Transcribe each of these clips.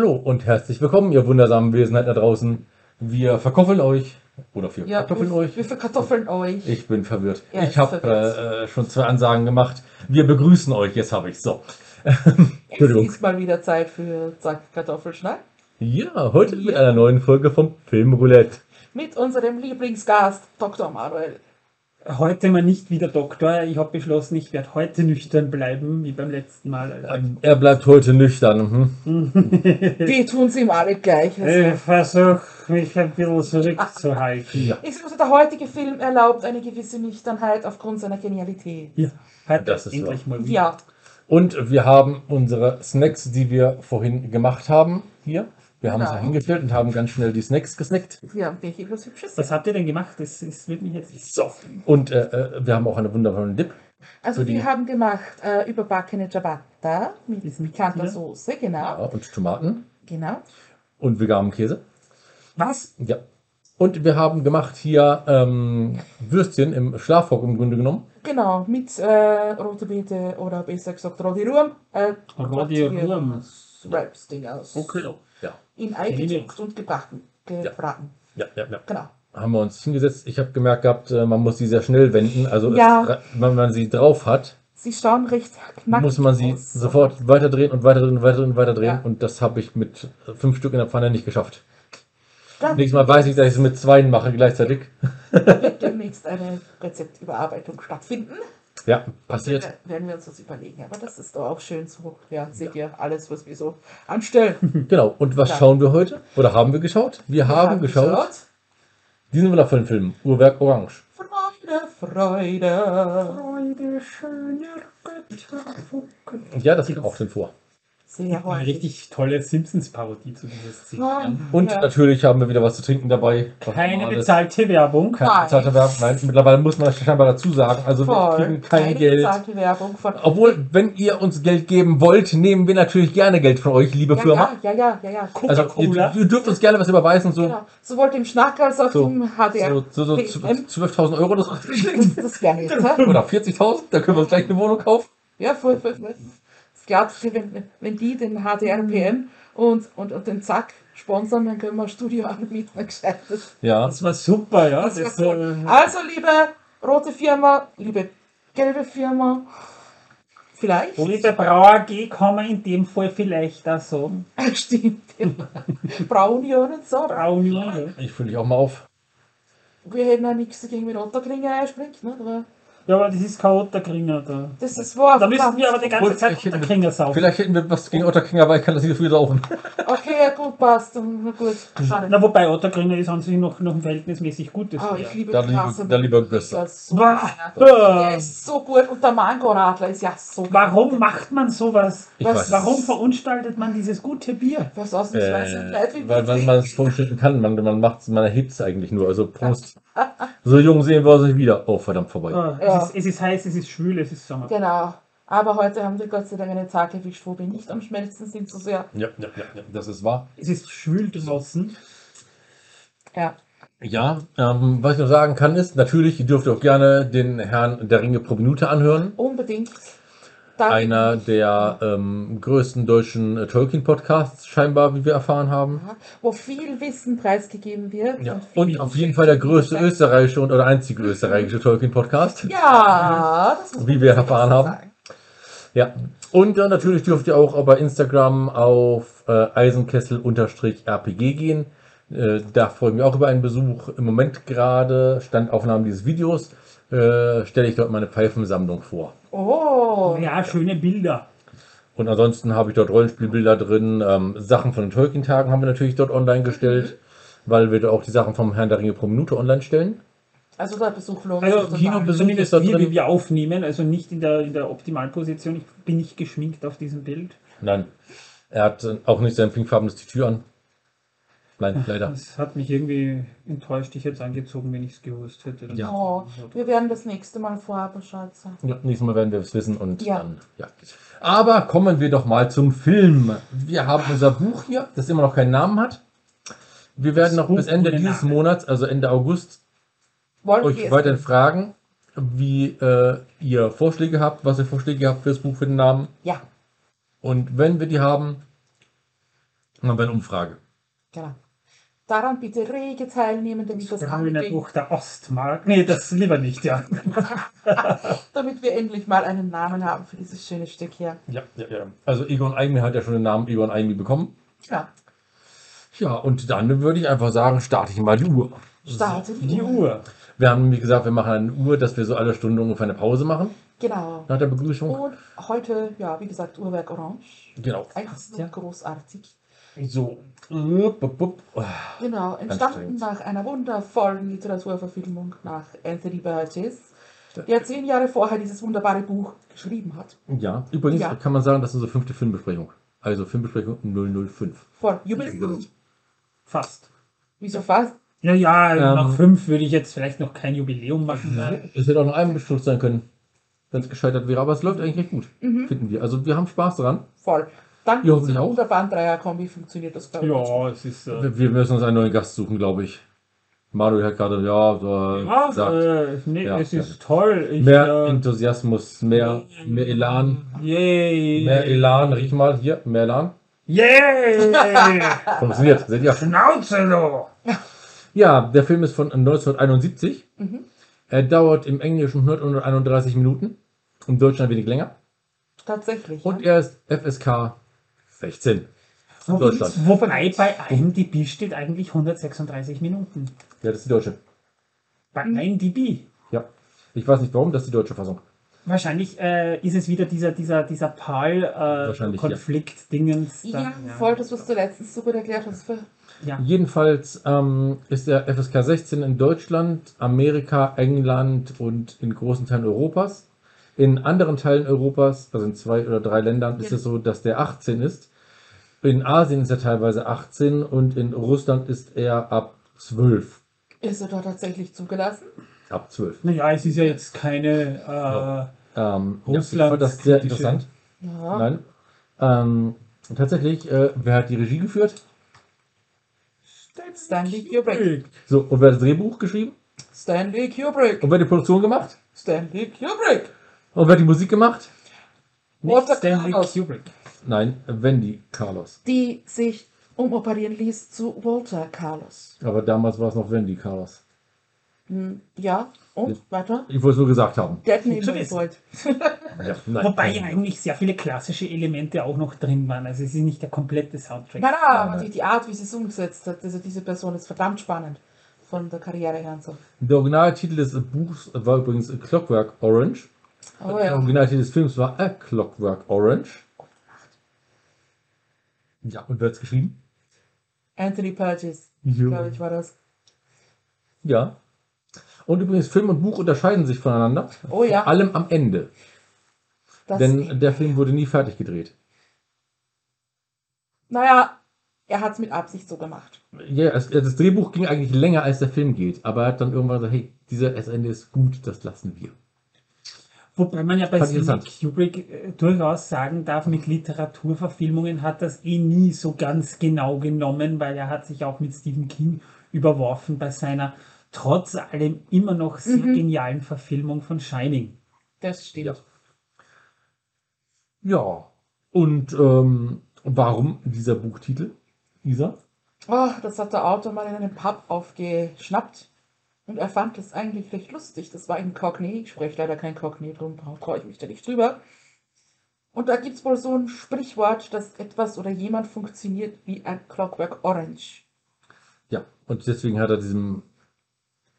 Hallo und herzlich willkommen, ihr wundersamen Wesenheit da draußen. Wir verkoffeln euch. Oder wir Ja, kartoffeln wir, euch. wir verkartoffeln euch. Ich bin verwirrt. Ja, ich habe äh, schon zwei Ansagen gemacht. Wir begrüßen euch. Jetzt habe ich So. es Entschuldigung. ist mal wieder Zeit für Zack Kartoffelschnack Ja, heute mit Ja. einer neuen Folge vom Filmroulette. mit unserem Lieblingsgast Dr. Manuel. Heute mal nicht wieder Doktor. Ich habe beschlossen, ich werde heute nüchtern bleiben, wie beim letzten Mal. Also, Ähm, Er bleibt heute nüchtern. Hm? Die tun sie ihm alle gleich. ich Also. versuche mich ein bisschen zurückzuhalten. Ja. Ich sage, der heutige Film erlaubt eine gewisse Nüchternheit aufgrund seiner Genialität. Ja, Das ist endlich mal wieder. Ja, Und wir haben unsere Snacks, die wir vorhin gemacht haben, hier. Wir haben uns Genau. da hingestellt und haben ganz schnell die Snacks gesnackt. haben wirklich was Hübsches. Was habt ihr denn gemacht? Das, das wird mich jetzt. So. Und äh, äh, wir haben auch eine wunderbare Dip. Also wir haben gemacht äh, überbackene Ciabatta mit pikanter. Soße, genau. Ja, und Tomaten. genau. Und veganen Käse. Was? Ja. Und wir haben gemacht hier ähm, Würstchen im Schlafrock im Grunde genommen. Genau, mit äh, rote Beete oder besser gesagt Rodi Ruhm. Äh, Rodi Ruhm. Wraps-Ding aus. Ja. In Ei getunkt und gebraten. gebraten. Ja, ja, ja. Genau. Haben wir uns hingesetzt. Ich habe gemerkt gehabt, äh, man muss sie sehr schnell wenden. Also Ja. es, wenn man sie drauf hat, Sie schauen recht knackig muss man sie aus. sofort weiterdrehen und weiterdrehen und weiterdrehen und weiterdrehen. Ja. Und das habe ich mit fünf Stück in der Pfanne nicht geschafft. Dann Nächstes Mal weiß ich, dass ich es mit zweien mache gleichzeitig. wird demnächst eine Rezeptüberarbeitung stattfinden. Ja, passiert. Werden wir uns das überlegen. Aber das ist doch auch schön so. Ja, seht ihr alles, was wir so anstellen. Genau. Und was Ja. schauen wir heute? Oder haben wir geschaut? Wir, haben, geschaut, diesen wundervollen Film, Uhrwerk Orange. Freude, Freude. Freude schöner Götter. Ja, das geht auch drin vor. Sehr Eine häufig. richtig tolle Simpsons-Parodie zu dieser Szene. Ja. Und Ja. natürlich haben wir wieder was zu trinken dabei. Keine bezahlte Werbung. Keine Nein. bezahlte Werbung. Nein, mittlerweile muss man das scheinbar dazu sagen. Also wir Voll. kriegen kein Keine Geld. bezahlte Werbung von. Obwohl, wenn ihr uns Geld geben wollt, nehmen wir natürlich gerne Geld von euch, liebe ja, Firma. ja, ja, ja, ja. Also ihr, ihr dürft uns gerne was überweisen. So, Genau. Sowohl dem Schnack als auch So. dem HDR. so, so, so PM. 12.000 Euro. Das Das, das wäre hä? oder 40.000. Da können wir uns gleich eine Wohnung kaufen. Ja, voll, voll, voll. Glaubst du, wenn, wenn die den HDR PM und, und, und den Zack sponsern, dann können wir ein Studio anbieten, ein gescheites. Ja. Das war super, ja. Das Das, wär cool. äh, Also, liebe rote Firma, liebe gelbe Firma, vielleicht. Liebe Brauer AG kann man in dem Fall vielleicht auch sagen. Stimmt. Ja. Braunion und so. Braunion. Ich fühle dich auch mal auf. Wir hätten auch nichts dagegen, wenn Otterklinge einspringt. Ne? Aber Ja, aber das ist kein Otterkringer da. das ist wahr. Da müssen wir aber die ganze Zeit Otterkringer saufen. Vielleicht hätten wir was gegen Otterkringer, weil ich kann das nicht so viel saufen. Okay, ja, gut, passt. Na gut, schade. Na, wobei Otterkringer ist an sich noch, noch ein verhältnismäßig gutes. Oh, ich liebe Da lieber- Krasse. da lieber ist so Bah, Der bah. ist so gut und der Mangoradler ist ja so Warum macht man sowas? Ich Was- weiß. Warum verunstaltet man dieses gute Bier? Was ausnahmsweise Äh, weil, man es vorstellen kann, man, man macht man erhebt es eigentlich nur. Also Prost. So jung sehen wir uns nicht wieder. Oh, verdammt vorbei. Ah, Ja. es, ist, es ist heiß, es ist schwül, es ist Sommer. Genau. Aber heute haben wir Gott sei Dank einen Tag erwischt, wo wir nicht am Schmelzen sind so sehr. Ja, ja, ja, ja, das ist wahr. Es ist schwül draußen. Ja. Ja, ähm, was ich noch sagen kann ist, natürlich dürft ihr auch gerne den Herrn der Ringe pro Minute anhören. Unbedingt. Da Einer der ähm, größten deutschen äh, Tolkien-Podcasts, scheinbar, wie wir erfahren haben. wo viel Wissen preisgegeben wird. Ja. viel Und auf jeden Fall der größte Feedback. österreichische und oder einzige österreichische Tolkien-Podcast. Ja, das muss Wie wir erfahren haben. sagen. Ja. Und äh, natürlich dürft ihr auch bei Instagram auf äh, Eisenkessel-RPG gehen. Äh, da freue ich mich auch über einen Besuch. Im Moment gerade, Standaufnahmen dieses Videos, äh, stelle ich dort meine Pfeifensammlung vor. Oh. Ja, schöne Bilder. Und ansonsten habe ich dort Rollenspielbilder drin. Ähm, Sachen von den Tolkien-Tagen haben wir natürlich dort online gestellt, weil wir da auch die Sachen vom Herrn der Ringe pro Minute online stellen. Also der Besuch lohnt Also. Kinobesuch ist da wir, drin. wie wir aufnehmen, also nicht in der, in der Optimalposition. Ich bin nicht geschminkt auf diesem Bild. Nein, er hat auch nicht sein pinkfarbenes Tütü an. Nein, leider. Das hat mich irgendwie enttäuscht. Ich hätte es angezogen, wenn ich es gewusst hätte. Ja. Oh, wir werden das nächste Mal vorher Bescheid sagen. Ja, nächstes Mal werden wir es wissen und Ja. dann, ja. Aber kommen wir doch mal zum Film. Wir haben unser Buch hier, das immer noch keinen Namen hat. Wir werden noch Buch bis Ende dieses Name. Monats, also Ende August, Wollen wir euch weiterhin fragen, wie äh, ihr Vorschläge habt, was ihr Vorschläge habt für das Buch, für den Namen. Ja. Und wenn wir die haben, Dann wir eine Umfrage. Genau. Daran bitte rege teilnehmen, damit das Grüne angeht, Buch der Ostmark. Nee, das lieber nicht, ja. damit wir endlich mal einen Namen haben für dieses schöne Stück hier. Ja, ja, ja. Also Egon Eigmi hat ja schon den Namen Egon Eigmi bekommen. Ja, Ja, und dann würde ich einfach sagen, starte ich mal die Uhr. starte die Die Uhr. Uhr. Wir haben, wie gesagt, wir machen eine Uhr, dass wir so alle Stunde ungefähr eine Pause machen Genau. nach der Begrüßung. Und heute, ja, wie gesagt, Uhrwerk Orange. Genau. Einfach ja. großartig. So. Genau, entstanden nach einer wundervollen Literaturverfilmung nach Anthony Burgess, der zehn Jahre vorher dieses wunderbare Buch geschrieben hat. Ja, übrigens Ja. kann man sagen, das ist unsere fünfte Filmbesprechung. Also Filmbesprechung 005. Voll Jubiläum. Fast. Wieso fast? Ja, ja, Ähm, nach fünf würde ich jetzt vielleicht noch kein Jubiläum machen. weil- Es hätte auch noch einem Beschluss sein können, wenn es gescheitert wäre. Aber es läuft eigentlich recht gut, finden wir. Also wir haben Spaß dran. Voll. Dank Ja, ja, auch. wunderbaren Dreierkombi funktioniert das bei uns. Ja, es ist. Äh, Wir wir müssen uns einen neuen Gast suchen, glaube ich. Manuel hat gerade, ja, so ja, gesagt. äh, nee, Ja, es ja. ist toll. Ich, mehr äh, Enthusiasmus, mehr, mehr Elan. Yay! Mehr Elan, riech mal, hier, mehr Elan. Yay! Funktioniert, seht ihr? Schnauze, du! Ja, der Film ist von 1971. Mhm. Er dauert im Englischen 131 Minuten, im Deutschen ein wenig länger. Tatsächlich. Und ja. er ist FSK 16. Deutschland. Wobei bei IMDb steht eigentlich 136 Minuten. Ja, das ist die deutsche. Bei. IMDb. Ja. Ich weiß nicht warum, das ist die deutsche Fassung. Wahrscheinlich äh, ist es wieder dieser, dieser, dieser Wahrscheinlich, ja. PAL-Konflikt-Dingens. ja, voll das, was du letztens so gut erklärt hast. Für ja. Jedenfalls ähm, ist der FSK 16 in Deutschland, Amerika, England und in großen Teilen Europas. In anderen Teilen Europas, also in zwei oder drei Ländern, ist Ja. es so, dass der 18 ist. In Asien ist er teilweise 18 und in Russland ist er ab 12. Ist er da tatsächlich zugelassen? Ab 12. Naja, es ist ja jetzt keine. Äh, Ähm, ja, ich Russlands fand das sehr interessant. Ja. Nein. Ähm, tatsächlich, äh, wer hat die Regie geführt? Stanley Kubrick. So, und wer hat das Drehbuch geschrieben? Stanley Kubrick. Und wer hat die Produktion gemacht? Stanley Kubrick. Und wer hat die Musik gemacht? nicht Walter Stanley Carlos. Kubrick. Nein, Wendy Carlos. Die sich umoperieren ließ zu Walter Carlos. Aber damals war es noch Wendy Carlos. Hm, ja, und weiter? Ich wollte es nur gesagt haben. Dead Gut zu Name wissen. Void. Ja, nein. Wobei ja eigentlich sehr viele klassische Elemente auch noch drin waren. Also es ist nicht der komplette Soundtrack. Nein, nein, aber die, die Art, wie sie es umgesetzt hat, also diese Person ist verdammt spannend. Von der Karriere her und so. Der Originaltitel des Buchs war übrigens Clockwork Orange. Oh Der ja. Originaltitel des Films war A Clockwork Orange. Ja, und wer hat es geschrieben? Anthony Burgess, Ja. glaube ich, war das. Ja. Und übrigens, Film und Buch unterscheiden sich voneinander. Oh ja. Vor allem am Ende. Das, Denn der Film wurde nie fertig gedreht. naja, er hat es mit Absicht so gemacht. Ja, es, das Drehbuch ging eigentlich länger, als der Film geht. Aber er hat dann irgendwann gesagt, hey, dieser Ende ist gut, das lassen wir. Wobei man ja bei Stanley. Kubrick äh, durchaus sagen darf, mit Literaturverfilmungen hat das eh nie so ganz genau genommen, weil er hat sich auch mit Stephen King überworfen bei seiner trotz allem immer noch sehr Mhm. genialen Verfilmung von Shining. Das stimmt. Ja. Ja. Und ähm, warum dieser Buchtitel? Isa? Oh, das hat der Autor mal in einem Pub aufgeschnappt. Und er fand es eigentlich recht lustig. Das war in Cockney. Ich spreche leider kein Cockney, darum traue ich mich da nicht drüber. Und da gibt es wohl so ein Sprichwort, dass etwas oder jemand funktioniert wie ein Clockwork Orange. Ja. Und deswegen hat er diesem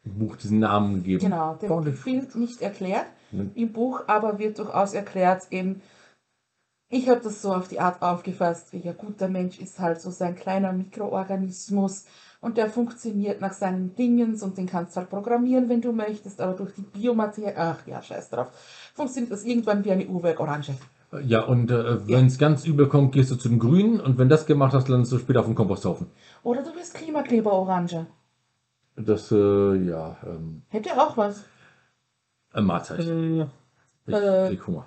Buch diesen Namen gegeben. Genau, der wird im Film nicht erklärt. Mhm. Im Buch aber wird durchaus erklärt, eben, ich habe das so auf die Art aufgefasst, wie ein guter Mensch ist halt so sein kleiner Mikroorganismus und der funktioniert nach seinen Dingens und den kannst du halt programmieren, wenn du möchtest, aber durch die Biomaterie, ach ja, scheiß drauf, funktioniert das irgendwann wie eine Uhrwerk-Orange. Ja, und äh, wenn es ganz übel kommt, gehst du zu den Grünen und wenn das gemacht hast, landest du später auf dem Komposthaufen. Oder du bist Klimakleber-Orange. Das, äh, ja, ähm, Hätte auch was. äh, Mahlzeit. Äh, Ich Äh. krieg Hunger.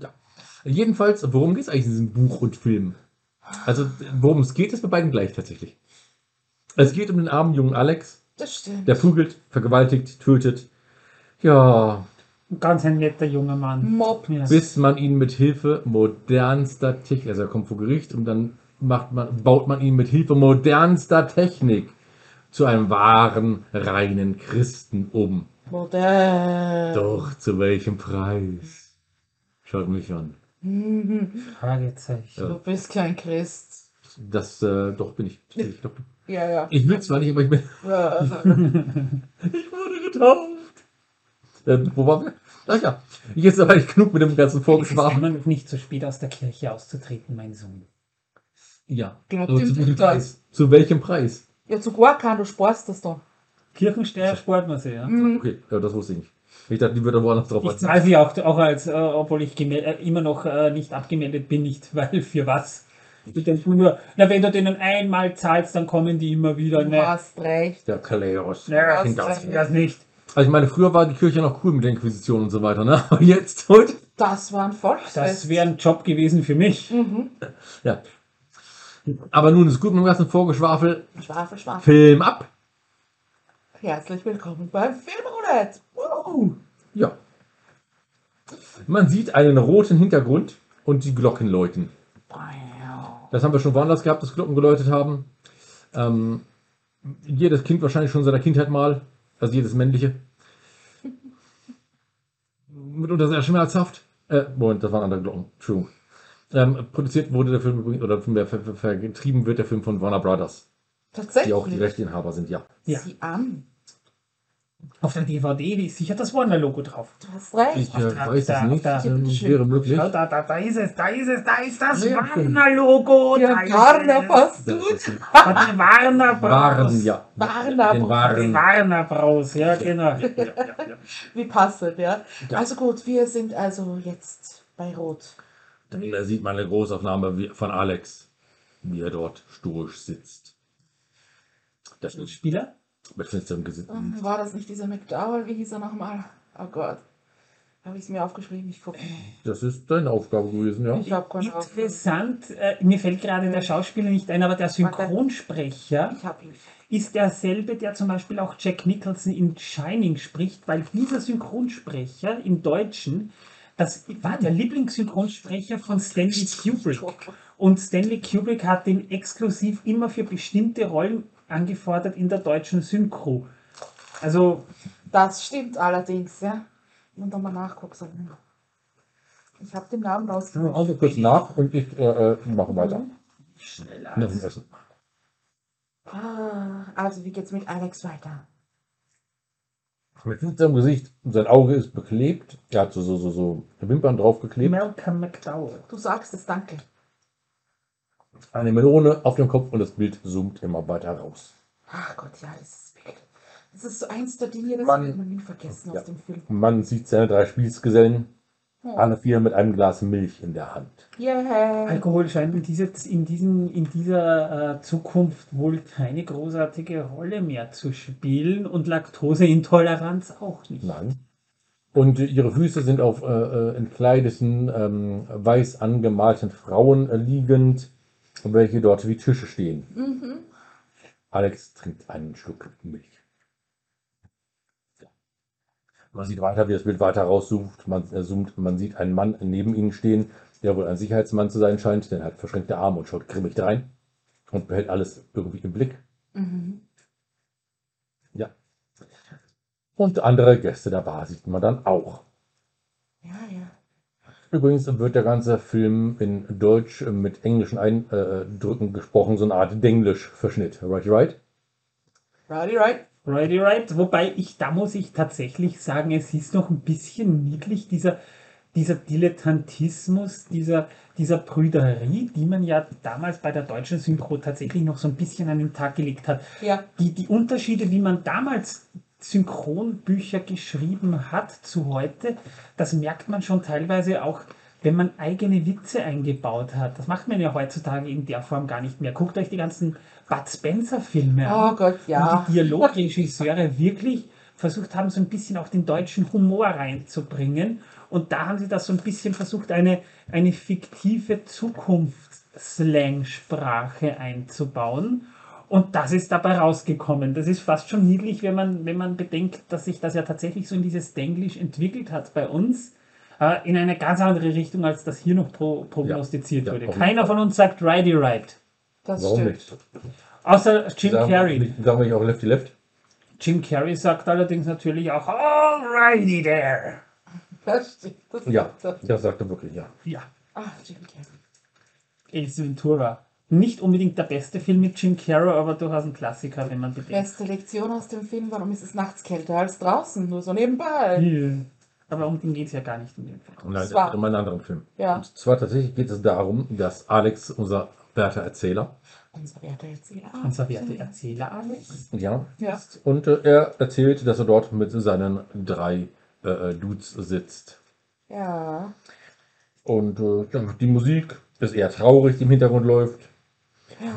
Ja. Jedenfalls, worum geht es eigentlich in diesem Buch und Film? Also, worum es geht, ist bei beiden gleich tatsächlich. Es geht um den armen jungen Alex, Das stimmt. der prügelt, vergewaltigt, tötet. Ja, Ganz ein netter junger Mann. Mob. Ja. Bis man ihn mit Hilfe modernster Technik, also er kommt vor Gericht und dann macht man, baut man ihn mit Hilfe modernster Technik zu einem wahren, reinen Christen um. Modell. Doch zu welchem Preis? Schaut mich an. Fragezeichen. Du bist kein Christ. Das, äh, doch bin ich. Ich, doch, Ja, ja. ich will zwar nicht, aber ich bin. Ja, Ich wurde getauft. Äh, wo waren wir? Ach ja. Jetzt aber nicht genug mit dem ganzen Es ist nicht zu spät, aus der Kirche auszutreten, mein Sohn. Ja. Glaubt Aber zu welchem? Preis? Zu welchem Preis? ja, zu gar kein, du sparst das da. Kirchensteuer spart man sie, ja. Mhm. Okay, ja, das wusste ich nicht. Ich dachte, die würde woanders drauf Ich sie auch, auch als, äh, obwohl ich äh, immer noch äh, nicht abgemeldet bin, nicht, weil für was? Ich denke nur, na, wenn du denen einmal zahlst, dann kommen die immer wieder. Du Ne, hast recht. Der Kaleos. ne, hast das, das nicht. Also ich meine, früher war die Kirche noch cool mit der Inquisition und so weiter, ne? Aber jetzt, heute, Das war ein Volksfest. Das wäre ein Job gewesen für mich. Mhm. ja. Aber nun ist gut mit dem ganzen Vorgeschwafel. Schwafel, Schwafel. Film ab. Herzlich willkommen beim Filmroulette. Woo. Ja. Man sieht einen roten Hintergrund und die Glocken läuten. Das haben wir schon woanders gehabt, dass Glocken geläutet haben. Ähm, jedes Kind wahrscheinlich schon in seiner Kindheit mal. Also jedes männliche. Mitunter sehr schmerzhaft. Äh, Moment, das waren andere Glocken. True. Ähm, produziert wurde der Film übrigens, oder vielmehr ver ver vertrieben wird der Film von Warner Brothers, Tatsächlich. die auch die Rechteinhaber sind, ja. Ja. Sieh an. Auf der DVD ist sicher das Warner-Logo drauf. Du hast recht. Ich äh, da- weiß da- es nicht, da- ähm, bitteschön. wäre möglich. Schau, da, da, da ist es, da ist es, da ist das Ja, Warner-Logo. Der da ist Warner es. passt Das gut. ist ein Warte, Warner Bros. Waren, ja. Warner Den Bros. Waren. Warner Bros, ja genau. Wie passend, ja. Ja. Also gut, wir sind also jetzt bei Rot. Dann äh, sieht man eine Großaufnahme von Alex, wie er dort stoisch sitzt. Das ist Spieler? Ähm, War das nicht dieser McDowell? Wie hieß er nochmal? Oh Gott. Habe ich es mir aufgeschrieben? Ich gucke. Das ist deine Aufgabe gewesen, ja. Ich habe keine. Interessant, äh, mir fällt gerade der Schauspieler nicht ein, aber der Synchronsprecher Ich habe ihn. ist derselbe, der zum Beispiel auch Jack Nicholson in Shining spricht, weil dieser Synchronsprecher im Deutschen, das war der Lieblingssynchronsprecher von Stanley Kubrick. Und Stanley Kubrick hat den exklusiv immer für bestimmte Rollen angefordert in der deutschen Synchro. Also, Das stimmt allerdings, ja. Und nochmal nachgucken. Ich habe den Namen rausgefunden. Also kurz nach und ich äh, äh, mache weiter. schneller. Nach dem Essen. Ah, also wie geht's mit Alex weiter? Mit finsterem Gesicht. Sein Auge ist beklebt. Er hat so, so, so, so Wimpern draufgeklebt. Malcolm McDowell. Du sagst es, danke. Eine Melone auf dem Kopf und das Bild zoomt immer weiter raus. Ach Gott, ja, dieses Bild. Das ist so eins der Dinge, das man nie vergessen Ja. aus dem Film. Man sieht seine drei Spießgesellen, Oh. alle vier mit einem Glas Milch in der Hand. Yeah. Alkohol scheint in, diese, in, diesen, in dieser äh, Zukunft wohl keine großartige Rolle mehr zu spielen und Laktoseintoleranz auch nicht. Nein. Und äh, ihre Füße sind auf äh, äh, entkleideten, ähm, weiß angemalten Frauen äh, liegend, welche dort wie Tische stehen. Mhm. Alex trinkt einen Schluck Milch. Man sieht weiter, wie das Bild weiter rauszoomt. Man, äh, zoomt. man sieht einen Mann neben ihnen stehen, der wohl ein Sicherheitsmann zu sein scheint, denn er hat verschränkte Arme und schaut grimmig drein und behält alles irgendwie im Blick. Mhm. Ja. Und andere Gäste der Bar sieht man dann auch. Ja, ja. Übrigens wird der ganze Film in Deutsch mit englischen Eindrücken gesprochen, so eine Art Denglisch-Verschnitt. Right, right? Righty, right. Righty right. Wobei ich, da muss ich tatsächlich sagen, es ist noch ein bisschen niedlich, dieser, dieser Dilettantismus, dieser, dieser Brüderie, die man ja damals bei der deutschen Synchro tatsächlich noch so ein bisschen an den Tag gelegt hat. Ja. die, die Unterschiede, wie man damals Synchronbücher geschrieben hat zu heute, das merkt man schon teilweise auch, wenn man eigene Witze eingebaut hat. Das macht man ja heutzutage in der Form gar nicht mehr. Guckt euch die ganzen Bud Spencer-Filme an Oh Gott, ja. und die Dialogregisseure wirklich versucht haben, so ein bisschen auch den deutschen Humor reinzubringen. Und da haben sie das so ein bisschen versucht, eine, eine fiktive Zukunftsslang-Sprache einzubauen. Und das ist dabei rausgekommen. Das ist fast schon niedlich, wenn man, wenn man bedenkt, dass sich das ja tatsächlich so in dieses Denglisch entwickelt hat bei uns. Äh, in eine ganz andere Richtung, als das hier noch pro, prognostiziert Ja, wurde. auf jeden Keiner von uns sagt Righty Right. Das Warum stimmt. nicht? Außer Jim Sagen- Carrey. Sagen wir nicht auch Lefty Left? Jim Carrey sagt allerdings natürlich auch Alrighty there. Das stimmt. Das Ja, das sagt er wirklich, ja. Ja, Ah, Jim Carrey. Ace Ventura. Nicht unbedingt der beste Film mit Jim Carrey, aber durchaus ein Klassiker, wenn man bedenkt. Beste Lektion aus dem Film, warum ist es nachts kälter als draußen? Nur so nebenbei. Ja. Aber um den geht es ja gar nicht in dem Film. Nein, Das das war- ist immer ein anderen Film. Ja, Und zwar tatsächlich geht es darum, dass Alex, unser werter Erzähler, unser werter Erzähler. Unser werte Erzähler Alex. ja, Ja. und äh, er erzählt, dass er dort mit seinen drei äh, äh, Dudes sitzt. Ja. Und äh, die Musik ist eher traurig, die im Hintergrund läuft.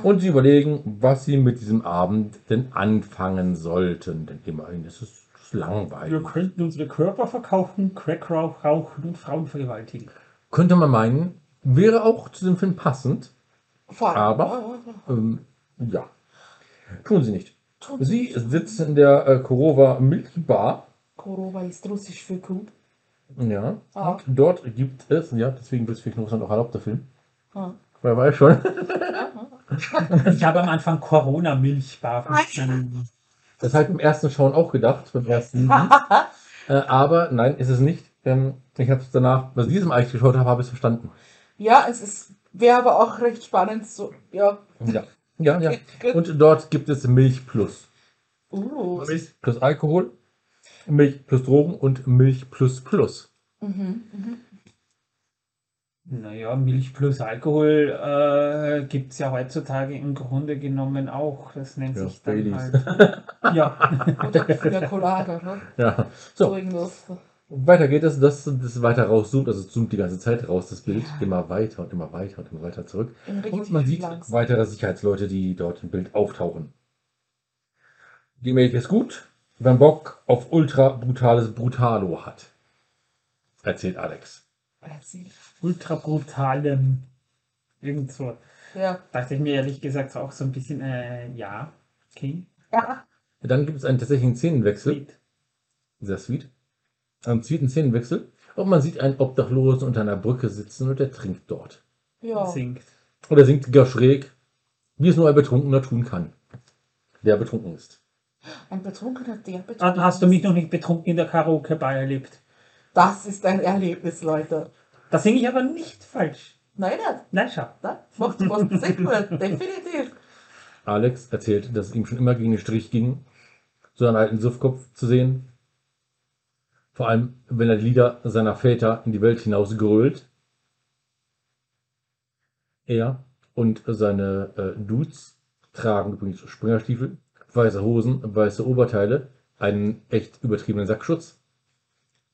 Und sie überlegen, was sie mit diesem Abend denn anfangen sollten. Denn immerhin ist es ist Wir langweilig. könnten unsere Körper verkaufen, Crack rauch- rauchen und Frauen vergewaltigen. Könnte man meinen, wäre auch zu dem Film passend. Aber- Ähm, ja, tun sie nicht. Sie sitzen in der äh, Korova Milchbar. Korova ist russisch für Kuh. Ja. Ah. Dort gibt es, ja, deswegen wird es für Russland auch erlaubt, der Film. Ah. Wer weiß schon. Ich habe am Anfang Corona-Milchbar verstanden. Das habe ich beim ersten Schauen auch gedacht, beim ersten. äh, aber nein, ist es nicht. Ähm, ich habe es danach, bei diesem eigentlich geschaut habe, habe ich es verstanden. Ja, es ist, wäre aber auch recht spannend. So, ja. Ja. Ja, ja. Und dort gibt es Milch plus. Uh. Milch plus Alkohol, Milch plus Drogen und Milch plus plus. Mhm. Mhm. Naja, Milch plus Alkohol äh, gibt es ja heutzutage im Grunde genommen auch. Das nennt Ja, sich dann Baileys. halt. Ja. Oder Colada, ne? Ja. So So, irgendwas. weiter geht es, dass das weiter rauszoomt, also es zoomt die ganze Zeit raus, das Bild, Ja. immer weiter und immer weiter und immer weiter zurück. Und man sieht langsam. weitere Sicherheitsleute, die dort im Bild auftauchen. Die Amerika ist gut, wenn Bock auf ultra brutales Brutalo hat. Erzählt Alex. Erzähl. Ultra brutalem. Irgend so. Ja. Dachte ich mir ehrlich gesagt auch so ein bisschen, äh, ja. Okay. Ja. Dann gibt es einen tatsächlichen Szenenwechsel, Sweet. sehr sweet, einen sweeten Szenenwechsel und man sieht einen Obdachlosen unter einer Brücke sitzen und er trinkt dort. Ja. Singt. Und er singt gar schräg, wie es nur ein Betrunkener tun kann, der betrunken ist. Ein Betrunkener, der Ah, betrunken Hast du ist. mich noch nicht betrunken in der Karaoke-Bar erlebt? Das ist ein Erlebnis, Leute. Da singe ich aber nicht falsch. Nein, nein. Nein, schau. nein. Macht was sehr gut. Definitiv. Alex erzählt, dass es ihm schon immer gegen den Strich ging, so einen alten Suffkopf zu sehen. Vor allem, wenn er die Lieder seiner Väter in die Welt hinaus grölt. Er und seine äh, Dudes tragen übrigens Springerstiefel, weiße Hosen, weiße Oberteile, einen echt übertriebenen Sackschutz.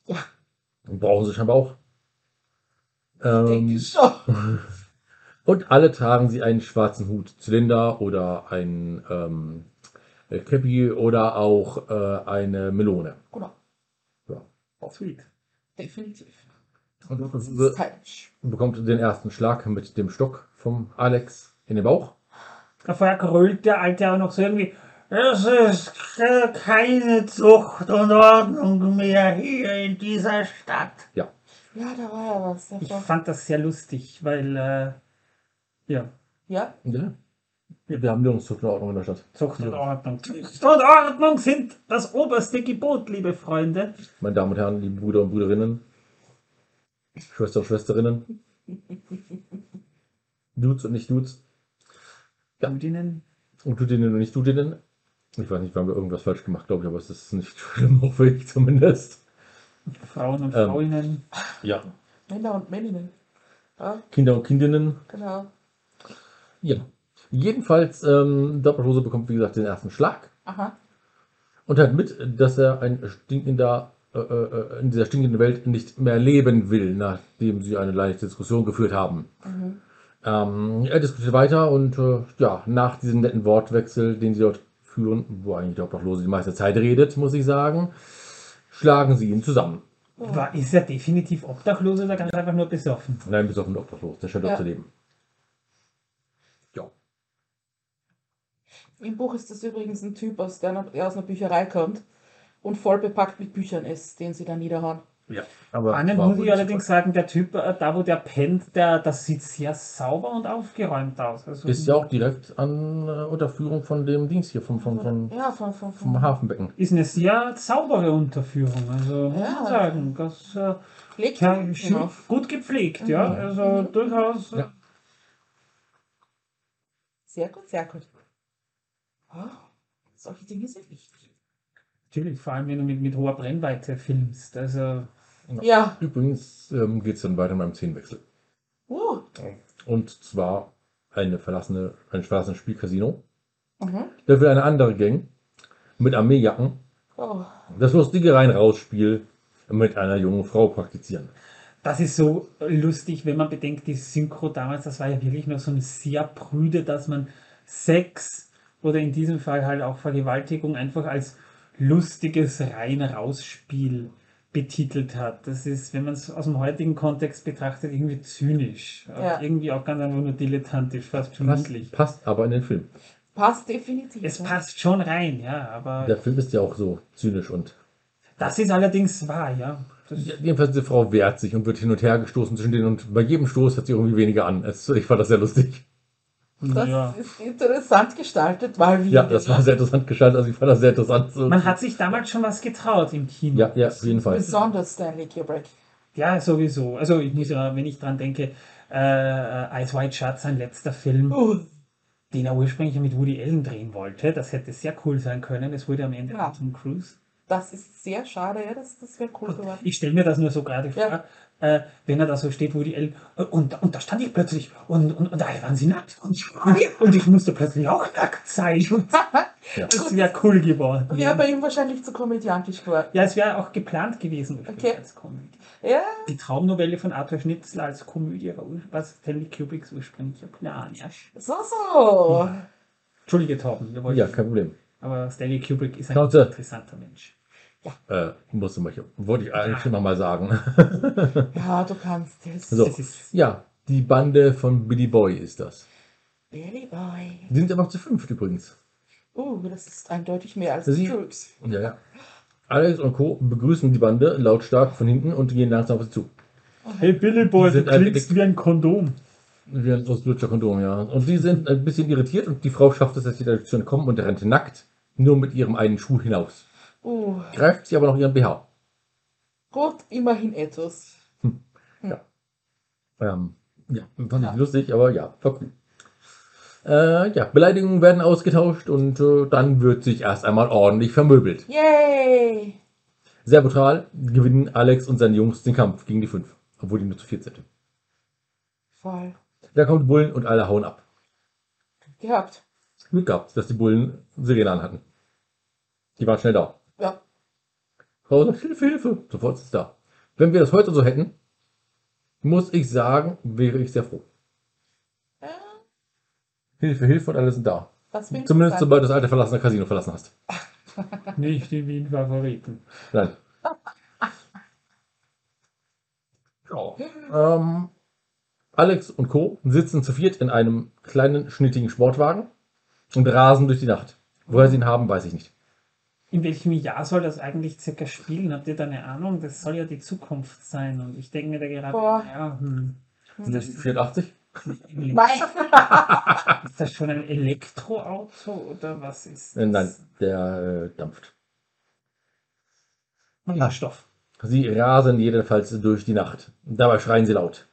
Ja. Brauchen sie scheinbar auch. Denke Ähm, und alle tragen sie einen schwarzen Hut, Zylinder oder ein ähm, äh, Käppi oder auch äh, eine Melone. Genau. Ja. Sweet. Definitiv. Und Das ist stylisch. bekommt den ersten Schlag mit dem Stock vom Alex in den Bauch. Vorher grölt der Alte auch noch so irgendwie. Es ist keine Zucht und Ordnung mehr hier in dieser Stadt. Ja, da war ja was. Ich fand das sehr lustig, weil, äh, ja, Ja. Ja. Wir haben Nirgendwo Ordnung in der Stadt. Zucht und Ja. Ordnung. Zucht und Ordnung sind das oberste Gebot, liebe Freunde. Meine Damen und Herren, liebe Brüder und Brüderinnen, Schwester und Schwesterinnen, Dudes und nicht Dudes, Ja. Judinnen. und Dudinnen und nicht Dudinnen. Ich weiß nicht, wir haben wir irgendwas falsch gemacht, glaube ich, aber es ist nicht schlimm, hoffe ich zumindest. Frauen und Ähm. Frauinnen. Ja. Männer und Männinnen. Ja, Kinder und Kindinnen. genau. Ja. Jedenfalls, ähm, Doppelhose bekommt, wie gesagt, den ersten Schlag Aha. und hat mit, dass er ein stinkender, äh, äh, in dieser stinkenden Welt nicht mehr leben will, nachdem sie eine leichte Diskussion geführt haben. Mhm. Ähm, er diskutiert weiter und äh, ja, nach diesem netten Wortwechsel, den sie dort führen, wo eigentlich der Obdachlose die meiste Zeit redet, muss ich sagen, schlagen sie ihn zusammen. War, ist er definitiv obdachlos oder ganz einfach nur besoffen? Nein, den Obdachlos, der scheint Ja. zu leben. Ja. Im Buch ist das übrigens ein Typ, aus der, der aus einer Bücherei kommt und voll bepackt mit Büchern ist, den sie dann niederhauen. Ja, aber war muss ich allerdings sagen, der Typ, äh, da wo der pennt, der, das sieht sehr sauber und aufgeräumt aus. Also, so. Ist ja auch direkt an äh, Unterführung von dem Dings hier, vom, vom, vom, Ja, von, von, vom von Hafenbecken. ist eine sehr saubere Unterführung. Also muss Ja. man sagen, das äh, Legt ja, auf. gut gepflegt, ja. Mhm. Also Mhm. durchaus. äh, Ja. Sehr gut, sehr gut. Ah, solche Dinge sind wichtig. Natürlich, vor allem wenn du mit, mit hoher Brennweite filmst. Also Ja. Übrigens ähm, geht es dann weiter beim Szenenwechsel. Uh. Und zwar eine verlassene, ein verlassenes Spielcasino. Mhm. Da will eine andere Gang mit Armeejacken Oh. das lustige Rein-Raus-Spiel mit einer jungen Frau praktizieren. Das ist so lustig, wenn man bedenkt, die Synchro damals, das war ja wirklich noch so ein sehr prüde, dass man Sex oder in diesem Fall halt auch Vergewaltigung einfach als lustiges Rein-Raus-Spiel betitelt hat. Das ist, wenn man es aus dem heutigen Kontext betrachtet, irgendwie zynisch. Ja. Irgendwie auch ganz einfach nur dilettantisch, fast schon Passt, niedlich. passt aber in den Film. Passt definitiv. Es passt schon rein, ja, aber Der Film ist ja auch so zynisch und das ist allerdings wahr, ja. Ja, Jedenfalls diese Frau wehrt sich und wird hin und her gestoßen zwischen denen und bei jedem Stoß hat sie irgendwie weniger an. Es, ich fand das sehr lustig. Das ja. ist interessant gestaltet, weil wir. Ja, das war sehr interessant gestaltet. Also ich fand das sehr interessant. So. Man hat sich damals schon was getraut im Kino. ja, ja, auf jeden Fall. Besonders Stanley Kubrick. Ja, sowieso. Also ich muss ja, wenn ich dran denke, äh, Ice White Shut, sein letzter Film, Uh. den er ursprünglich mit Woody Allen drehen wollte, das hätte sehr cool sein können. Es wurde am Ende Ja. Tom Cruise. Das ist sehr schade, ja, das, das wäre cool geworden. Ich stelle mir das nur so gerade Ja. Äh, wenn er da so steht, Woody Allen, äh, und, und da stand ich plötzlich und, und, und alle waren sie nackt und ich, und ich musste plötzlich auch nackt sein. Ja. Das wäre cool geworden. Wäre Ja, bei ihm wahrscheinlich zu komödiantisch geworden. ja es wäre auch geplant gewesen Okay. als Komödie. Ja, Die Traumnovelle von Arthur Schnitzler als Komödie war Stanley Kubricks ursprünglicher Plan. Ja. so, so. Entschuldige, Torben, Ja, kein Problem. aber Stanley Kubrick ist ein Schnauze. interessanter Mensch. Äh, musste mal, wollte ich eigentlich immer mal sagen. Ja, du kannst es. So. Ja, die Bande von Billy Boy ist das. Billy Boy. Die sind aber zu fünft übrigens. Uh, das ist eindeutig mehr als Sie- die Troops. Ja, ja. Alex und Co. begrüßen die Bande lautstark von hinten und gehen langsam auf sie zu. hey Billy Boy, Sind ein wie ein Kondom. Wie ein ausgelutschter Kondom, ja. Und die sind ein bisschen irritiert und die Frau schafft es, dass sie da zu entkommen und rennt nackt nur mit ihrem einen Schuh hinaus. Uh, Greift sie aber noch ihren BH. gut, immerhin etwas. Ähm, ja, fand ich Ja. lustig, aber ja, war cool. Äh, ja, Beleidigungen werden ausgetauscht und äh, dann wird sich erst einmal ordentlich vermöbelt. Yay! Sehr brutal gewinnen Alex und seine Jungs den Kampf gegen die fünf, obwohl die nur zu viert sind. Voll. Da kommt Bullen und alle hauen ab. Gehabt. Glück gehabt, dass die Bullen Sirene anhatten. Die waren schnell da. Sagt, Hilfe, Hilfe, sofort ist es da. Wenn wir das heute so hätten, muss ich sagen, wäre ich sehr froh. ja Hilfe, Hilfe und alle sind da. Zumindest sobald du das alte verlassene Casino verlassen hast. Nicht in Wien Favoriten. Nein. Ja. Ähm, Alex und Co. sitzen zu viert in einem kleinen, schnittigen Sportwagen und rasen durch die Nacht. Woher sie ihn haben, weiß ich nicht. In welchem Jahr soll das eigentlich circa spielen? Habt ihr da eine Ahnung? Das soll ja die Zukunft sein. Und ich denke mir da gerade, Boah. ja, hm, Sind das 84? Nein. ist das schon ein Elektroauto oder was ist Äh, das? nein, der äh, dampft. Wasserstoff. Sie rasen jedenfalls durch die Nacht. Dabei schreien sie laut.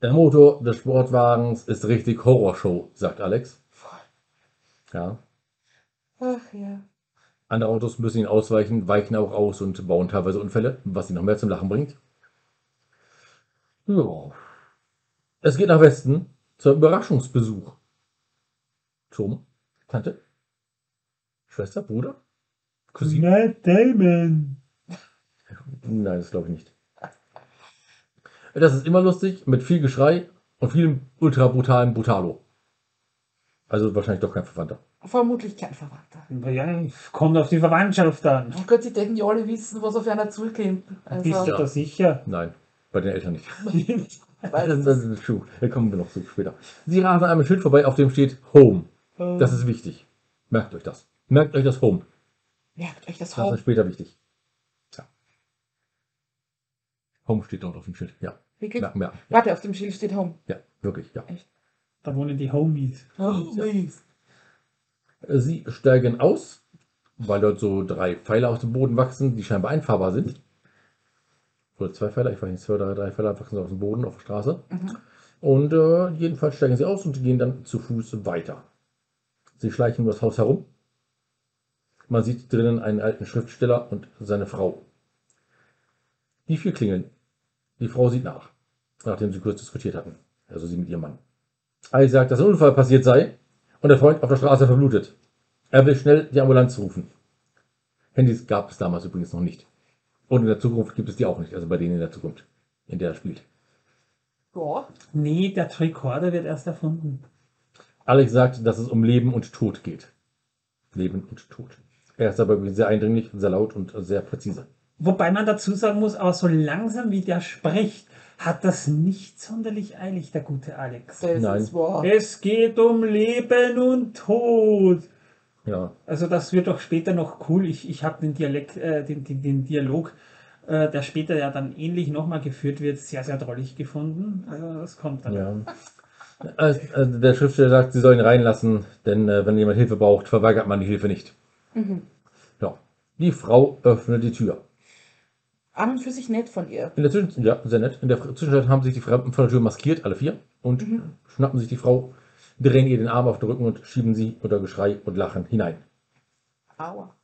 Der Motor des Sportwagens ist richtig Horrorshow, sagt Alex. Ja. Ach ja. Andere Autos müssen ihn ausweichen, weichen auch aus und bauen teilweise Unfälle, was sie noch mehr zum Lachen bringt. Ja. Es geht nach Westen zum Überraschungsbesuch. Tom, Tante, Schwester, Bruder, Cousine? Matt Damon. Nein, das glaube ich nicht. Das ist immer lustig, mit viel Geschrei und viel ultra brutalen Brutalo. Also wahrscheinlich doch kein Verwandter. Vermutlich kein Verwandter. Ja, kommt auf die Verwandtschaft an. Oh Gott, die denken ja alle wissen, was auf einer zukommt. Bist Also, du da sicher? Nein, bei den Eltern nicht. weil Das, das ist true. Da kommen wir noch zu später. Sie rasen an einem Schild vorbei, auf dem steht Home. Das ist wichtig. Merkt euch das. Merkt euch das Home. Merkt euch das Das Home. ist später wichtig. Ja. Home steht dort auf dem Schild. Ja. Wirklich? Merken, merken. Warte, auf dem Schild steht Home. Ja, wirklich, ja. Da wohnen die Homies. Nice. Sie steigen aus, weil dort so drei Pfeiler aus dem Boden wachsen, die scheinbar einfahrbar sind. Oder zwei Pfeiler, ich weiß nicht, zwei oder drei Pfeiler wachsen aus dem Boden auf der Straße. Mhm. Und äh, jedenfalls steigen sie aus und gehen dann zu Fuß weiter. Sie schleichen um das Haus herum. Man sieht drinnen einen alten Schriftsteller und seine Frau. Die vier klingeln. Die Frau sieht nach, nachdem sie kurz diskutiert hatten. Also sie mit ihrem Mann. Ali sagt, dass ein Unfall passiert sei und der Freund auf der Straße verblutet. Er will schnell die Ambulanz rufen. Handys gab es damals übrigens noch nicht. Und in der Zukunft gibt es die auch nicht, also bei denen in der Zukunft, in der er spielt. Ja. Nee, der Tricorder wird erst erfunden. Alex sagt, dass es um Leben und Tod geht. Leben und Tod. Er ist aber sehr eindringlich, sehr laut und sehr präzise. Wobei man dazu sagen muss, aber so langsam wie der spricht, hat das nicht sonderlich eilig, der gute Alex. Das Nein. ist wahr. Es geht um Leben und Tod. Ja, Also das wird doch später noch cool. Ich, ich habe den Dialekt, äh, den, den, den Dialog, äh, der später ja dann ähnlich nochmal geführt wird, sehr, sehr drollig gefunden. Also das kommt dann. ja. Also, also der Schriftsteller sagt, sie sollen ihn reinlassen, denn äh, wenn jemand Hilfe braucht, verweigert man die Hilfe nicht. Mhm. Ja. Die Frau öffnet die Tür. An und für sich nett von ihr. In der Zwischenzeit, ja, sehr nett. In der Zwischenzeit haben sich die Fremden vor der Tür maskiert, alle vier, und schnappen sich die Frau, drehen ihr den Arm auf den Rücken und schieben sie unter Geschrei und Lachen hinein. Aua.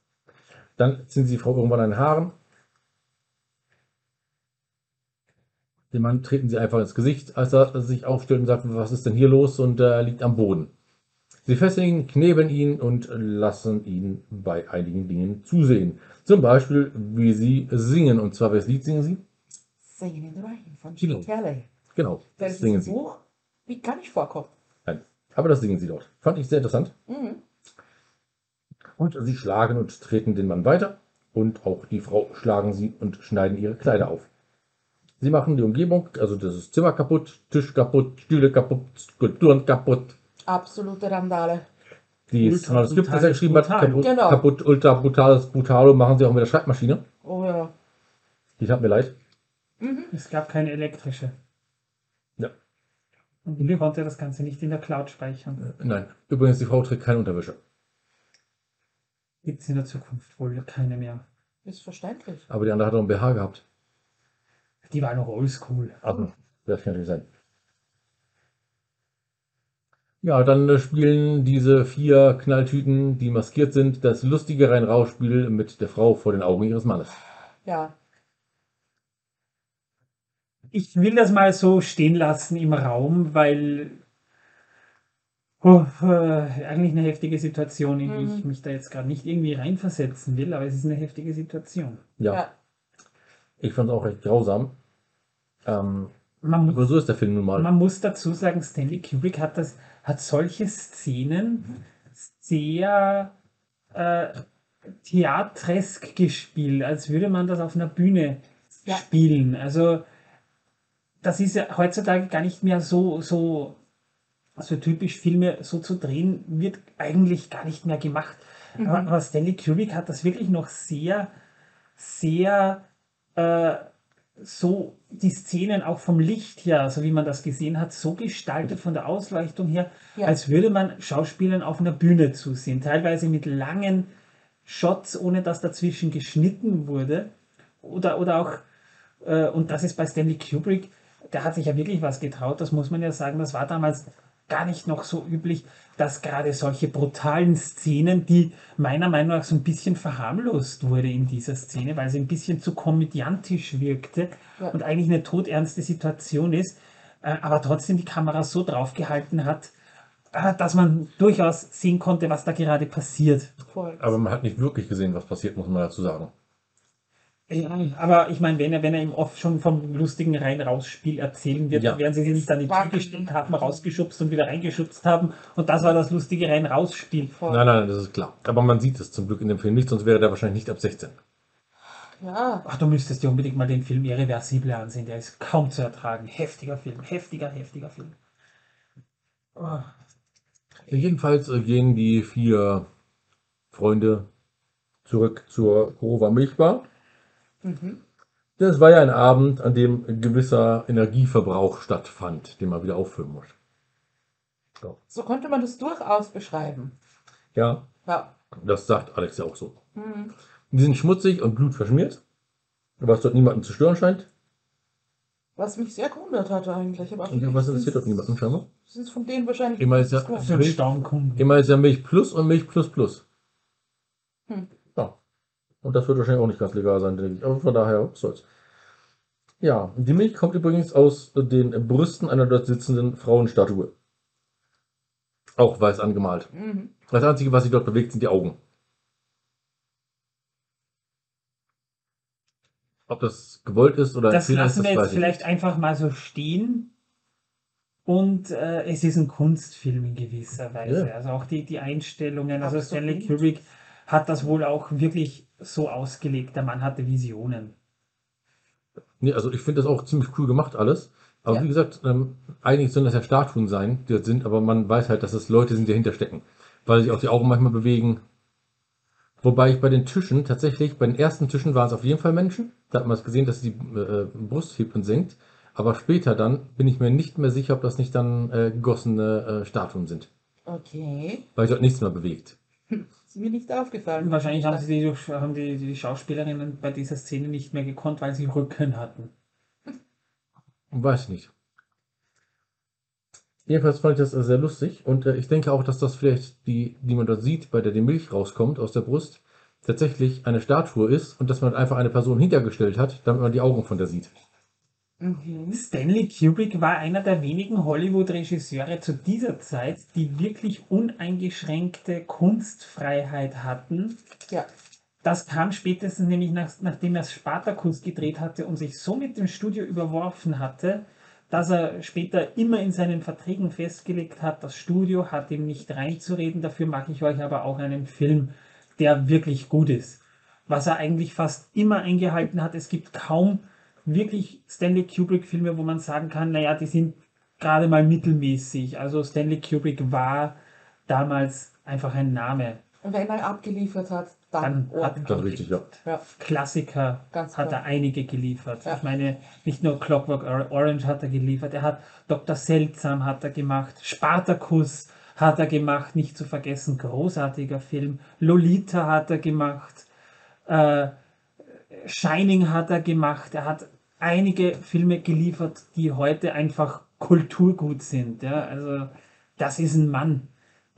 Dann ziehen sie die Frau irgendwann an den Haaren. Den Mann treten sie einfach ins Gesicht, als er sich aufstellt und sagt, was ist denn hier los? Und er liegt am Boden. Sie fesseln ihn, knebeln ihn und lassen ihn bei einigen Dingen zusehen. Zum Beispiel, wie sie singen. Und zwar, welches Lied singen sie? Singing in the Rain von. Gene Kelly. Genau, Das das ist singen sie. Buch, wie gar nicht vorkommt. Nein, aber das singen sie dort. Fand ich sehr interessant. Mhm. Und sie schlagen und treten den Mann weiter. Und auch die Frau schlagen sie und schneiden ihre Kleider auf. Sie machen die Umgebung, also das Zimmer kaputt, Tisch kaputt, Stühle kaputt, Skulpturen kaputt. Absolute Randale. Die Ultra Manuskript, das er brutal, geschrieben hat, brutal. kaputt, Genau. kaputt, ultra brutales, brutalo, machen sie auch mit der Schreibmaschine. Oh ja. Die tat mir leid. Es gab keine elektrische. Ja. Und Willi konnte das Ganze nicht in der Cloud speichern. Nein. Übrigens, die Frau trägt keine Unterwäsche. Gibt es in der Zukunft wohl keine mehr. Ist verständlich. Aber die andere hat auch ein BH gehabt. Die war noch oldschool. Also, das kann natürlich sein. Ja, dann äh, spielen diese vier Knalltüten, die maskiert sind, das lustige Rein-Raus-Spiel mit der Frau vor den Augen ihres Mannes. Ja. Ich will das mal so stehen lassen im Raum, weil oh, äh, eigentlich eine heftige Situation, in die Mhm. ich mich da jetzt gerade nicht irgendwie reinversetzen will, aber es ist eine heftige Situation. Ja, Ja. ich fand es auch recht grausam. Ähm, Man, aber so ist der Film nun mal. man muss dazu sagen, Stanley Kubrick hat, das, hat solche Szenen sehr äh, theatresk gespielt, als würde man das auf einer Bühne Ja. spielen. Also das ist ja heutzutage gar nicht mehr so, so, so typisch, Filme so zu drehen, wird eigentlich gar nicht mehr gemacht. Aber, aber Stanley Kubrick hat das wirklich noch sehr, sehr äh, so die Szenen auch vom Licht her, so wie man das gesehen hat, so gestaltet von der Ausleuchtung her, Ja. als würde man Schauspielern auf einer Bühne zusehen. Teilweise mit langen Shots, ohne dass dazwischen geschnitten wurde. Oder, oder auch, äh, und das ist bei Stanley Kubrick, der hat sich ja wirklich was getraut, das muss man ja sagen, das war damals gar nicht noch so üblich, dass gerade solche brutalen Szenen, die meiner Meinung nach so ein bisschen verharmlost wurde in dieser Szene, weil sie ein bisschen zu komödiantisch wirkte Ja. und eigentlich eine todernste Situation ist, äh, aber trotzdem die Kamera so draufgehalten hat, äh, dass man durchaus sehen konnte, was da gerade passiert. Aber man hat nicht wirklich gesehen, was passiert, muss man dazu sagen. Ja, aber ich meine, wenn er, wenn er ihm oft schon vom lustigen Rein-Raus-Spiel erzählen wird, Ja. dann werden sie sich nicht an die Tür gestellt haben, rausgeschubst und wieder reingeschubst haben. Und das war das lustige Rein-Raus-Spiel. Nein, nein, das ist klar. Aber man sieht es zum Glück in dem Film nicht, sonst wäre der wahrscheinlich nicht ab 16. Ja. Ach, du müsstest dir unbedingt mal den Film Irreversible ansehen. Der ist kaum zu ertragen. Heftiger Film. Heftiger, heftiger Film. Oh. Jedenfalls äh, gehen die vier Freunde zurück zur Grover Milchbar. Mhm. Das war ja ein Abend, an dem ein gewisser Energieverbrauch stattfand, den man wieder auffüllen muss. So könnte man das durchaus beschreiben. Ja, Ja. das sagt Alex ja auch so. Mhm. Die sind schmutzig und blutverschmiert, was dort niemanden zu stören scheint. Was mich sehr gewundert hatte eigentlich. Aber Und was interessiert dort niemanden scheinbar? Sind es von denen wahrscheinlich. Immer ist ja- So. Stammkunden. Immer ist ja Milch plus und Milch plus plus. Hm. Und das wird wahrscheinlich auch nicht ganz legal sein, denke ich. Aber von daher, was soll's. Ja, die Milch kommt übrigens aus den Brüsten einer dort sitzenden Frauenstatue. Auch weiß angemalt. Mhm. Das Einzige, was sich dort bewegt, sind die Augen. Ob das gewollt ist oder Das Fehler ist, lassen wir jetzt vielleicht nicht. einfach mal so stehen. Und äh, es ist ein Kunstfilm in gewisser Weise. Ja. Also auch die, die Einstellungen. Also Absolut. Stanley Kubrick hat das wohl auch wirklich so ausgelegt. Der Mann hatte Visionen. Nee, also ich finde das auch ziemlich cool gemacht alles. Aber Ja. wie gesagt, ähm, eigentlich sollen das ja Statuen sein, die dort sind, aber man weiß halt, dass es Leute sind, die dahinter stecken. Weil sich auch die Augen manchmal bewegen. Wobei ich bei den Tischen tatsächlich, bei den ersten Tischen waren es auf jeden Fall Menschen. Da hat man es gesehen, dass die äh, Brust hebt und senkt. Aber später dann bin ich mir nicht mehr sicher, ob das nicht dann äh, gegossene äh, Statuen sind. Okay. Weil sich dort nichts mehr bewegt. Ist mir nicht aufgefallen. Wahrscheinlich haben, sie die, haben die, die Schauspielerinnen bei dieser Szene nicht mehr gekonnt, weil sie Rücken hatten. Weiß ich nicht. Jedenfalls fand ich das sehr lustig und äh, ich denke auch, dass das vielleicht die, die man dort sieht, bei der die Milch rauskommt aus der Brust, tatsächlich eine Statue ist und dass man einfach eine Person hintergestellt hat, damit man die Augen von der sieht. Mhm. Stanley Kubrick war einer der wenigen Hollywood-Regisseure zu dieser Zeit, die wirklich uneingeschränkte Kunstfreiheit hatten. Ja. Das kam spätestens nämlich nach, nachdem er Spartacus gedreht hatte und sich so mit dem Studio überworfen hatte, dass er später immer in seinen Verträgen festgelegt hat, das Studio hat ihm nicht reinzureden. Dafür mache ich euch aber auch einen Film, der wirklich gut ist. Was er eigentlich fast immer eingehalten hat. Es gibt kaum wirklich Stanley Kubrick-Filme, wo man sagen kann, naja, die sind gerade mal mittelmäßig. Also Stanley Kubrick war damals einfach ein Name. Und wenn er abgeliefert hat, dann, Dann hat. Dann richtig, ja. Klassiker Ganz hat klar. er einige geliefert. Ja. Ich meine, nicht nur Clockwork Or- Orange hat er geliefert, er hat Dr. Seltsam hat er gemacht, Spartacus hat er gemacht, nicht zu vergessen, großartiger Film. Lolita hat er gemacht, äh, Shining hat er gemacht, er hat einige Filme geliefert, die heute einfach Kulturgut sind. Ja? Also das ist ein Mann,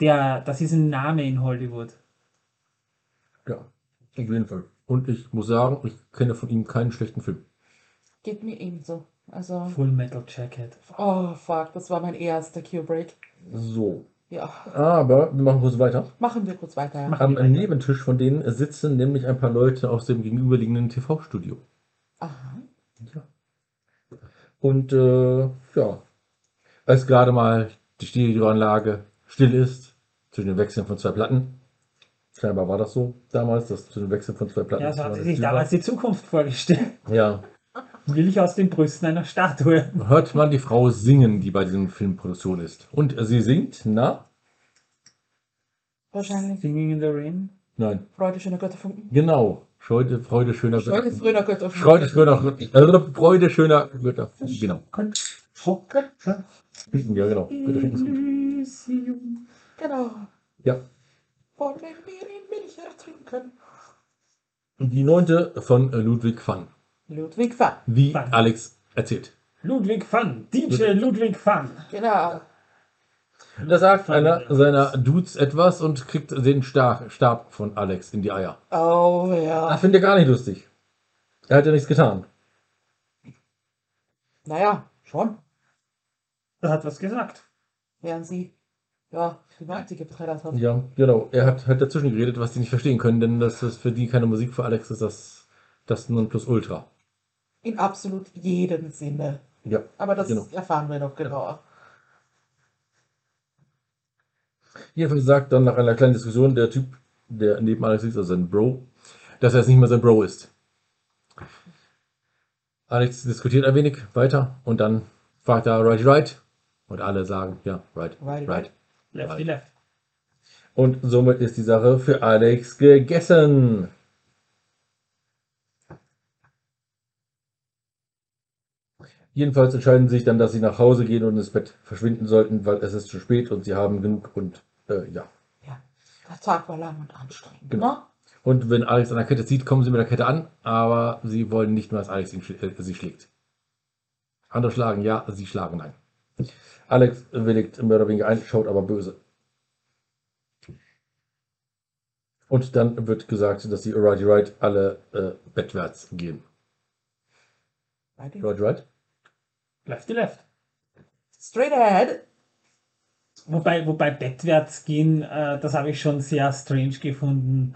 der, das ist ein Name in Hollywood. Ja, auf jeden Fall. Und ich muss sagen, ich kenne von ihm keinen schlechten Film. geht mir ebenso. Also, Full Metal Jacket. oh fuck, das war mein erster Kubrick. So. Ja, Aber wir machen kurz weiter. machen wir kurz weiter. Ja. Am Nebentisch von denen sitzen nämlich ein paar Leute aus dem gegenüberliegenden TV-Studio. Aha. Ja. Und äh, ja, als gerade mal die Stereoanlage still ist, zwischen den Wechseln von zwei Platten. Scheinbar war das so damals, dass zwischen den Wechseln von zwei Platten. Ja, so hat sie sich damals die Zukunft vorgestellt. Ja, Milch aus den Brüsten einer Statue. hört man die Frau singen, die bei diesem Filmproduktion ist. Und sie singt, na? Wahrscheinlich. Singing in the Rain. Nein, Freude, schöner Götterfunken. genau. Freude, Freude schöner Freude, Götterfunken. Freude schöner, äh, Freude schöner Götter. Genau. Ja, genau. Gut. Genau. Ja. Wollen wir in Milch ertrinken? Die neunte von Ludwig van. Ludwig van. Wie Van. Alex erzählt. Ludwig van. DJ Ludwig van. Genau. Da sagt einer seiner Dudes etwas und kriegt den Stab, Stab von Alex in die Eier. Oh Das ja. findet er gar nicht lustig. Er hat ja nichts getan. Naja, schon. Er hat was gesagt. Während sie, ja, die 90er betreut hat. Ja, genau. Er hat halt dazwischen geredet, was die nicht verstehen können, denn das ist für die keine Musik, für Alex ist das das Nonplusultra. In absolut jedem Sinne. Ja, Aber das Genau. erfahren wir noch genauer. Jedenfalls sagt dann nach einer kleinen Diskussion der Typ, der neben Alex sitzt, also sein Bro, dass er jetzt nicht mehr sein Bro ist. Alex diskutiert ein wenig weiter und dann fragt er, right, right? Und alle sagen, ja, right, Right, right. Lefty Right. left. Und somit ist die Sache für Alex gegessen. Jedenfalls entscheiden sie sich dann, dass sie nach Hause gehen und ins Bett verschwinden sollten, weil es ist zu spät und sie haben genug und äh, ja. Ja, der Tag war lang und anstrengend. Genau. Ne? Und wenn Alex an der Kette zieht, kommen sie mit der Kette an, aber sie wollen nicht mehr, dass Alex ihn, äh, sie schlägt. Andere schlagen ja, sie schlagen nein. Alex willigt mehr oder weniger ein, schaut aber böse. Und dann wird gesagt, dass die Righty Right alle äh, bettwärts gehen. Righty Right? Lefty left. Straight ahead. Wobei, wobei bettwärts gehen, äh, das habe ich schon sehr strange gefunden.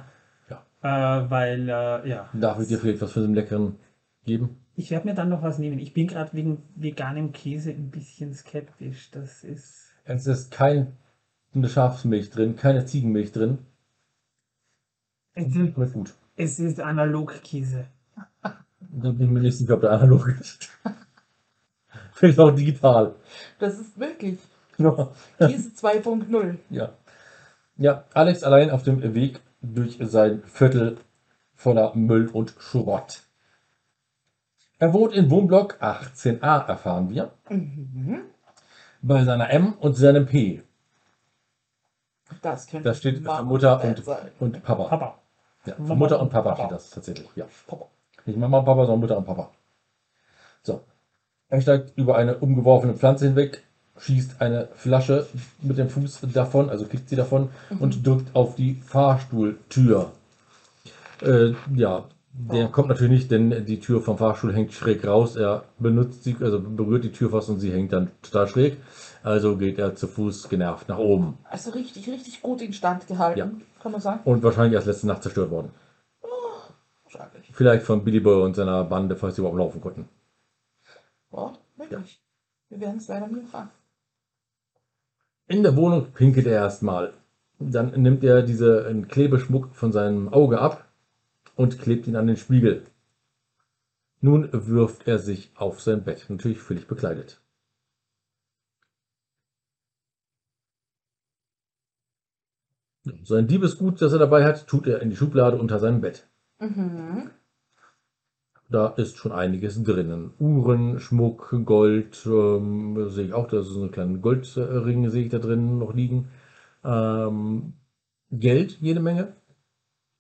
Ja. Äh, weil, äh, ja. Darf ich dir vielleicht was von dem Leckeren geben? Ich werde mir dann noch was nehmen. Ich bin gerade wegen veganem Käse ein bisschen skeptisch. Das ist. Es ist keine Schafsmilch drin, keine Ziegenmilch drin. Es ist, gut. es ist Analogkäse. Da bin ich mir nicht sicher, ob der analog ist. Vielleicht auch digital. Das ist wirklich Ja. Käse 2.0. Ja. Ja, Alex allein auf dem Weg durch sein Viertel voller Müll und Schrott. Er wohnt in Wohnblock 18a, erfahren wir, Mhm. bei seiner M und seinem P. Das könnte Da steht für Mutter und, sein. und Papa. Papa. Ja, für Mama Mutter und und Papa Papa. steht das tatsächlich. Ja. Papa. Nicht Mama und Papa, sondern Mutter und Papa. So. Er steigt über eine umgeworfene Pflanze hinweg, schießt eine Flasche mit dem Fuß davon, also kickt sie davon und drückt auf die Fahrstuhltür. Äh, ja, der Oh. kommt natürlich nicht, denn die Tür vom Fahrstuhl hängt schräg raus. Er benutzt sie, also berührt die Tür fast und sie hängt dann total schräg. Also geht er zu Fuß genervt nach oben. Also richtig, richtig gut instand gehalten, Ja. kann man sagen. Und wahrscheinlich erst letzte Nacht zerstört worden. Wahrscheinlich. Vielleicht von Billy Boy und seiner Bande, falls sie überhaupt laufen konnten. Ja, wirklich. Wir werden es leider nie erfahren. In der Wohnung pinkelt er erstmal. Dann nimmt er diesen Klebeschmuck von seinem Auge ab und klebt ihn an den Spiegel. Nun wirft er sich auf sein Bett, natürlich völlig bekleidet. Sein Diebesgut, das er dabei hat, tut er in die Schublade unter seinem Bett. Mhm. Da ist schon einiges drinnen. Uhren, Schmuck, Gold, ähm, sehe ich auch, da ist so eine kleine Goldringe sehe ich da drin noch liegen. Ähm, Geld, jede Menge.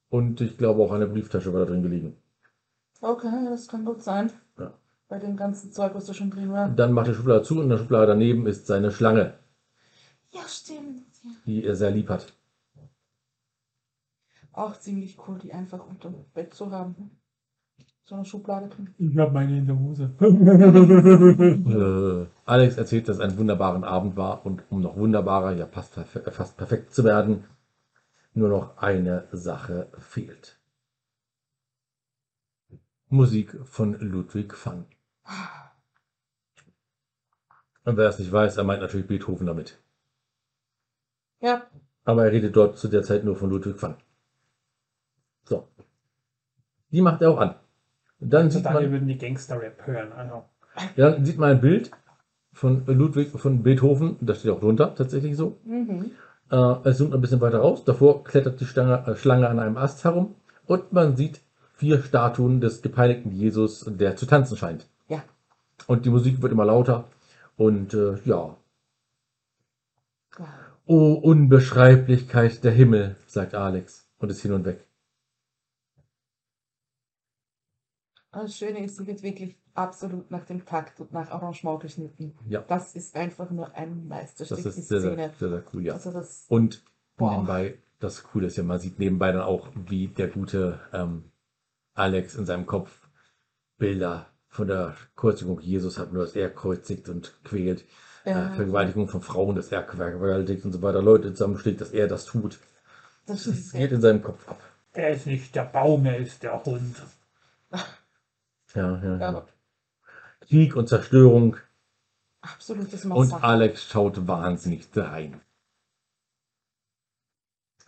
Und ich glaube auch eine Brieftasche war da drin gelegen. Okay, das kann gut sein. Ja. Bei dem ganzen Zeug, was da schon drin war. Dann macht er die Schublade zu und in der Schublade daneben ist seine Schlange, Ja, stimmt. Ja. die er sehr lieb hat. Auch ziemlich cool, die einfach unter dem Bett zu haben. So eine Schublade drin. Ich habe meine in der Hose. Äh, Alex erzählt, dass es ein wunderbarer Abend war und um noch wunderbarer, ja fast, perfe fast perfekt zu werden, nur noch eine Sache fehlt. Musik von Ludwig van. Und wer es nicht weiß, er meint natürlich Beethoven damit. Ja, Aber er redet dort zu der Zeit nur von Ludwig van. So. Die macht er auch an. Dann sieht Heutzutage man, würden die Gangster-Rap hören. Also. dann sieht man ein Bild von Ludwig, von Beethoven. Das steht auch drunter, tatsächlich so. mhm. Äh, es zoomt ein bisschen weiter raus. Davor klettert die Stange, äh, Schlange an einem Ast herum. Und man sieht vier Statuen des gepeinigten Jesus, der zu tanzen scheint. ja. Und die Musik wird immer lauter. Und äh, ja. Ja. O Unbeschreiblichkeit der Himmel, sagt Alex und ist hin und weg. Das Schöne ist, sie wird wirklich absolut nach dem Takt und nach Arrangement geschnitten. Ja. Das ist einfach nur ein Meisterstück, Das die ist sehr, sehr, Szene. sehr, sehr cool, ja. Also das, Und Boah. nebenbei, das Coole ist ja, man sieht nebenbei dann auch, wie der gute ähm, Alex in seinem Kopf Bilder von der Kreuzigung Jesus hat, nur dass er kreuzigt und quält. Ja. Äh, Vergewaltigung von Frauen, dass er vergewaltigt und so weiter, Leute zusammenschlägt, dass er das tut. das Das ist geht in seinem Kopf ab. Er ist nicht der Baum, er ist der Hund. Ja, ja. Krieg und Zerstörung absolutes und Massaker. Alex schaut wahnsinnig rein.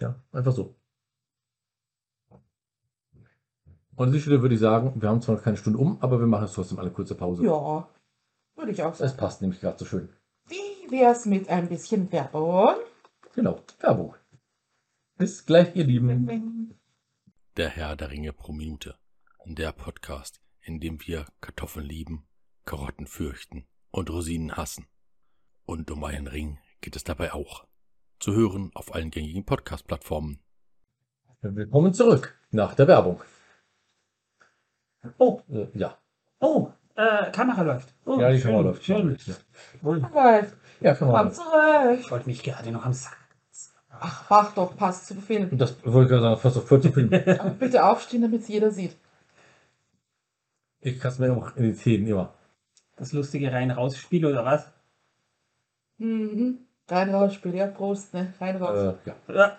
Ja, einfach so. Und an dieser Stelle würde ich sagen, wir haben zwar noch keine Stunde um, aber wir machen jetzt trotzdem eine kurze Pause. Ja, würde ich auch Es sagen. passt nämlich gerade so schön. Wie wär's mit ein bisschen Werbung? Genau, Werbung. Bis gleich, ihr Lieben. Der Herr der Ringe pro Minute. Der Podcast, in dem wir Kartoffeln lieben, Karotten fürchten und Rosinen hassen. Und um einen Ring geht es dabei auch. Zu hören auf allen gängigen Podcast-Plattformen. Willkommen zurück nach der Werbung. Oh, Äh, ja. oh, äh, Kamera läuft. Oh, ja, die schön, Kamera läuft. Schön. Ja. Läuft. ja Kamera Komm läuft. zurück. Ich wollte mich gerade noch am Sack. Ach, mach doch, passt Film. Und das wollte ich gerade sagen, fast auf 40 Filme. Aber bitte aufstehen, damit es jeder sieht. Ich kann es mir auch in die Zähne immer. Das lustige Rein-Raus-Spiel oder was? Mhm. Rein raus, Spiel, ja, Prost, ne? Rein raus. Äh, ja.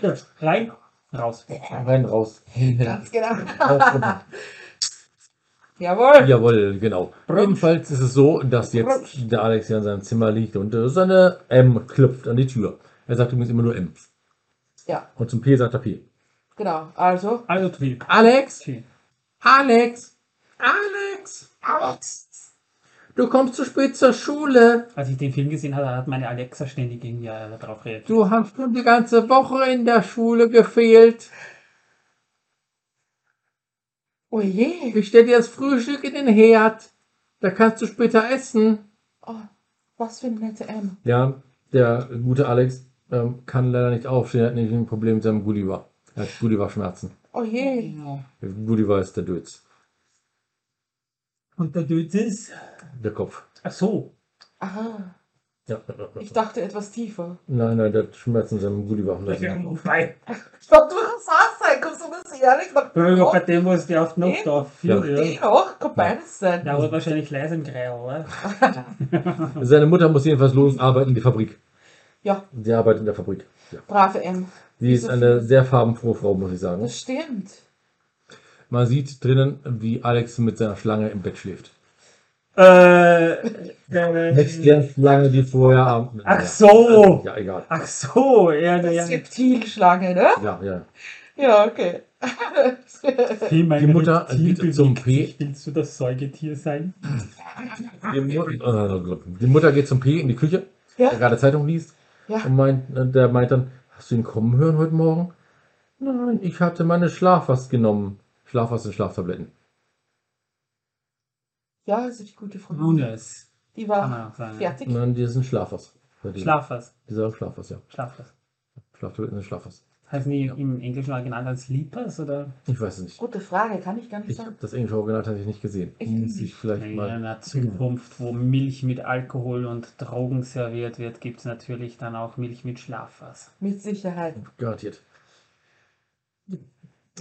Ja. Rein, raus. Rein, raus. Ganz genau. Jawohl. Jawohl, genau. Jedenfalls ist es so, dass jetzt der Alex hier in seinem Zimmer liegt und äh, seine M klopft an die Tür. Er sagt übrigens immer nur M. Ja, Und zum P sagt er P. genau. Also, Also Trill. Alex! Okay. Alex! Alex! Alex! Du kommst zu spät zur Schule. Als ich den Film gesehen habe, hat meine Alexa ständig irgendwie äh, darauf reagiert. Du hast schon die ganze Woche in der Schule gefehlt. oh je. Ich stell dir das Frühstück in den Herd. Da kannst du später essen. Oh, was für eine nette M. Ja, der gute Alex ähm, kann leider nicht aufstehen. Er hat nämlich ein Problem mit seinem Gulliver. Er hat Gulliver-Schmerzen. Oh je. Gulliver ist der Dötz. Und der Dötz ist. Der Kopf. Ach so. Aha. Ja. Ich dachte etwas tiefer. Nein, nein, der hat Schmerzen in seinem Gulliver. Wobei, Ich war du saß sein, kommst du das ehrlich? bei dem, wo es der auf noch da führt, Ja. ja. Doch, kann beides sein. Der hat wahrscheinlich leise im Greil, oder? Seine Mutter muss jedenfalls los arbeiten in die Fabrik. Ja, Sie arbeitet in der Fabrik. Ja. brave M. Sie ist eine sehr farbenfrohe Frau, muss ich sagen. Das stimmt. Man sieht drinnen, wie Alex mit seiner Schlange im Bett schläft. Äh, Nicht äh, der Schlange, die vorher am. Ach so. Ja, egal. Ach so, ja, Das ja. Reptilschlange, ne? Ja, ja. Ja, okay. Hey, Die Mutter Reptil geht zum P. Willst du das Säugetier sein? Die, Mu äh, die Mutter geht zum P in die Küche, Ja. der gerade Zeitung liest. Ja. Und meint, äh, der meint dann, hast du ihn kommen hören heute Morgen? Nein, ich hatte meine Schlafwas genommen. Schlafwas sind Schlaftabletten. Ja, also die gute Frau. Nun, das Die war fertig. Nein, die sind Schlafwas. Bei denen. Schlafwas. Die sagen Schlafwas, ja. Schlafwas. Schlaftabletten sind Schlafwas. Heißen die im englischen Original dann Sleepers oder? Ich weiß es nicht. Gute Frage, kann ich gar nicht Ich habe sagen. das englische Original tatsächlich nicht gesehen. Ich Muss ich vielleicht In mal. einer Zukunft, wo Milch mit Alkohol und Drogen serviert wird, gibt es natürlich dann auch Milch mit Schlafwas. Mit Sicherheit. Garantiert.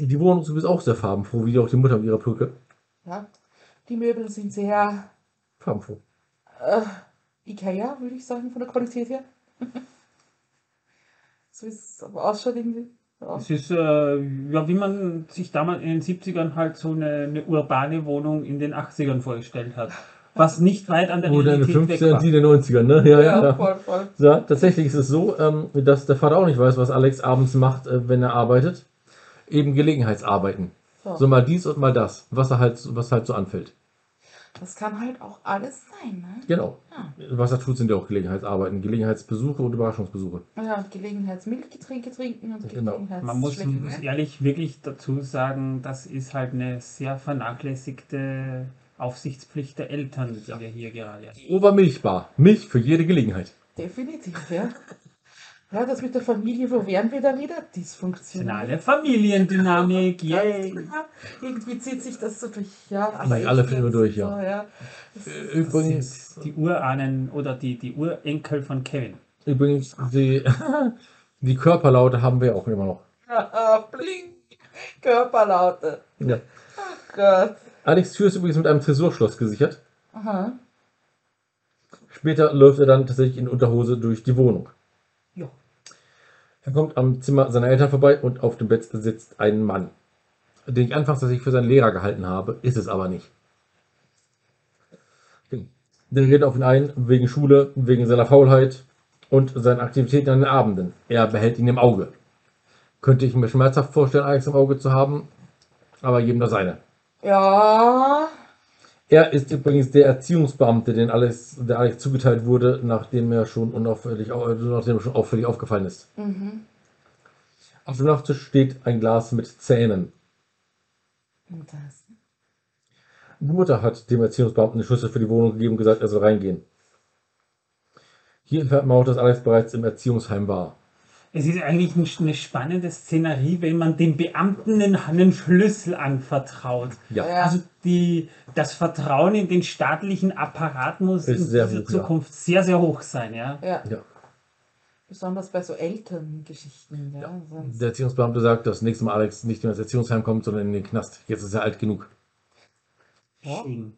Die Wohnung ist übrigens auch sehr farbenfroh, wie auch die Mutter mit ihrer Brücke. Ja. Die Möbel sind sehr Farbenfroh. äh, Ikea, würde ich sagen, von der Qualität her. so wie es aber ausschaut irgendwie. Ja. Es ist, äh, ja, wie man sich damals in den 70ern halt so eine, eine urbane Wohnung in den 80ern vorgestellt hat. Was nicht weit an der Oder in den Realität weg 50ern, war. die in den 90ern, ne? Ja, ja, Ja, ja. voll, voll. Ja, tatsächlich ist es so, ähm, dass der Vater auch nicht weiß, was Alex abends macht, äh, wenn er arbeitet. Eben Gelegenheitsarbeiten. So. So mal dies und mal das, was er halt, was halt so anfällt. Das kann halt auch alles sein, ne? Genau. Ja. Was er tut, sind ja auch Gelegenheitsarbeiten, Gelegenheitsbesuche und Überraschungsbesuche. Ja, und Gelegenheitsmilchgetränke trinken und Genau. Gelegenheits Man muss, Schlecken, muss ne? ehrlich wirklich dazu sagen, das ist halt eine sehr vernachlässigte Aufsichtspflicht der Eltern, die wir hier gerade haben. Obermilchbar. Milch für jede Gelegenheit. Definitiv, ja. Ja, das mit der Familie, wo wären wir da wieder? Dysfunktional. Finale Familiendynamik, yay! Ja, irgendwie zieht sich das so durch, ja. Aber Durch alle ich Filme durch, so, ja. ja. Das Äh, Übrigens, Die Urahnen oder die, die Urenkel von Kevin. übrigens die, die Körperlaute haben wir auch immer noch. Ah, bling. Körperlaute. Ja. Oh Gott. Alex Tür ist übrigens mit einem Tresorschloss gesichert. Aha. Später läuft er dann tatsächlich in Unterhose durch die Wohnung. Er kommt am Zimmer seiner Eltern vorbei und auf dem Bett sitzt ein Mann, den ich anfangs tatsächlich für seinen Lehrer gehalten habe, ist es aber nicht. Den redet auf ihn ein, wegen Schule, wegen seiner Faulheit und seinen Aktivitäten an den Abenden. Er behält ihn im Auge. Könnte ich mir schmerzhaft vorstellen, Alex im Auge zu haben, aber jedem das seine. Ja. Er ist übrigens der Erziehungsbeamte, den Alex, der Alex zugeteilt wurde, nachdem er schon unauffällig, au- nachdem er schon auffällig aufgefallen ist. Mhm. Auf dem Nachttisch steht ein Glas mit Zähnen. Das. Die Mutter hat dem Erziehungsbeamten den Schlüssel für die Wohnung gegeben und gesagt, er soll reingehen. Hier erfährt man auch, dass Alex bereits im Erziehungsheim war. Es ist eigentlich ein- eine spannende Szenerie, wenn man dem Beamten einen, einen Schlüssel anvertraut. Ja. Ja. Also die, das Vertrauen in den staatlichen Apparat muss Ist in dieser hoch, ja. Zukunft sehr, sehr hoch sein. Ja? Ja, Ja. besonders bei so Elterngeschichten. Ja. Sonst, Der Erziehungsbeamte sagt, dass nächstes Mal Alex nicht mehr ins Erziehungsheim kommt, sondern in den Knast. Jetzt ist er alt genug. Ja. Schön.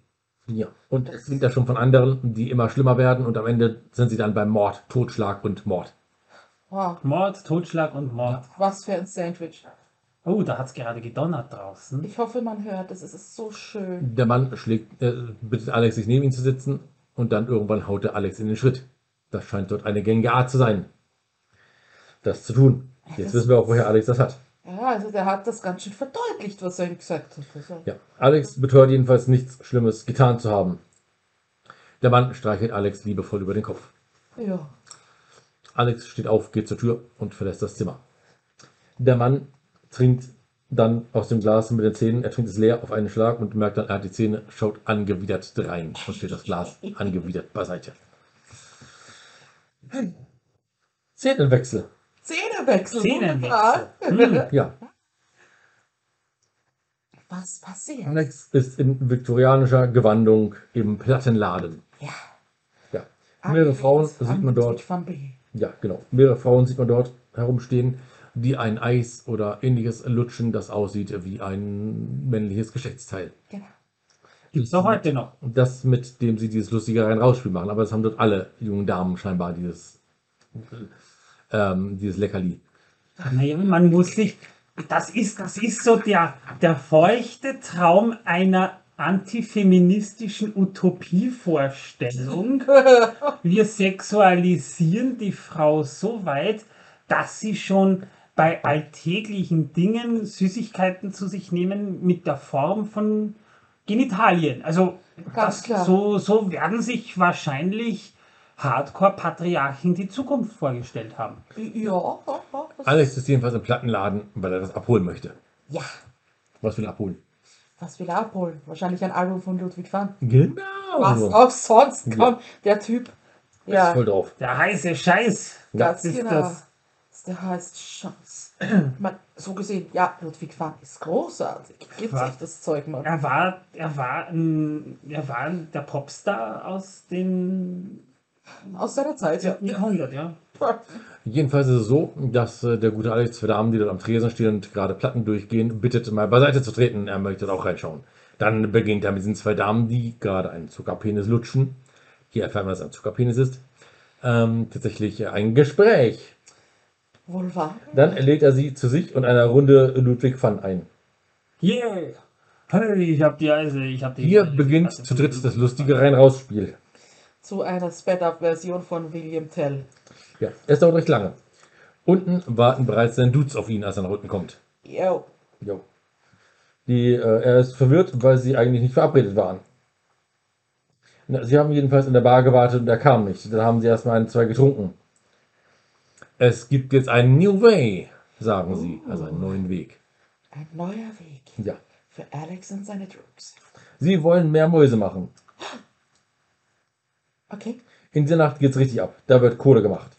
Ja. Und es klingt ja schon von anderen, die immer schlimmer werden und am Ende sind sie dann beim Mord, Totschlag und Mord. Wow, Mord, Totschlag und Mord. was für ein Sandwich. Oh, da hat es gerade gedonnert draußen. Ich hoffe, man hört es. Es ist so schön. Der Mann schlägt, äh, bittet Alex, sich neben ihn zu sitzen und dann irgendwann haut er Alex in den Schritt. Das scheint dort eine gängige Art zu sein, das zu tun. Jetzt Das- wissen wir auch, woher Alex das hat. Ja, also der hat das ganz schön verdeutlicht, was er ihm gesagt hat. Also, Ja, Alex beteuert jedenfalls nichts Schlimmes getan zu haben. Der Mann streichelt Alex liebevoll über den Kopf. ja. Alex steht auf, geht zur Tür und verlässt das Zimmer. Der Mann trinkt dann aus dem Glas mit den Zähnen, er trinkt es leer auf einen Schlag und merkt dann, er hat die Zähne, schaut angewidert rein und steht das Glas angewidert beiseite. Szenenwechsel. Zähnewechsel. Szenenwechsel. wunderbar. Ja, Was passiert? Alex ist in viktorianischer Gewandung im Plattenladen. Ja. Ja, mehrere Frauen sieht man an dort. Van B. Ja, genau. Mehrere Frauen sieht man dort herumstehen, die ein Eis oder ähnliches lutschen, das aussieht wie ein männliches Geschlechtsteil. Genau. Gibt's auch heute noch. Das, mit dem sie dieses lustige Rein-Raus-Spiel machen. Aber das haben dort alle jungen Damen scheinbar, dieses, ähm, dieses Leckerli. Naja, man muss sich, das ist, das ist so der, der feuchte Traum einer antifeministischen Utopievorstellung. Wir sexualisieren die Frau so weit, dass sie schon bei alltäglichen Dingen Süßigkeiten zu sich nehmen mit der Form von Genitalien. Also Ganz das, klar. So, so werden sich wahrscheinlich Hardcore-Patriarchen die Zukunft vorgestellt haben. Ja. das- Alex ist jedenfalls im Plattenladen, weil er das abholen möchte. Ja. Was will er abholen? Was will er abholen? Wahrscheinlich ein Album von Ludwig van. Genau. Was auch sonst Ja. kommt. Der Typ. Ist Ja, voll drauf. Der heiße Scheiß. ganz ist genau. das. Der heißt Chance. Man, so gesehen, ja, Ludwig van ist großartig. Gibt sich das Zeug mal. Er war, er war, ein, er war der Popstar aus dem Aus seiner Zeit, ja. Jahrhundert, ja. Jedenfalls ist es so, dass äh, der gute Alex für Damen, die dort am Tresen stehen und gerade Platten durchgehen, bittet, mal beiseite zu treten. Er möchte auch reinschauen. Dann beginnt er mit diesen zwei Damen, die gerade einen Zuckerpenis lutschen. Hier erfahren wir, dass er ein Zuckerpenis ist. Ähm, tatsächlich ein Gespräch. Wohl wahr? Dann lädt er sie zu sich und einer Runde Ludwig van ein. Yeah. Hey, ich hab die Eise, ich hab die. Hier beginnt zu dritt das lustige Rein-Raus-Spiel. Zu einer Sped-Up-Version von William Tell. Ja, es dauert recht lange. Unten warten bereits sein Dudes auf ihn, als er nach unten kommt. Yo. Jo. Die, äh, er ist verwirrt, weil sie eigentlich nicht verabredet waren. Na, sie haben jedenfalls in der Bar gewartet und er kam nicht. Dann haben sie erstmal ein, zwei getrunken. Es gibt jetzt einen New Way, sagen sie. Also einen neuen Weg. Ein neuer Weg Ja. für Alex und seine Drugs. Sie wollen mehr Mäuse machen. Okay. In dieser Nacht geht's richtig ab. Da wird Kohle gemacht.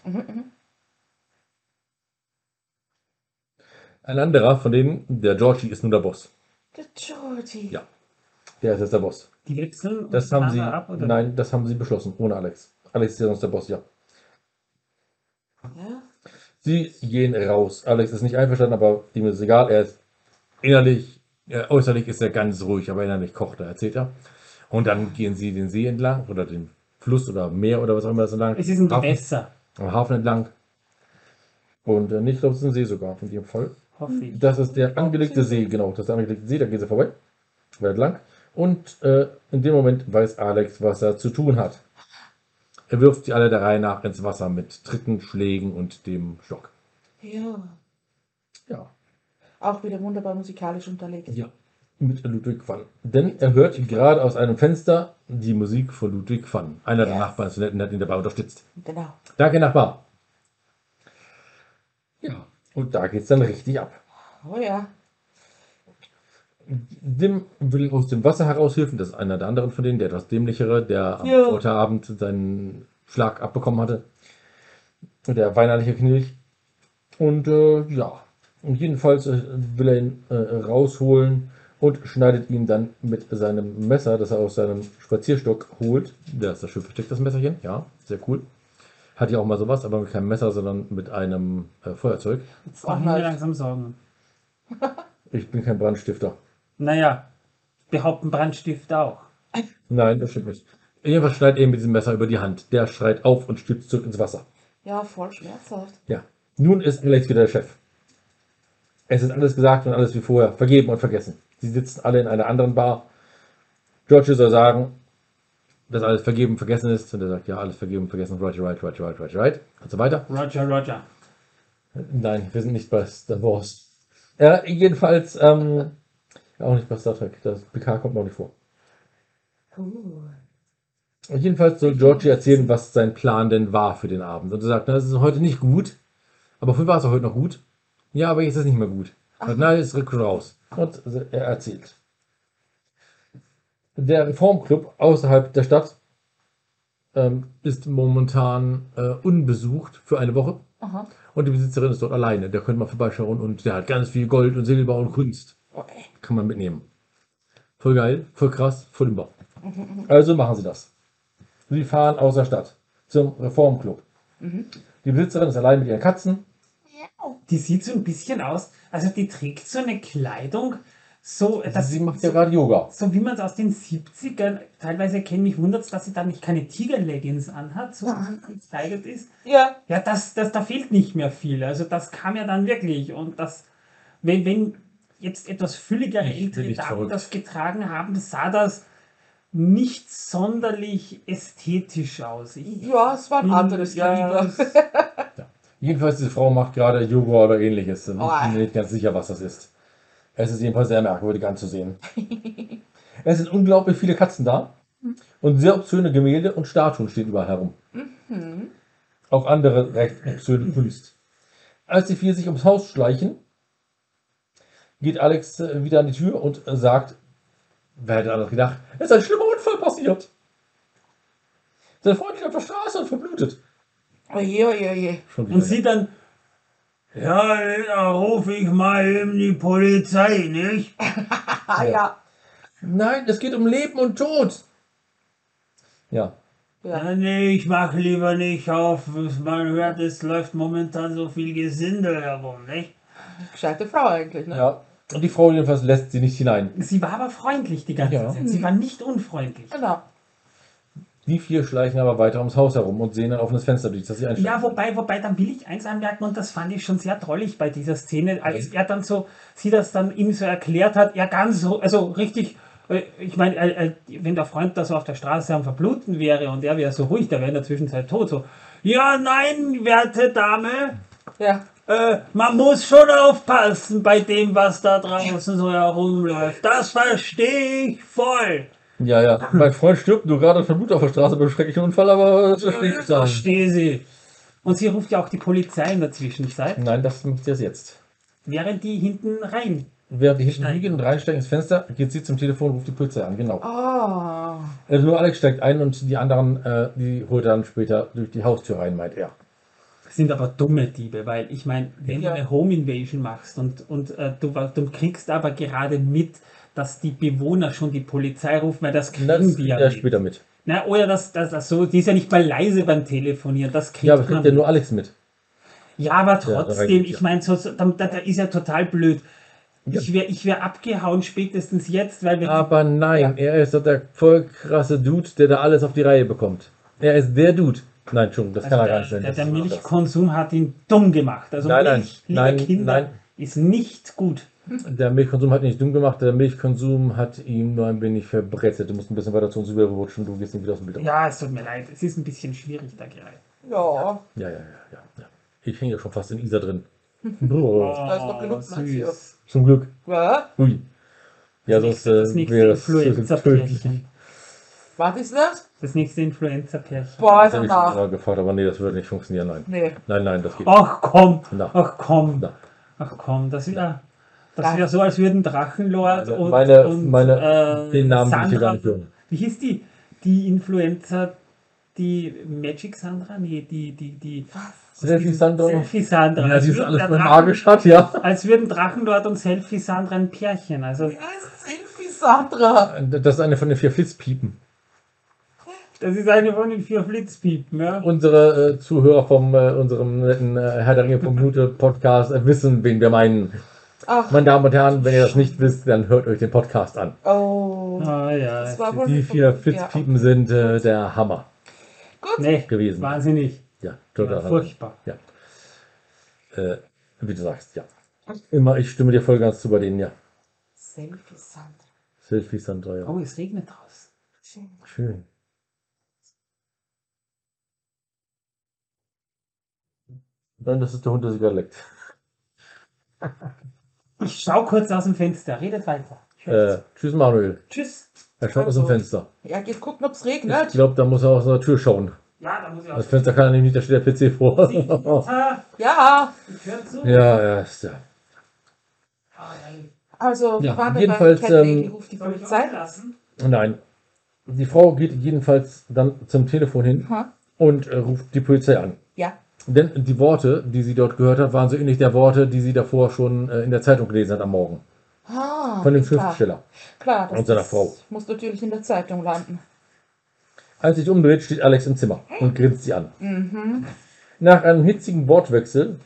Ein anderer von denen, der Georgie, ist nun der Boss. Der Georgie. Ja. Der ist jetzt der Boss. Die wechseln Das haben sie. ab, oder? Nein, das haben sie beschlossen, ohne Alex. Alex ist ja sonst der Boss, ja. Ja. Sie gehen raus. Alex ist nicht einverstanden, aber ihm ist es egal. Er ist innerlich, äh, äußerlich ist er ganz ruhig, aber innerlich kocht er, erzählt er. Und dann gehen sie den See entlang oder den Fluss oder Meer oder was auch immer das entlang. Es ist ein Hafen, Gewässer, am Hafen entlang. Und äh, nicht, ich glaube, es ist ein See sogar, in dem Fall. hoffe ich. Das ist der angelegte See, genau. Das ist der angelegte See, da gehen sie vorbei. Weit lang. Und äh, in dem Moment weiß Alex, was er zu tun hat. Er wirft sie alle der Reihe nach ins Wasser mit Tritten, Schlägen und dem Stock. Ja. Ja. Auch wieder wunderbar musikalisch unterlegt. Ja. Mit Ludwig van. Denn er hört gerade aus einem Fenster die Musik von Ludwig van. Einer der Ja. Nachbarn ist nett und hat ihn dabei unterstützt. Genau. Danke, Nachbar. Ja. Und da geht's dann richtig ab. Oh ja. Dim will aus dem Wasser heraushelfen. Das ist einer der anderen von denen, der etwas dämlichere, der am Ja. Vorabend seinen Schlag abbekommen hatte. Der weinerliche Knilch. Und äh, ja, und jedenfalls äh, will er ihn äh, rausholen und schneidet ihn dann mit seinem Messer, das er aus seinem Spazierstock holt. Da ist das schön versteckt, das Messerchen. Ja, sehr cool. Hatte ja auch mal sowas, aber mit keinem Messer, sondern mit einem äh, Feuerzeug. Jetzt machen wir langsam Sorgen. Ich bin kein Brandstifter. Naja, behaupten Brandstift auch. Nein, das stimmt nicht. Jedenfalls schneidet er mit diesem Messer über die Hand. Der schreit auf und stürzt zurück ins Wasser. Ja, voll schmerzhaft. Ja. Nun ist Alex wieder der Chef. Es ist alles gesagt und alles wie vorher. Vergeben und vergessen. Sie sitzen alle in einer anderen Bar. George soll sagen, dass alles vergeben und vergessen ist. Und er sagt, ja, alles vergeben und vergessen. Right, right, right, right, right, right. Und so weiter. Roger, Roger. Nein, wir sind nicht bei Star Wars. Ja, jedenfalls, ähm, auch nicht bei Star Trek. Das PK kommt noch nicht vor. Und jedenfalls soll Georgie erzählen, was sein Plan denn war für den Abend. Und er sagt, na, das ist heute nicht gut. Aber früher war es auch heute noch gut. Ja, aber jetzt ist es nicht mehr gut. Jetzt rückt raus. Und er erzählt. Der Reformclub außerhalb der Stadt ähm, ist momentan äh, unbesucht für eine Woche. Aha. Und die Besitzerin ist dort alleine. Der könnte mal vorbeischauen und der hat ganz viel Gold und Silber und Kunst. Ey. Kann man mitnehmen. Voll geil, voll krass, voll im Bau. Also machen sie das. Sie fahren aus der Stadt zum Reformclub. Die Besitzerin ist allein mit ihren Katzen. Die sieht so ein bisschen aus, also die trägt so eine Kleidung, so, das, sie macht so, ja gerade Yoga. so wie man es aus den 70ern teilweise kennt. Mich wundert es, dass sie da nicht keine Tiger-Leggings anhat, so gekleidet ist. Ja, Ja, das, das, da fehlt nicht mehr viel. Also das kam ja dann wirklich. Und das, wenn, wenn jetzt etwas fülligere bin ältere Damen verrückt. das getragen haben, sah das nicht sonderlich ästhetisch aus. Ich, ja, es war ein anderes ja, Kaliber. Jedenfalls, diese Frau macht gerade Yoga oder ähnliches. Ich Oh. bin mir nicht ganz sicher, was das ist. Es ist jedenfalls sehr merkwürdig anzusehen. es sind unglaublich viele Katzen da. Und sehr obszöne Gemälde und Statuen stehen überall herum. Auch andere recht obszöne Kunst. Als die vier sich ums Haus schleichen, geht Alex äh, wieder an die Tür und äh, sagt, wer hätte anders gedacht, es ist ein schlimmer Unfall passiert. Sein Freund liegt auf der Straße und verblutet. Oje, oje, oje. Und sie dann, ja, da rufe ich mal eben die Polizei, nicht? Ah, ja. Nein, es geht um Leben und Tod. Ja, Ja. Ja, nee, ich mach lieber nicht auf. Man hört, es läuft momentan so viel Gesindel herum, nicht? Gescheite Frau eigentlich, ne? ja. Und die Frau jedenfalls lässt sie nicht hinein. Sie war aber freundlich die ganze Ja. Zeit. Sie war nicht unfreundlich. Genau. Die vier schleichen aber weiter ums Haus herum und sehen ein offenes Fenster, durch das sie einsteigen. Ja, wobei, wobei, dann will ich eins anmerken und das fand ich schon sehr drollig bei dieser Szene, als er dann so, sie das dann ihm so erklärt hat, ja ganz so, also richtig, äh, ich meine, äh, äh, wenn der Freund da so auf der Straße am Verbluten wäre und er wäre so ruhig, der wäre in der Zwischenzeit tot, so, ja, nein, werte Dame, Ja. äh, man muss schon aufpassen bei dem, was da draußen so herumläuft. Das verstehe ich voll. Ja, ja. Mein Freund stirbt nur gerade von Blut auf der Straße beim schrecklichen Unfall, aber das verstehe ich dann. Verstehe sie. Und sie ruft ja auch die Polizei in der Zwischenzeit, Nein, das macht sie erst jetzt. während die hinten rein Während die hinten liegen und reinsteigen ins Fenster, geht sie zum Telefon und ruft die Polizei an. Genau. Ah. Also nur Alex steigt ein und die anderen, äh, die holt er dann später durch die Haustür rein, meint er. sind aber dumme Diebe, weil ich meine, wenn Ja. du eine Home Invasion machst und, und äh, du, du kriegst aber gerade mit, dass die Bewohner schon die Polizei rufen, weil das kriegen Das die ja er mit. später mit. Na, oder das, das, das so, die ist ja nicht mal leise beim Telefonieren, das kriegt Ja, aber kriegt ja nur Alex mit. Ja, aber Ja, trotzdem, ich ja. meine, so, so, da, da ist ja total blöd. Ich wäre ich wär abgehauen spätestens jetzt, weil wir Aber nein, er ist doch der voll krasse Dude, der da alles auf die Reihe bekommt. Er ist der Dude. Nein, Entschuldigung, das kann er gar nicht der, sein. der, der. Milchkonsum hat ihn dumm gemacht. Also Nein, nein, Milch, liebe nein, Kinder, nein. ist nicht gut. Der Milchkonsum hat ihn nicht dumm gemacht, der Milchkonsum hat ihn nur ein wenig verbrettert. Du musst ein bisschen weiter zu uns rüberrutschen, du gehst nicht wieder aus dem Bild. Ja, es tut mir leid. Es ist ein bisschen schwierig da gerade. Ja. Ja, ja, ja, ja, ja. Ich hänge ja schon fast in Isa drin. Oh, Da ist noch genug Platz hier. süß. Zum Glück. Ja. Ui. Ja, sonst Das äh, nächste wäre Influenza-Pärchen. tödlich. Was ist das? Das nächste Influencer-Pärchen. Boah, Das habe ich schon danach. mal gefragt, aber nee, das würde nicht funktionieren. Nein. Nee. Nein, nein, das geht nicht. Ach komm, Na. ach komm, Na. ach komm, das wäre das Nein. wär so, als würden Drachenlord Meine- und, meine- und meine- äh, den Namen will ich hier Sandra, gar nicht hören. Wie hieß die? Die Influencer, die Magic Sandra? Nee, die, die, die. Selfie Sandra. Selfie Sandra. Ja, Als sie ist würden alles Drachen- magisch hat, ja. Als würden Drachenlord und Selfie Sandra ein Pärchen. Also, Ja, Selfie Sandra. Das ist eine von den vier Flitzpiepen. das ist eine von den vier Flitzpiepen, ja. Unsere äh, Zuhörer vom äh, unserem netten äh, Herr der Ringe vom Minute Podcast äh, wissen, wen wir meinen. Ach, Meine Damen und Herren, wenn ihr das nicht wisst, dann hört euch den Podcast an. oh. Ah ja. Das war wohl Die vier ja. Flitzpiepen sind äh, der Hammer Gut. Nee, gewesen. wahnsinnig. Ja, Ja, total. furchtbar. Ja. Äh, wie du sagst, ja. Immer, ich stimme dir voll ganz zu bei denen, ja. Selfie Sandra. Selfie Sandra, ja. Oh, es regnet draußen. Schön. Nein, das ist der Hund, der sich gerade leckt. Ich schau kurz aus dem Fenster. Redet weiter. Ich Äh, tschüss Manuel. Tschüss. Er schaut aus dem Also. Fenster. Ja, geht gucken, ob es Ich regnet. glaube, da muss er aus der Tür schauen. Ja, da muss ich Das auch. Fenster kann er nämlich nicht, da steht der PC vor. Ja, ich ja, ja, ist ja. Ah, also Ja, waren wir jedenfalls, ähm, ruft die ich Polizei. lassen? Nein. Die Frau geht jedenfalls dann zum Telefon hin Ha? und äh, ruft die Polizei an. Ja. Denn die Worte, die sie dort gehört hat, waren so ähnlich der Worte, die sie davor schon äh, in der Zeitung gelesen hat am Morgen. Ah, Von dem. Schriftsteller. Klar, das und seiner ist- Frau. muss natürlich in der Zeitung landen. Als sich umdreht, steht Alex im Zimmer und grinst sie an. Mhm. Nach einem hitzigen Wortwechsel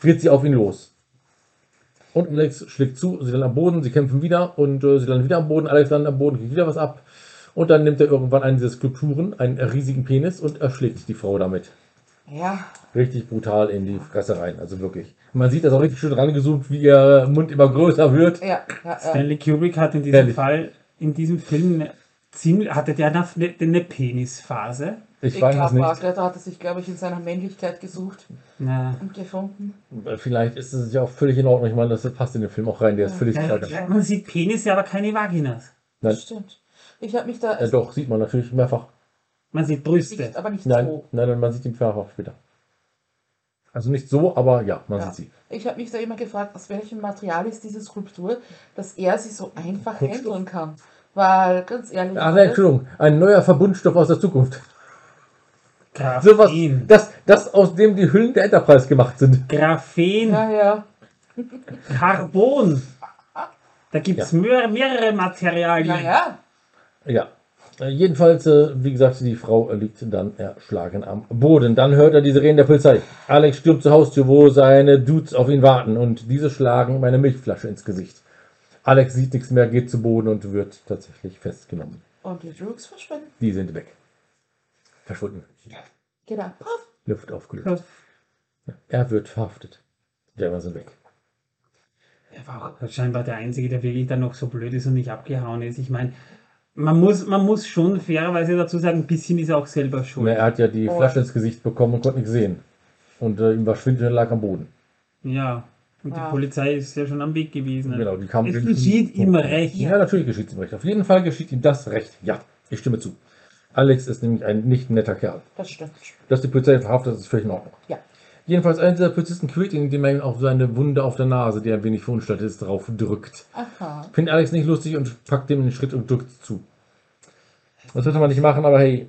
dreht sie auf ihn los. Und Alex schlägt zu, sie landen am Boden, sie kämpfen wieder und äh, sie landen wieder am Boden. Alex landet am Boden, kriegt wieder was ab. Und dann nimmt er irgendwann eine dieser Skulpturen, einen riesigen Penis und erschlägt die Frau damit. Ja, Richtig brutal in die Fresse rein, also wirklich. Man sieht das auch richtig schön rangezoomt, wie ihr Mund immer größer wird. ja, ja. ja. Stanley Kubrick hat in diesem Ehrlich. Fall, in diesem Film, eine ziemlich, hatte der eine, eine Penisphase. Ich Ich weiß es glaube, nicht. Barclay hat er sich, glaube ich, in seiner Männlichkeit gesucht Na, und gefunden. Vielleicht ist es ja auch völlig in Ordnung. Ich meine, das passt in den Film auch rein. Der ist völlig ja, klar. man sieht Penisse, aber keine Vaginas. Nein. Das stimmt. Ich habe mich da Ja, doch, sieht man natürlich mehrfach. Man sieht Brüste. nicht, aber nicht Nein, so. nein, nein, man sieht ihn mehrfach später. Also nicht so, aber ja, man Ja. sieht sie. Ich habe mich da immer gefragt, aus welchem Material ist diese Skulptur, dass er sie so einfach Kunststoff. handeln kann. Weil, ganz ehrlich, Ach nein, Entschuldigung, ein neuer Verbundstoff aus der Zukunft. Graphen. das, das, aus dem die Hüllen der Enterprise gemacht sind. Graphen. ja, ja. Carbon. Da gibt es mehrere Materialien. Naja, Ja. Äh, Jedenfalls, äh, wie gesagt, die Frau liegt dann erschlagen am Boden. Dann hört er die Sirenen der Polizei. Alex stürmt zur Haustür, wo seine Dudes auf ihn warten und diese schlagen ihm eine Milchflasche ins Gesicht. Alex sieht nichts mehr, geht zu Boden und wird tatsächlich festgenommen. und die Droogs verschwinden. Die sind weg. Verschwunden. Genau. Puff. Luft aufgelöst. Er wird verhaftet. Sind weg. Er war auch scheinbar der Einzige, der wirklich dann noch so blöd ist und nicht abgehauen ist. Ich meine, man muss, man muss schon fairerweise dazu sagen, ein bisschen ist er auch selber schuld. Er hat ja die Oh. Flasche ins Gesicht bekommen und konnte nichts sehen. Und äh, ihm war schwindelig und lag am Boden. Ja. Und Ja. die Polizei ist ja schon am Weg gewesen. Genau, die kamen es geschieht ihm recht. Ja, natürlich geschieht es ihm recht. Auf jeden Fall geschieht ihm das Recht. Ja, ich stimme zu. Alex ist nämlich ein nicht netter Kerl. Das stimmt. Dass die Polizei verhaftet, ist völlig in Ordnung. Ja. Jedenfalls einer dieser Polizisten quält ihn, indem er ihm auf seine Wunde auf der Nase, die ein wenig verunstaltet ist, drauf drückt. Aha. Findet Alex nicht lustig und packt ihm den Schritt und drückt zu. Das sollte man nicht machen, aber hey.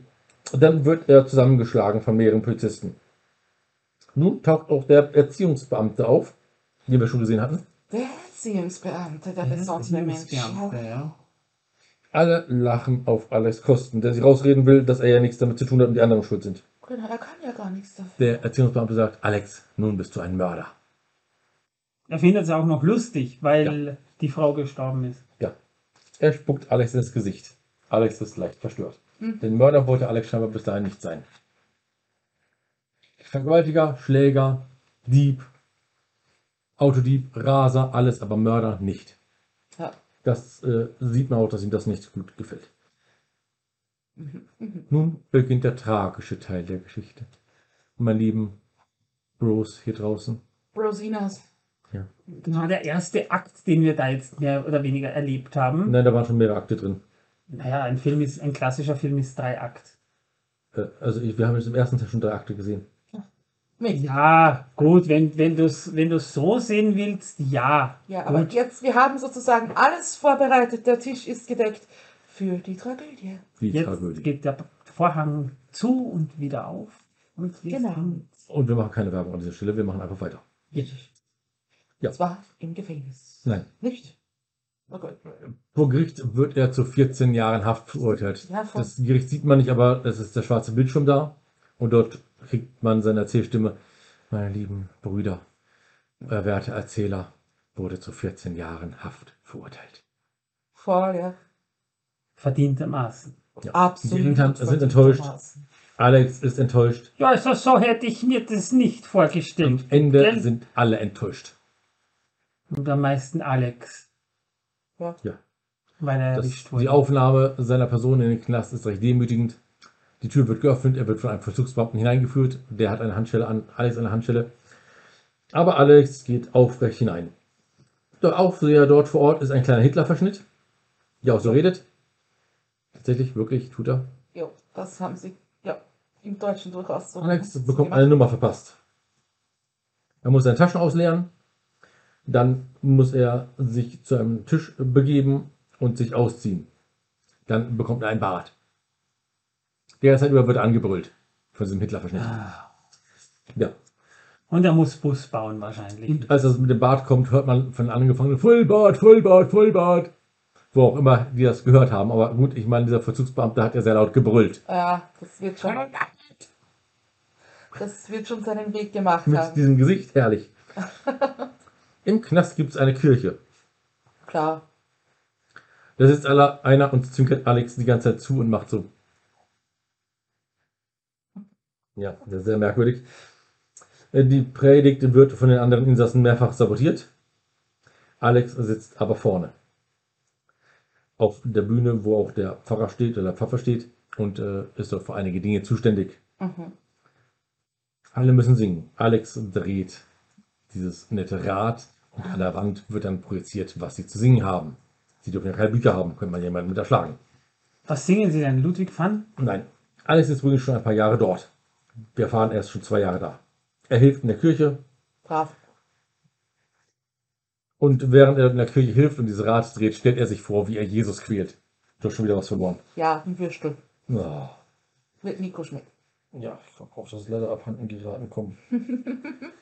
Dann wird er zusammengeschlagen von mehreren Polizisten. Nun taucht auch der Erziehungsbeamte auf, den wir schon gesehen hatten. Der Erziehungsbeamte, der besondere Mensch. Ja. Alle lachen auf Alex Kosten, der sich rausreden will, dass er ja nichts damit zu tun hat und die anderen schuld sind. Genau, er kann ja gar nichts dafür. Der Erziehungsbeamte sagt, Alex, nun bist du ein Mörder. Er findet es auch noch lustig, weil die Frau gestorben ist. Ja. Er spuckt Alex ins Gesicht. Alex ist leicht verstört. Den Mörder wollte Alex scheinbar bis dahin nicht sein. Vergewaltiger, Schläger, Dieb, Autodieb, Raser, alles, aber Mörder nicht. Ja. Das äh, sieht man auch, dass ihm das nicht gut gefällt. Nun beginnt der tragische Teil der Geschichte. Mein lieben Bros hier draußen. Rosinas. Das war der erste Akt, den wir da jetzt mehr oder weniger erlebt haben. Nein, da waren schon mehrere Akte drin. Naja, ein Film ist, ein klassischer Film ist drei Akt. Äh, Also ich, wir haben jetzt im ersten Teil schon drei Akte gesehen. Ja, gut, wenn, wenn du es wenn du's so sehen willst, ja. Ja, aber gut. jetzt, wir haben sozusagen alles vorbereitet. Der Tisch ist gedeckt für die Tragödie. Die Jetzt Tragödie. geht der Vorhang zu und wieder auf. Und wir Genau. Und wir machen keine Werbung an dieser Stelle, wir machen einfach weiter. jetzt. Ja. Zwar im Gefängnis. Nein. Nicht? Oh. Vor Gericht wird er zu 14 Jahren Haft verurteilt. Ja. Das Gericht sieht man nicht, aber es ist der schwarze Bildschirm da. Und dort kriegt man seine Erzählstimme. Meine lieben Brüder, euer werte Erzähler wurde zu 14 Jahren Haft verurteilt. Voll, ja. Verdientermaßen. Absolut. Die Eltern sind enttäuscht. Alex ist enttäuscht. Ja, also so hätte ich mir das nicht Am vorgestellt. Ende Gell? sind alle enttäuscht. Und am meisten Alex, Ja. weil er Das, erwischt die. Aufnahme seiner Person in den Knast ist recht demütigend. Die Tür wird geöffnet, er wird von einem Vollzugsbeamten hineingeführt. Der hat eine Handschelle an, Alex eine Handschelle. Aber Alex geht aufrecht hinein. Der Aufseher dort vor Ort ist ein kleiner Hitler-Verschnitt, der auch so redet. Tatsächlich, wirklich, tut er. Jo, das haben sie, ja, im Deutschen durchaus so. Alex bekommt gemacht. eine Nummer verpasst. Er muss seine Taschen ausleeren. Dann muss er sich zu einem Tisch begeben und sich ausziehen. Dann bekommt er ein Bad. Derzeit über wird er angebrüllt von diesem Hitler-Verschnitt. Ah. Ja. Und er muss Bus bauen wahrscheinlich. Und als das mit dem Bad kommt, hört man von den Angefangenen Vollbart, Vollbart, Vollbart. Wo auch immer die das gehört haben. Aber gut, ich meine, dieser Vollzugsbeamte hat ja sehr laut gebrüllt. Ja, das wird schon. Das wird schon seinen Weg gemacht Mit haben. diesem Gesicht, herrlich. Im Knast gibt es eine Kirche. Klar. Da sitzt aller, einer und zwinkert Alex die ganze Zeit zu und macht so. Ja, das ist sehr merkwürdig. Äh, Die Predigt wird von den anderen Insassen mehrfach sabotiert. Alex sitzt aber vorne. Auf der Bühne, wo auch der Pfarrer steht oder der Pfaffer steht und äh, ist dort für einige Dinge zuständig. Mhm. Alle müssen singen. Alex dreht dieses nette Rad und an der Wand wird dann projiziert, was sie zu singen haben. Sie dürfen ja keine Bücher haben, könnte man jemanden mit erschlagen. Was singen Sie denn, Ludwig van? Nein, Alex ist übrigens schon ein paar Jahre dort. Wir erfahren, er ist schon zwei Jahre da. Er hilft in der Kirche Brav. Und während er in der Kirche hilft und dieses Rad dreht, stellt er sich vor, wie er Jesus quält. Du hast schon wieder was verloren. Ja, ein Würstel. Oh. Wird Nico schmecken. Ja, ich glaube auch, dass leider abhanden geraten kommen.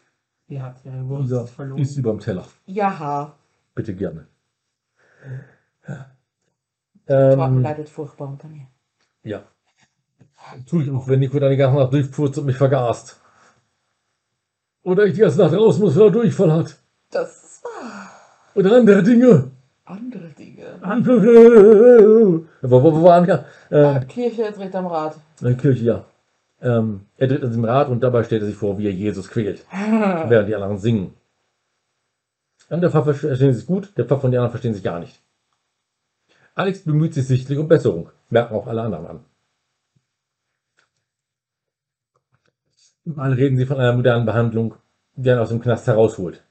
Die hat ihre Wurst Dieser verloren. ist über dem Teller. Jaha. Bitte gerne. Torben Ähm, leidet furchtbar unter mir. ja. Tue ich auch, wenn Nico dann die ganze Nacht durchfurzt und mich vergast. Oder ich die ganze Nacht raus muss, weil er Durchfall hat. Das Oder andere Dinge. Andere Dinge. Wo, wo, wo waren wir? Ah, Äh, Kirche dreht am Rad. der Kirche, ja. Ähm, er dreht an diesem Rad und dabei stellt er sich vor, wie er Jesus quält, während die anderen singen. Und der Pfarrer verstehen sich gut, der Pfarrer und die anderen verstehen sich gar nicht. Alex bemüht sich sichtlich um Besserung, merken auch alle anderen an. Mal reden sie von einer modernen Behandlung, die einen aus dem Knast herausholt.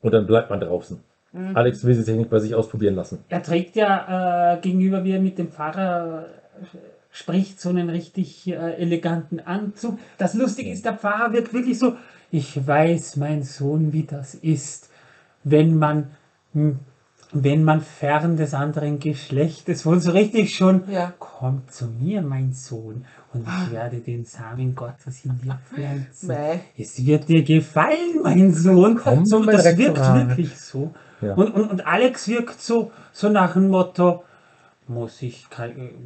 Und dann bleibt man draußen. Mhm. Alex will die Technik bei sich ausprobieren lassen. Er trägt ja äh, gegenüber, wie er mit dem Pfarrer äh, spricht, so einen richtig äh, eleganten Anzug. Das Lustige ist, der Pfarrer wird wirklich so, ich weiß, mein Sohn, wie das ist, wenn man, hm, wenn man fern des anderen Geschlechtes wohnt, so richtig schon, Ja. komm zu mir, mein Sohn, und ich werde den Samen Gottes in dir pflanzen. Meh. Es wird dir gefallen, mein Sohn. Komm, so, das wirkt Rektorat. wirklich so. Ja. Und, und, und Alex wirkt so, so nach dem Motto, muss ich,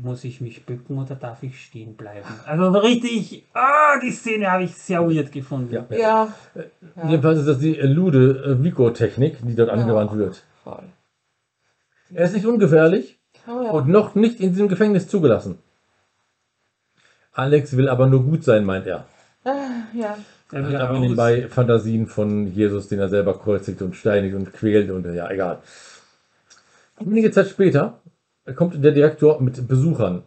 muss ich mich bücken oder darf ich stehen bleiben? Also so richtig, ah, die Szene habe ich sehr weird gefunden. Ja. Ja. Jedenfalls ist das die Lude-Vico-Technik, die dort angewandt wird. Voll. Er ist nicht ungefährlich Oh ja. und noch nicht in diesem Gefängnis zugelassen. Alex will aber nur gut sein, meint er. Ah, ja. Er hat aber nebenbei Fantasien von Jesus, den er selber kreuzigt und steinigt und quält und ja, egal. Einige Zeit später kommt der Direktor mit Besuchern.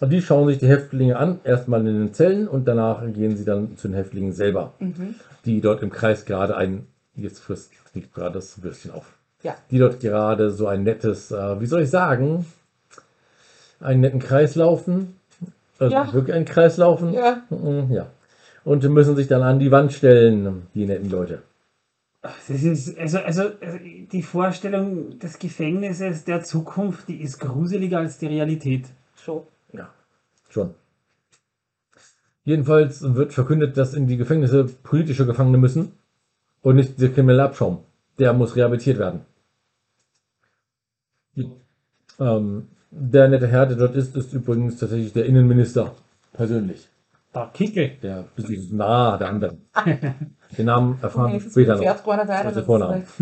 Und die schauen sich die Häftlinge an, erstmal in den Zellen und danach gehen sie dann zu den Häftlingen selber, Mhm. die dort im Kreis gerade ein, jetzt frisst gerade das Würstchen auf, Ja. die dort gerade so ein nettes, äh, wie soll ich sagen, einen netten Kreis laufen. Also Ja. wirklich einen Kreis laufen. Ja, Mhm, ja. Und müssen sich dann an die Wand stellen, die netten Leute. Das ist, also, also, also die Vorstellung des Gefängnisses der Zukunft, die ist gruseliger als die Realität. schon. Ja, schon. Jedenfalls wird verkündet, dass in die Gefängnisse politische Gefangene müssen und nicht der kriminelle Abschaum. Der muss rehabilitiert werden. Ähm, der nette Herr, der dort ist, ist übrigens tatsächlich der Innenminister persönlich. Der Kickel. Der bisschen nah der anderen. Den Namen erfahren wir später noch. Also Vornamen. ist.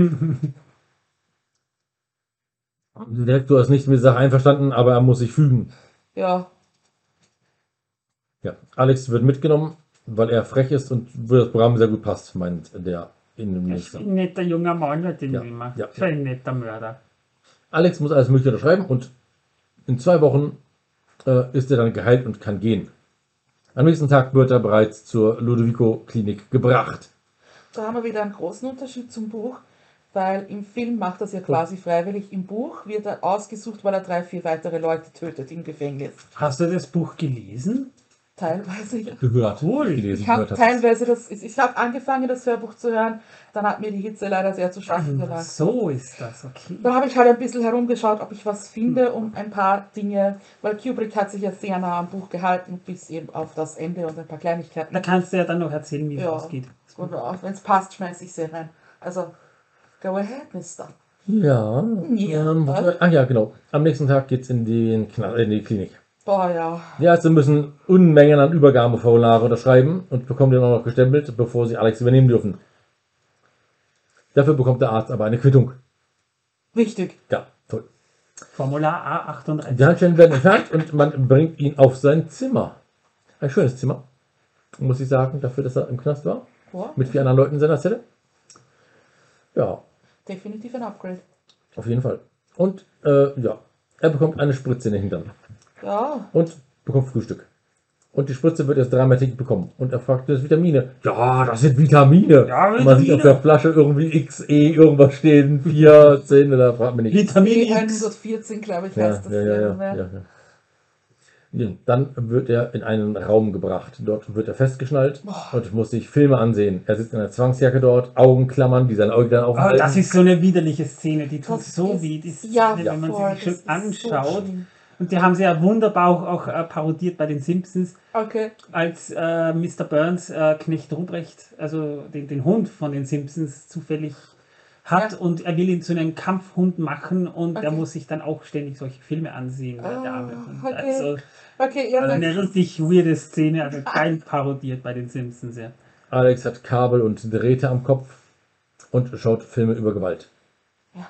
Der Direktor ist nicht mit der Sache einverstanden, aber er muss sich fügen. Ja, Ja, Alex wird mitgenommen, weil er frech ist und wo das Programm sehr gut passt, meint der Das ist Innenminister. ein netter junger Mann, hat den Ja, man. ja, So ein netter Mörder. Alex muss alles Mögliche unterschreiben und in zwei Wochen äh, ist er dann geheilt und kann gehen. Am nächsten Tag wird er bereits zur Ludovico-Klinik gebracht. da haben wir wieder einen großen Unterschied zum Buch, weil im Film macht er es ja quasi freiwillig. Im Buch wird er ausgesucht, weil er drei, vier weitere Leute tötet im Gefängnis. Hast du das Buch gelesen? Teilweise. ja. Gehört. Cool. Gelesen, Ich habe teilweise das, ich habe angefangen, das Hörbuch zu hören, dann hat mir die Hitze leider sehr zu schaffen Ach, gemacht. so ist das, okay. Dann habe ich halt ein bisschen herumgeschaut, ob ich was finde und ein paar Dinge, weil Kubrick hat sich ja sehr nah am Buch gehalten, bis eben auf das Ende und ein paar Kleinigkeiten. Da kannst du ja dann noch erzählen, wie es Ja. ausgeht. Und wenn es passt, schmeiße ich sie rein. Also, go ahead, Mister. Ja. Ja. Ähm, ach ja, genau. Am nächsten Tag geht es in, in die Klinik. Boah, ja. Die Ärzte müssen Unmengen an Übergabeformulare unterschreiben und bekommen den auch noch gestempelt, bevor sie Alex übernehmen dürfen. Dafür bekommt der Arzt aber eine Quittung. Wichtig. Ja, toll. Formular A38. Die Handschellen werden entfernt und man bringt ihn auf sein Zimmer. Ein schönes Zimmer, muss ich sagen, dafür, dass er im Knast war. Boah, Mit vier anderen Leuten in seiner Zelle. Ja, definitiv ein Upgrade. auf jeden Fall. Und äh, ja, er bekommt eine Spritze in den Hintern Ja, und bekommt Frühstück. Und die Spritze wird erst dreimal täglich bekommen. Und er fragt, das ist Vitamine. Ja, das sind Vitamine. Ja, Und man sieht auf Vitamine. der Flasche irgendwie XE irgendwas stehen, 4, 10 oder fragt mich nicht. Vitamin X. E114, glaube ich, Ja, heißt das. ja, ja, ja, ja, ja. Ja, Dann wird er in einen Raum gebracht. Dort wird er festgeschnallt und muss sich Filme ansehen. Er sitzt in einer Zwangsjacke dort, Augenklammern, die seine Augen dann Oh, aufhalten. das ist so eine widerliche Szene, die tut Das so ist- weh, die Szene, ja, wenn man sie sich schon das ist so anschaut. schlimm. Und die haben sie ja wunderbar auch, auch äh, parodiert bei den Simpsons, Okay. als äh, Mr. Burns äh, Knecht Ruprecht, also den, den Hund von den Simpsons, zufällig hat Ja. und er will ihn zu einem Kampfhund machen und er Okay. muss sich dann auch ständig solche Filme ansehen. der- der arme Ah, Hund. okay. Also, Okay, ja, also eine richtig weirde Szene, also kein parodiert bei den Simpsons. Ja. Alex hat Kabel und Drähte am Kopf und schaut Filme über Gewalt. Ja.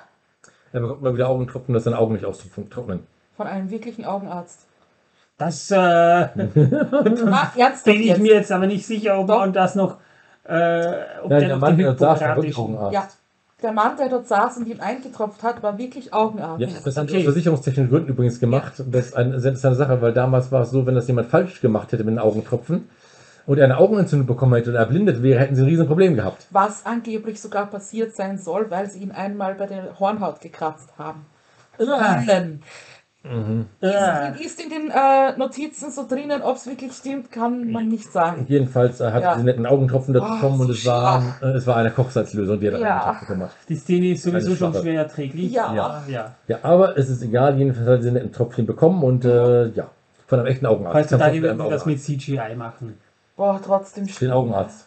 Er bekommt mal wieder Augentropfen, dass seine Augen nicht austrocknen. Von einem wirklichen Augenarzt. Das äh, Ah, ernsthaft bin ich jetzt? mir jetzt aber nicht sicher, ob Doch. man das noch, äh, ob Nein, der der Mann, der dort saß, war wirklich Augenarzt. Ja, der Mann, der dort saß und ihm eingetropft hat, war wirklich Augenarzt. Ja, das haben Okay. aus versicherungstechnischen Gründen übrigens gemacht. Das ist eine sehr interessante Sache, weil damals war es so, wenn das jemand falsch gemacht hätte mit den Augentropfen und er eine Augenentzündung bekommen hätte oder erblindet wäre, hätten sie ein Riesen Problem Was angeblich sogar passiert sein soll, weil sie ihn einmal bei der Hornhaut gekratzt haben. Wollen. Ja. Ist, ist in den äh, Notizen so drinnen, ob es wirklich stimmt, kann man nicht sagen. Jedenfalls äh, hat Ja. sie netten Augentropfen dazu Oh, bekommen und so es war, äh, es war eine Kochsalzlösung, die er da Ja. Augentropfen bekommen hat. Die Szene ist sowieso schon Schwache. schwer erträglich. Ja. ja. ja. Ja, aber es ist egal, jedenfalls hat sie einen netten Tropfen bekommen und äh, ja, von einem echten Augenarzt. Heutzutage Tropfen, wir das mit CGI machen. Boah, trotzdem Den Augenarzt.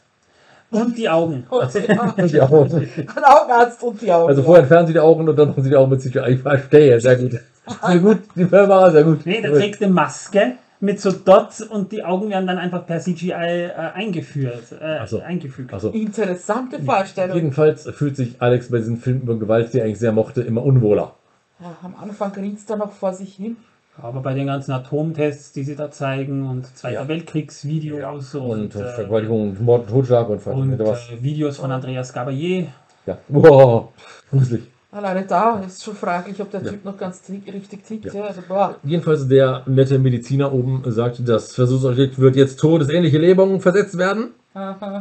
Und die Augen. Und Und die Augen. Ein Augenarzt und die Augen. Also vorher entfernen sie die Augen und dann machen sie die Augen mit sich. Ich verstehe, sehr gut. Sehr gut, die Firma, sehr gut. Nee, der trägt eine Maske mit so Dots und die Augen werden dann einfach per CGI äh, eingeführt, äh, Ach so. eingefügt. Also, Interessante Vorstellung. jedenfalls fühlt sich Alex bei diesen Filmen über Gewalt, die er eigentlich sehr mochte, immer unwohler. Ja, am Anfang grinst er noch vor sich hin. Aber bei den ganzen Atomtests, die sie da zeigen und Zweiter Ja. Weltkriegsvideos Und, und, äh, Vergewaltigung, und Mord und Totschlag und, und was. äh, Videos von Andreas Gabalier. Ja. Wow, gruselig. Alleine da ist schon fraglich, ob der Typ noch ganz richtig tickt. Ja. Ja. Also, boah. Jedenfalls der nette Mediziner oben sagt, das Versuchsobjekt wird jetzt todesähnliche Lähmungen versetzt werden. Aha.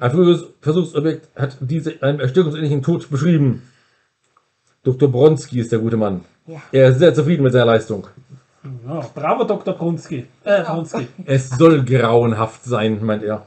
Ein früheres Versuchsobjekt hat diese einen erstickungsähnlichen Tod beschrieben. Dr. Bronski ist der gute Mann. Ja. Er ist sehr zufrieden mit seiner Leistung. Ja, bravo, Dr. Brunski. Äh, Brunski. Es soll grauenhaft sein, meint er.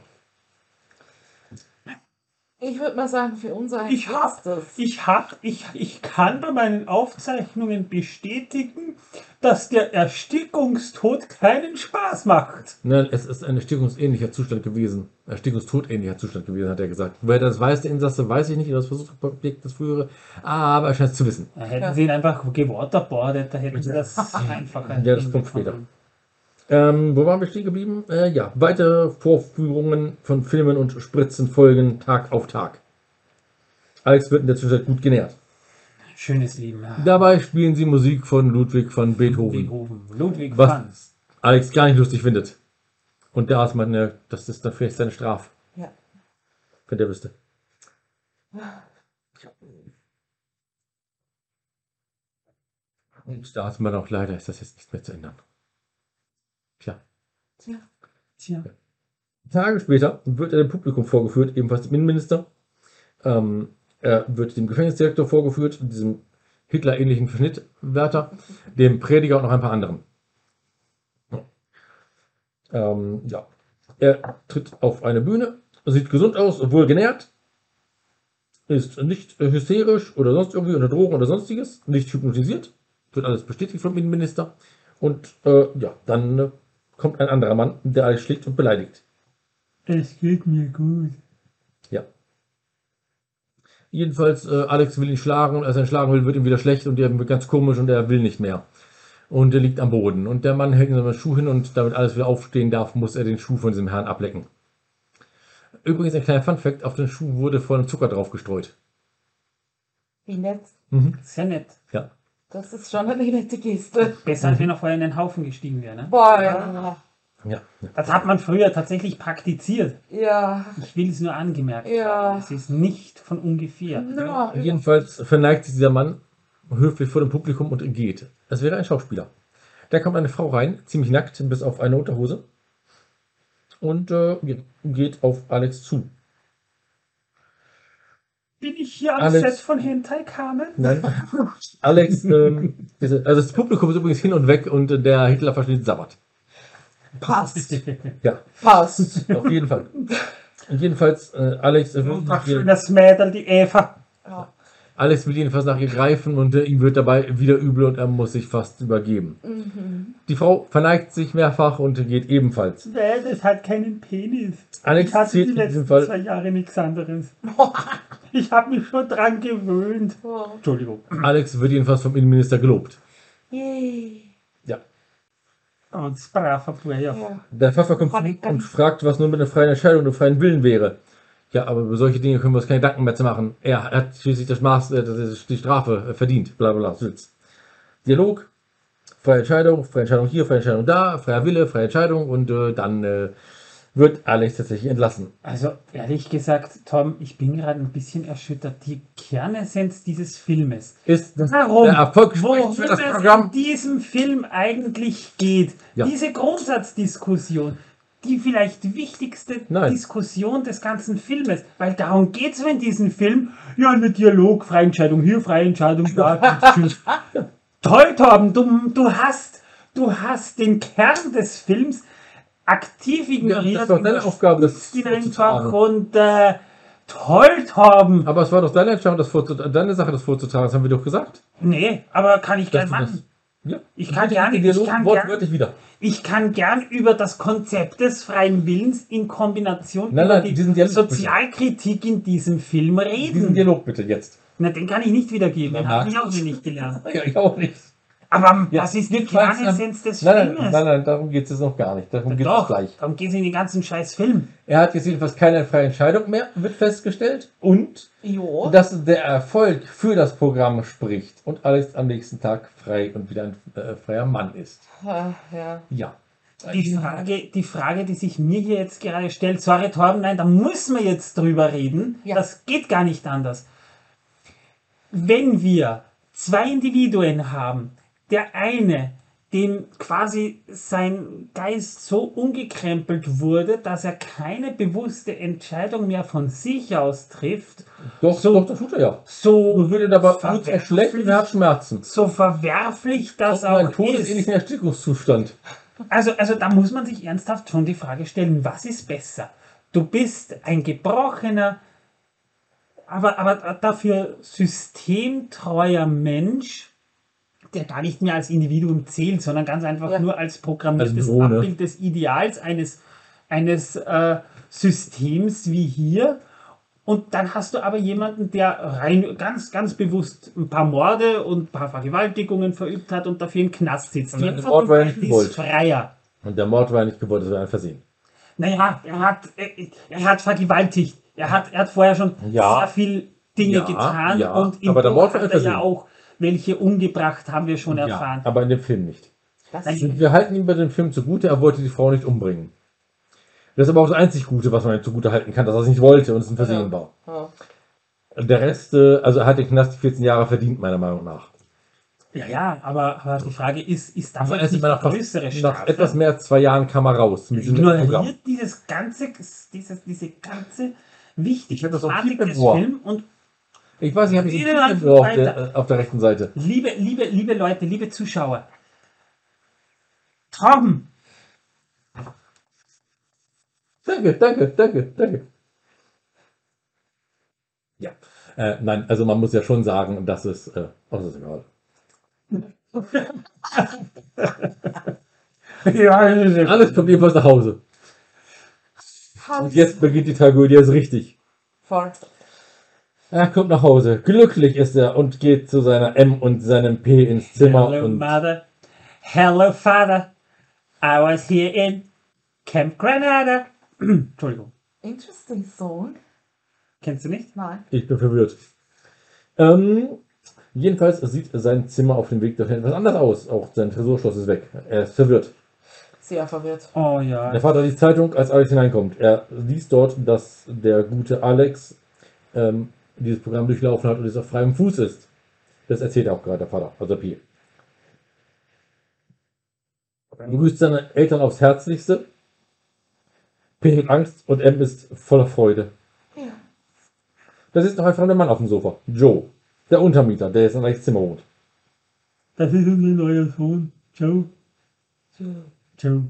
Ich würde mal sagen, für unser Ich hab, das. ich hab, ich, ich kann bei meinen Aufzeichnungen bestätigen, dass der Erstickungstod keinen Spaß macht. Nein, es ist ein erstickungsähnlicher Zustand gewesen. Erstickungstodähnlicher Zustand gewesen, hat er gesagt. Wer das weiß, der Insasse, weiß ich nicht, das Versuchsobjekt das frühere, aber er scheint es zu wissen. Da hätten Ja. sie ihn einfach gewaterboardet, da hätten sie das einfacher. Ja, das kommt später. Ähm, wo waren wir stehen geblieben? Äh, ja, weitere Vorführungen von Filmen und Spritzen folgen Tag auf Tag. Alex wird in der Zwischenzeit gut genährt. Schönes Leben. ja. Dabei spielen sie Musik von Ludwig van Beethoven, Beethoven. Ludwig Was? Franz. Alex gar nicht lustig findet. Und da ist man, äh, das ist dann vielleicht seine Strafe, Ja. wenn der wüsste. Und da ist man auch leider, ist das jetzt nicht mehr zu ändern. Tja. Tja. Tage später wird er dem Publikum vorgeführt, ebenfalls dem Innenminister. Ähm, er wird dem Gefängnisdirektor vorgeführt, diesem Hitler-ähnlichen Verschnittwärter, dem Prediger und noch ein paar anderen. Ja. Ähm, ja. Er tritt auf eine Bühne, sieht gesund aus, wohl genährt, ist nicht hysterisch oder sonst irgendwie unter Drogen oder sonstiges, nicht hypnotisiert, wird alles bestätigt vom Innenminister. Und äh, ja, dann äh, kommt ein anderer Mann, der alles schlägt und beleidigt. Es geht mir gut. Ja. Jedenfalls, äh, Alex will ihn schlagen und als er ihn schlagen will, wird ihm wieder schlecht und er wird ganz komisch und er will nicht mehr. Und er liegt am Boden. Und der Mann hängt seinen Schuh hin und damit alles wieder aufstehen darf, muss er den Schuh von diesem Herrn ablecken. Übrigens ein kleiner Funfact, auf den Schuh wurde vorhin Zucker drauf gestreut. Wie nett. Sehr nett. Ja. Das ist schon eine nette Geste. Besser, als wenn er vorher in den Haufen gestiegen wäre. Ne? Boah, ja. Ja. Das hat man früher tatsächlich praktiziert. Ja. Ich will es nur angemerkt Ja. haben. Es ist nicht von ungefähr. ja. Jedenfalls verneigt sich dieser Mann höflich vor dem Publikum und geht. Es wäre ein Schauspieler. Da kommt eine Frau rein, ziemlich nackt, bis auf eine Unterhose. Und äh, geht auf Alex zu. Bin ich hier am Alex- Set von Hentai Carmen? Nein. Alex, ähm, also das Publikum ist übrigens hin und weg und äh, der Hitler-Verschnitt sabbert. Passt. Ja, Passt. auf jeden Fall. Und jedenfalls, äh, Alex, äh, Ach, will, das Mädel, die Eva. Ja. Alex will jedenfalls nach ihr greifen und äh, ihm wird dabei wieder übel und er muss sich fast übergeben. Mhm. Die Frau verneigt sich mehrfach und geht ebenfalls. Nee, das hat keinen Penis. Alex ich hatte zählt die in diesem letzten Fall- zwei Jahre nichts anderes. Ich habe mich schon dran gewöhnt. Oh. Entschuldigung. Alex wird jedenfalls vom Innenminister gelobt. Yay. Ja. Und braver Player. Ja. Der Pfeffer kommt und fragt, was nun mit einer freien Entscheidung und einem freien Willen wäre. Ja, aber über solche Dinge können wir uns keine Gedanken mehr zu machen. Er hat schließlich das Maß, äh, die Strafe äh, verdient. Bla bla bla. Sitz. Dialog, freie Entscheidung, freie Entscheidung hier, freie Entscheidung da, freier Wille, freie Entscheidung und äh, dann äh, wird Alex tatsächlich entlassen. Also ehrlich gesagt, Tom, ich bin gerade ein bisschen erschüttert. Die Kernessenz dieses Filmes. Ist das Warum? der Erfolg Worum für das es Programm? in diesem Film eigentlich geht. Ja. Diese Grundsatzdiskussion. Die vielleicht wichtigste Nein. Diskussion des ganzen Filmes. Weil darum geht es in diesem Film. Ja, eine Dialog, freie Entscheidung hier, freie Entscheidung da. Toll, Torben, du, du hast, du hast den Kern des Films aktiv ignoriert. das ist doch deine Aufgabe, das ihn einfach und äh, toll, Torben. Aber es war doch deine Entscheidung, das vorzutragen, deine Sache, das vorzutragen, das haben wir doch gesagt. Nee, aber kann ich gern das- machen. Ja. Ich kann gerne- ich kann wortwörtlich wieder. Ich kann gern über das Konzept des freien Willens in Kombination Nein, über nein, die diesen Dialog bitte. Sozialkritik in diesem Film Diesen reden. Dialog bitte jetzt. Na, den kann ich nicht wiedergeben, den habe ich auch nicht gelernt. Ja, ich auch nicht. Aber Ja, das ist die Kernessenz des Nein, nein, Filmes. nein, nein, darum geht es jetzt noch gar nicht. Darum geht es gleich. darum geht es in den ganzen scheiß Film. Er hat jetzt jedenfalls keine freie Entscheidung mehr, wird festgestellt. Und Jo. dass der Erfolg für das Programm spricht und Alex am nächsten Tag frei und wieder ein äh, freier Mann ist. Ja. Ja. Die Frage, die Frage, die sich mir hier jetzt gerade stellt, sorry Torben, nein, da müssen wir jetzt drüber reden. Ja. Das geht gar nicht anders. Wenn wir zwei Individuen haben, der eine dem quasi sein Geist so umgekrempelt wurde, dass er keine bewusste Entscheidung mehr von sich aus trifft, Doch, So- doch, das tut er ja. so, Und würde aber Verwerflich. er schlecht und er hat Schmerzen. so verwerflich das Auch ein todesähnlichen Erstickungszustand. Also, also da muss man sich ernsthaft schon die Frage stellen, was ist besser? Du bist ein gebrochener, aber, aber dafür systemtreuer Mensch, der gar nicht mehr als Individuum zählt, sondern ganz einfach Ja. nur als programmiertes Als Drohne. Abbild des Ideals eines, eines äh, Systems wie hier. Und dann hast du aber jemanden, der rein ganz, ganz bewusst ein paar Morde und ein paar Vergewaltigungen verübt hat und dafür im Knast sitzt. Und der Mord war ja nicht gewollt. freier. Und der Mord war ja nicht gewollt, das war ein Versehen. Naja, er hat, er, er hat vergewaltigt. Er hat, er hat vorher schon Ja. sehr viel Dinge Ja, getan ja, und im aber der Mord war ein er ja Versehen. auch welche umgebracht, haben wir schon erfahren. aber in dem Film nicht. Das Nein, ist Wir halten ihm bei dem Film zugute, er wollte die Frau nicht umbringen. Das ist aber auch das einzig Gute, was man ihm zugute halten kann, dass er es nicht wollte und es ein Versehen Ja. war. ja. Der Rest, äh, also er hat den Knast die 14 Jahre verdient, meiner Meinung nach. Ja, ja, aber, aber die Frage ist, ist das Also nicht mal nach, größere nach Strafe? etwas mehr als zwei Jahren kam er raus. Ignoriert dieses ganze, dieses, diese ganze Ich hab das auch viel des. Films und Ich weiß, ich habe Dank Film auf der, auf der rechten Seite. liebe, liebe, liebe Leute, liebe Zuschauer, Trauben, Danke, danke, danke, danke. Ja, äh, nein, also man muss ja schon sagen, dass es, äh, oh, das ist egal. ja, Alles kommt jedenfalls nach Hause. Und jetzt beginnt die Tragödie erst richtig. Voll. Er kommt nach Hause. Glücklich ist er und geht zu seiner M und seinem P ins Zimmer Hello, und mother. Hello, father. I was here in Camp Granada. Entschuldigung. Interesting song. Kennst du nicht? Nein. ich bin verwirrt. Ähm, jedenfalls sieht sein Zimmer auf dem Weg dorthin etwas anders aus. Auch sein Tresorschloss ist weg. Er ist verwirrt. Sehr verwirrt. Oh ja. Der Vater liest Zeitung, als Alex hineinkommt. Er liest dort, dass der gute Alex ähm, dieses Programm durchlaufen hat und jetzt auf freiem Fuß ist. Das erzählt auch gerade der Vater, also Pi. Er begrüßt seine Eltern aufs Herzlichste. P hat Angst und M ist voller Freude. Ja. Da sitzt noch ein fremder Mann auf dem Sofa. Joe, der Untermieter, der jetzt in Alex Zimmer wohnt. Das ist unser neuer Sohn. Joe. Joe.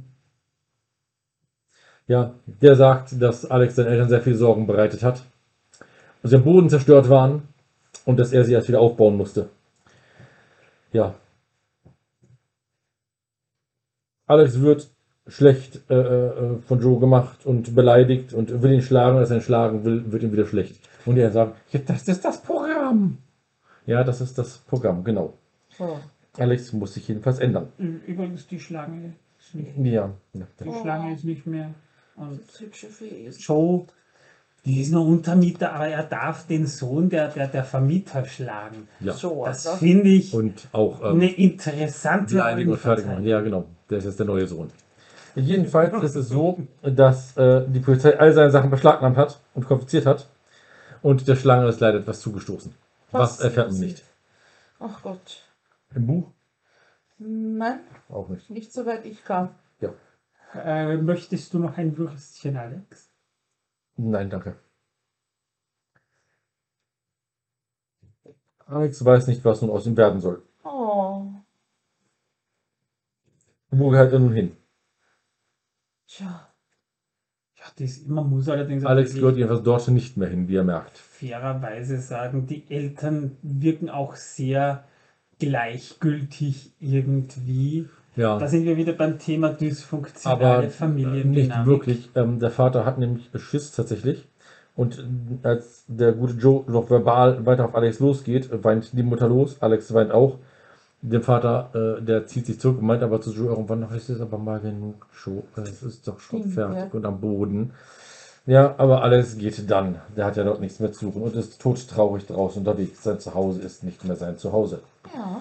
Ja, der sagt, dass Alex seinen Eltern sehr viel Sorgen bereitet hat. Dass ihr Boden zerstört waren und dass er sie erst wieder aufbauen musste. Ja. Alex wird schlecht äh, äh, von Joe gemacht und beleidigt und will ihn schlagen, als er ihn schlagen will, wird ihm wieder schlecht. Und er sagt, ja, das ist das Programm. Ja, das ist das Programm, genau. So. Alex muss sich jedenfalls ändern. Übrigens, die Schlange ist nicht, Ja. ja. die Oh. Schlange ist nicht mehr. Und Das hübsche Wesen. Joe, die ist nur Untermieter, aber er darf den Sohn der, der, der Vermieter schlagen. ja. So, Das also. finde ich Und auch ähm, eine interessante Die Einigung fertig machen. Rollenverteilung. Ja, genau. Der ist jetzt der neue Sohn. Jedenfalls ist es so, dass äh, die Polizei all seine Sachen beschlagnahmt hat und konfisziert hat. Und der Schlange ist leider etwas zugestoßen. Was, Was erfährt man nicht. Ach Gott. Im Buch? Nein, Auch nicht. nicht soweit ich kann. Ja. Äh, möchtest du noch ein Würstchen, Alex? Nein, danke. Alex weiß nicht, was nun aus ihm werden soll. Oh. Wo gehört er nun hin? Tja. Ja, das, man muss allerdings Alex gehört jedenfalls dort nicht mehr hin, wie er merkt. fairerweise sagen, die Eltern wirken auch sehr gleichgültig irgendwie. Ja. Da sind wir wieder beim Thema dysfunktionale aber nicht Familiendynamik. wirklich. Ähm, der Vater hat nämlich Schiss tatsächlich. Und äh, als der gute Joe noch verbal weiter auf Alex losgeht, weint die Mutter los. Alex weint auch. Der Vater, äh, der zieht sich zurück und meint aber zu Joe irgendwann, "Ach, es ist aber mal genug, Joe. Es ist doch schon Stimmt, fertig ja. und am Boden. Ja, aber Alex geht dann. Der hat ja dort nichts mehr zu suchen und ist todtraurig draußen unterwegs. Sein Zuhause ist nicht mehr sein Zuhause. Ja.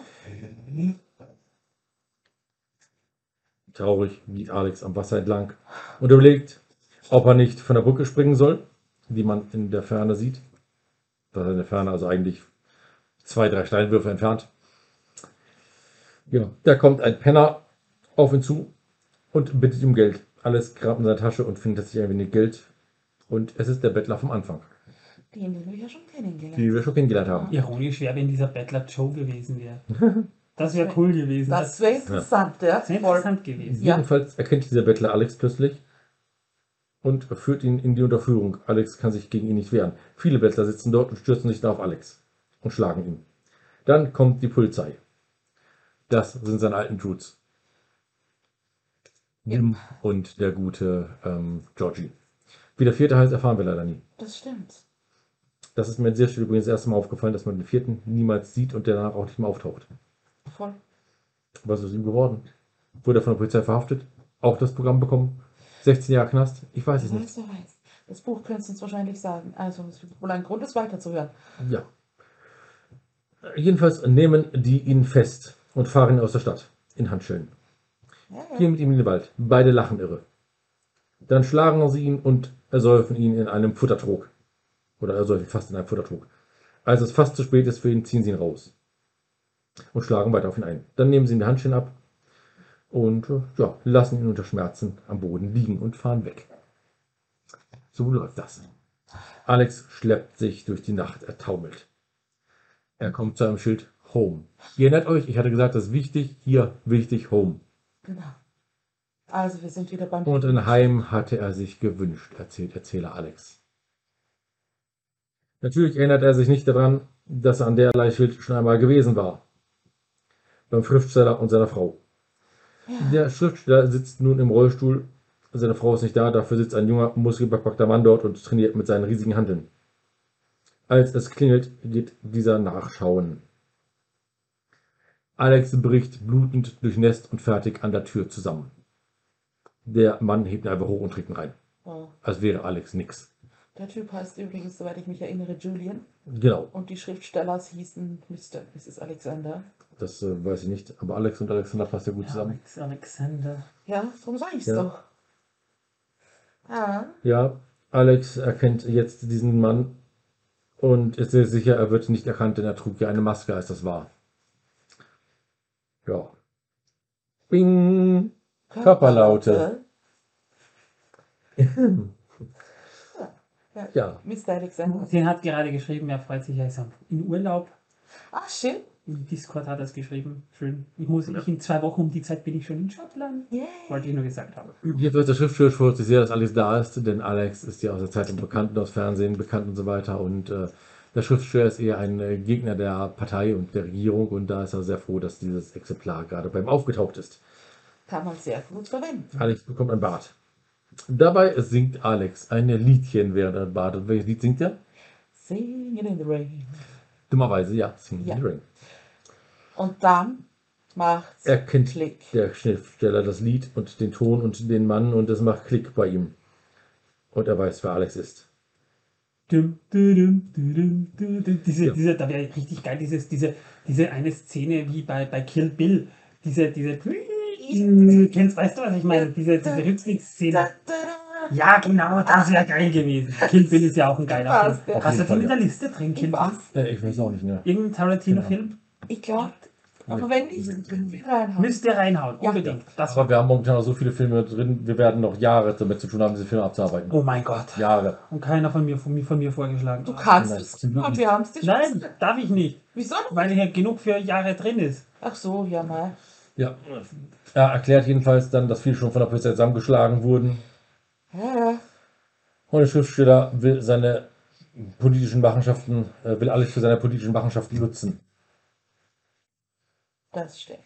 Traurig geht Alex am Wasser entlang und überlegt, ob er nicht von der Brücke springen soll, die man in der Ferne sieht. Das ist in der Ferne, also eigentlich zwei, drei Steinwürfe entfernt. Ja, da kommt ein Penner auf ihn zu und bittet um Geld. Alles grabt in seiner Tasche und findet sich ein wenig Geld. Und es ist der Bettler vom Anfang, Den, den wir ja schon kennengelernt die wir schon kennengelernt haben. Ironisch wäre, wenn dieser Bettler Joe gewesen wäre. Das wäre cool gewesen. Das wäre interessant, ja. Das wäre interessant gewesen. Jedenfalls erkennt dieser Bettler Alex plötzlich und führt ihn in die Unterführung. Alex kann sich gegen ihn nicht wehren. Viele Bettler sitzen dort und stürzen sich da auf Alex und schlagen ihn. Dann kommt die Polizei. Das sind seine alten Dudes. Jim und der gute ähm, Georgie. Wie der vierte heißt, erfahren wir leider nie. Das stimmt. Das ist mir an dieser Stelle übrigens das erste Mal aufgefallen, dass man den vierten niemals sieht und der danach auch nicht mehr auftaucht. Voll. Was ist ihm geworden? Wurde er von der Polizei verhaftet? Auch das Programm bekommen? 16 Jahre Knast? Ich weiß es nicht. weiß, wer weiß. Das Buch könntest du uns wahrscheinlich sagen. Also, es gibt wohl ein Grund, es weiterzuhören. Ja. Jedenfalls nehmen die ihn fest und fahren ihn aus der Stadt in Handschellen. Ja, ja. Gehen mit ihm in den Wald. Beide lachen irre. Dann schlagen sie ihn und ersäufen ihn in einem Futtertrog. Oder ersäufen fast in einem Futtertrog. Als es fast zu spät ist für ihn, ziehen sie ihn raus. Und schlagen weiter auf ihn ein. Dann nehmen sie ihm die Handschellen ab und äh, ja, lassen ihn unter Schmerzen am Boden liegen und fahren weg. So läuft das. Alex schleppt sich durch die Nacht, er taumelt. Er kommt zu einem Schild Home. Ihr erinnert euch, ich hatte gesagt, das ist wichtig, hier wichtig Home. Genau. Also, wir sind wieder beim. Und ein Heim hatte er sich gewünscht, erzählt Erzähler Alex. Natürlich erinnert er sich nicht daran, dass er an derlei Schild schon einmal gewesen war. Beim Schriftsteller und seiner Frau. Der Schriftsteller sitzt nun im Rollstuhl. Seine Frau ist nicht da, dafür sitzt ein junger, muskelbepackter Mann dort und trainiert mit seinen riesigen Handeln. Als es klingelt, geht dieser nachschauen. Alex bricht blutend, durchnässt und fertig an der Tür zusammen. Der Mann hebt ihn einfach hoch und trägt ihn rein. Oh. Als wäre Alex nix. Der Typ heißt übrigens, soweit ich mich erinnere, Julian. Genau, Und die Schriftsteller hießen Mr. Mrs. Alexander. Das äh, weiß ich nicht. Aber Alex und Alexander passt ja gut zusammen. Alex Alexander. Ja, darum sage ich es Ja. doch. Ah, Ja, Alex erkennt jetzt diesen Mann und ist sich sicher, er wird nicht erkannt, denn er trug ja eine Maske, als das war. Ja. Bing! Körperlaute. Ja. Mr. Alexander. Den hat gerade geschrieben, er freut sich, er ist in Urlaub. Ah, schön. Im Discord hat er es geschrieben. Schön. Ich muss ich in zwei Wochen um die Zeit bin ich schon in Schottland. Yeah. Wollte ich nur gesagt haben. Jetzt wird der Schriftsteller freut sich sehr, dass Alex da ist, denn Alex ist ja aus der Zeitung bekannt und aus Fernsehen bekannt und so weiter. Und äh, der Schriftsteller ist eher ein äh, Gegner der Partei und der Regierung und da ist er sehr froh, dass dieses Exemplar gerade bei ihm aufgetaucht ist. Kann man sehr gut verwenden. Alex bekommt ein Bad. Dabei singt Alex ein Liedchen, während er badet. Welches Lied singt er? Singing in the rain. Dummerweise, ja, Sing Ja. in the Rain. Und dann macht's Er kennt Klick. der Schriftsteller das Lied und den Ton und den Mann und es macht Klick bei ihm. Und er weiß, wer Alex ist. Dum, dum, dum. Diese, Ja. diese, da wäre richtig geil, dieses, diese, diese eine Szene wie bei, bei Kill Bill. Diese, diese, kennst, weißt du, was ich meine? Diese, diese da. Ja, genau, das wäre geil gewesen. Kill Bill ist ja auch ein geiler Film. Hast du den in der Liste drin, Kill Ich Bill? weiß. Äh, ich weiß auch nicht, ne? Irgendein Tarantino-Film? Ich glaube. Aber wenn nicht, dann können wir reinhauen. Müsst ihr reinhauen, Ja. unbedingt. Das Aber wir haben momentan noch so viele Filme drin, wir werden noch Jahre damit zu tun haben, diese Filme abzuarbeiten. oh mein Gott. Jahre. Und keiner von mir, von mir, von mir vorgeschlagen. Du kannst es. Und nicht. wir haben es dir schon Nein, darf ich nicht, Wieso nicht? weil hier genug für Jahre drin ist. Ach so, ja mal. Ja. Er erklärt jedenfalls dann, dass viele schon von der Polizei zusammengeschlagen wurden. Ja, ja. Und der Schriftsteller will seine politischen Machenschaften, äh, will alles für seine politischen Machenschaften nutzen. Das stimmt.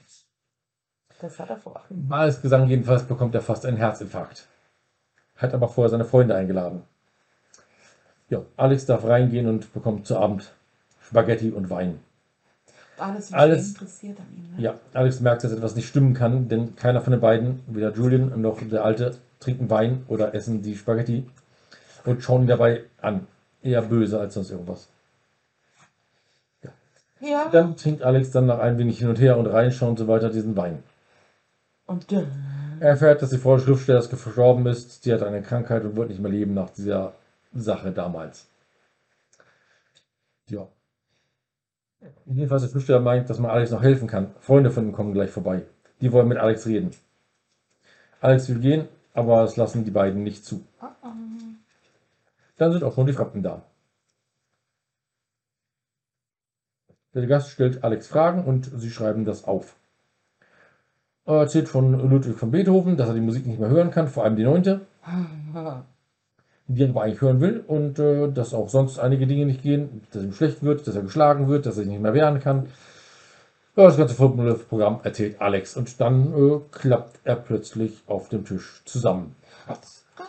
Das hat er vor. Als Gesang jedenfalls bekommt er fast einen Herzinfarkt. Hat aber vorher seine Freunde eingeladen. Ja, Alex darf reingehen und bekommt zu Abend Spaghetti und Wein. Alles, Alles- interessiert an ihm. Ne? Ja, Alex merkt, dass etwas nicht stimmen kann, denn keiner von den beiden, weder Julian noch der Alte, trinken Wein oder essen die Spaghetti und schauen ihn dabei an. Eher böse als sonst irgendwas. Ja. Dann trinkt Alex dann nach ein wenig hin und her und reinschauen und so weiter diesen Wein. Und dann. Er erfährt, dass die Frau des Schriftstellers verstorben ist. Sie hat eine Krankheit und wird nicht mehr leben nach dieser Sache damals. Ja. Jedenfalls der Schriftsteller meint, dass man Alex noch helfen kann. Freunde von ihm kommen gleich vorbei. Die wollen mit Alex reden. Alex will gehen, aber das lassen die beiden nicht zu. Dann sind auch schon die Fremden da. Der Gast stellt Alex Fragen und sie schreiben das auf. Er erzählt von Ludwig von Beethoven, dass er die Musik nicht mehr hören kann, vor allem die neunte, die er aber eigentlich hören will und äh, dass auch sonst einige Dinge nicht gehen, dass ihm schlecht wird, dass er geschlagen wird, dass er sich nicht mehr wehren kann. Ja, das ganze Programm erzählt Alex und dann äh, klappt er plötzlich auf dem Tisch zusammen.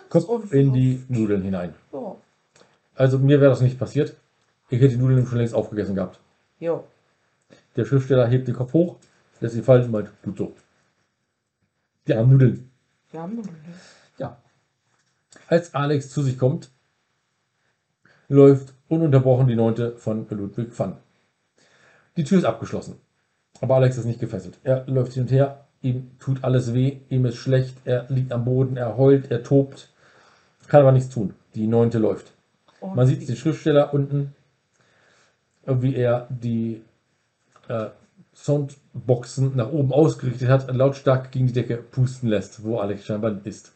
Kopf in die. Nudeln hinein. Also mir wäre das nicht passiert. Ich hätte die Nudeln schon längst aufgegessen gehabt. Ja. Der Schriftsteller hebt den Kopf hoch, lässt sie fallen und meint, gut so. Die armen Nudeln. Wir haben Nudeln. Ja. Als Alex zu sich kommt, läuft ununterbrochen die neunte von Ludwig van. Die Tür ist abgeschlossen. Aber Alex ist nicht gefesselt. Er läuft hin und her, ihm tut alles weh, ihm ist schlecht, er liegt am Boden, er heult, er tobt, kann aber nichts tun. Die neunte läuft. Man sieht den Schriftsteller unten, wie er die äh, Soundboxen nach oben ausgerichtet hat, lautstark gegen die Decke pusten lässt, wo Alex scheinbar ist.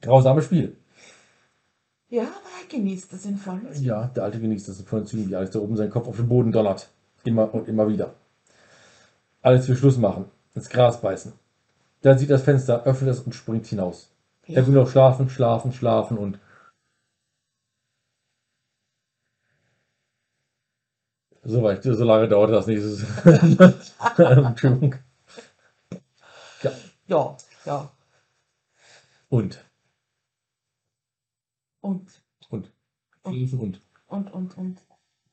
Grausames Spiel. Ja, aber er genießt es in vollen Zügen. Ja, der alte genießt das von den Zügen, wie Alex da oben seinen Kopf auf den Boden donnert. Immer und immer wieder. Alex will Schluss machen, ins Gras beißen. Dann sieht das Fenster, öffnet es und springt hinaus. Ja. Er will noch schlafen, schlafen, schlafen und. So weit, so lange dauert das nicht. Entschuldigung. Ja, Ja, ja. und, Und, und, Und. und. und, und, und.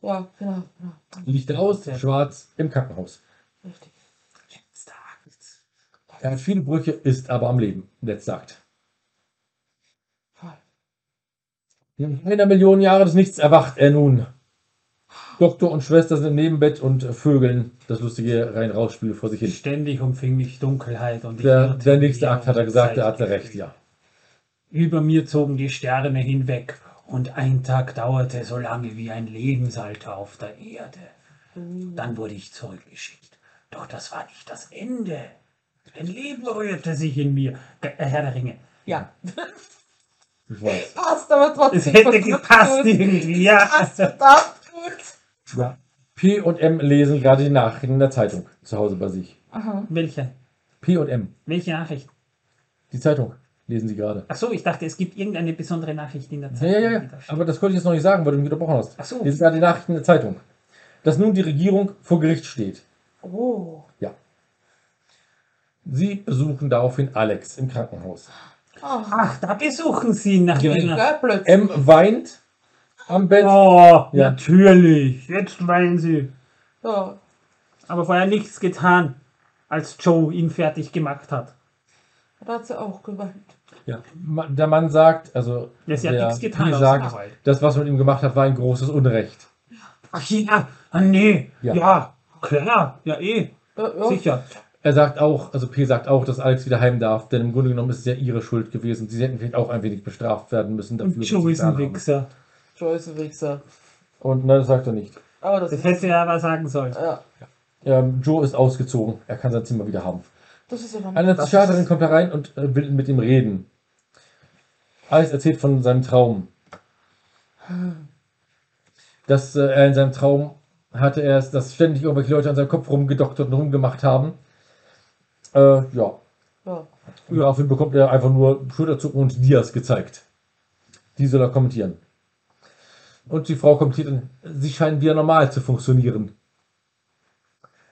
Ja, genau. genau. Licht aus, schwarz, im Krankenhaus. Richtig. Er hat viele Brüche, ist aber am Leben. Letzter Akt. In einer Million Jahre des Nichts erwacht er nun. Doktor und Schwester sind im Nebenbett und vögeln das lustige Rein-Raus-Spiel vor sich hin. Ständig umfing mich Dunkelheit und ich Der, der nächste Akt hat er gesagt, der Zeit hatte recht, ja. Über mir zogen die Sterne hinweg und ein Tag dauerte so lange wie ein Lebensalter auf der Erde. Dann wurde ich zurückgeschickt. Doch das war nicht das Ende. Ein Leben rührte sich in mir. Äh, Herr der Ringe. Ja. Ich weiß. Passt aber trotzdem. Es hätte gepasst gut. irgendwie, ja. Passt verdammt gut. Ja. P und M lesen gerade die Nachrichten in der Zeitung zu Hause bei sich. Aha. Welche? P und M, Welche Nachricht? die Zeitung lesen sie gerade. Ach so, ich dachte, es gibt irgendeine besondere Nachricht in der Zeitung. ja, ja, ja. Aber das konnte ich jetzt noch nicht sagen, weil du mich unterbrochen hast. Ach so. Lesen gerade die Nachrichten in der Zeitung. Dass nun die Regierung vor Gericht steht. Oh. Ja. Sie besuchen daraufhin Alex im Krankenhaus. Ach, Ach, da besuchen Sie ihn nach Ja. M weint am Bett. Oh, Ja. natürlich. Jetzt weinen Sie. Ja. Aber vorher nichts getan, als Joe ihn fertig gemacht hat. Da hat sie auch geweint. Ja. Der Mann sagt, also Ja, sie hat der nichts getan aus sagt, Arbeit. das, was man ihm gemacht hat, war ein großes Unrecht. Ach ja, ah, nee. Ja. Ja. klar. Ja, eh. Ja, ja. Sicher. Er sagt auch, also P sagt auch, dass Alex wieder heim darf, denn im Grunde genommen ist es ja ihre Schuld gewesen. Sie hätten vielleicht auch ein wenig bestraft werden müssen Und was Joe ist ein getan haben. Joyce Wichser. Und nein, das sagt er nicht. Aber das, Das ist. hätte er aber sagen sollen. Ja. Ähm, Joe ist ausgezogen. Er kann sein Zimmer wieder haben. Das ist ja noch Eine Psychiaterin kommt herein und äh, will mit ihm reden. Alex erzählt von seinem Traum. Dass äh, er in seinem Traum hatte er es, dass ständig irgendwelche Leute an seinem Kopf rumgedoktert und rumgemacht haben. Äh, ja. Ja. Daraufhin bekommt er einfach nur Schulterzucken und Dias gezeigt. Die soll er kommentieren. Und die Frau kommentiert dann, sie scheinen wieder normal zu funktionieren.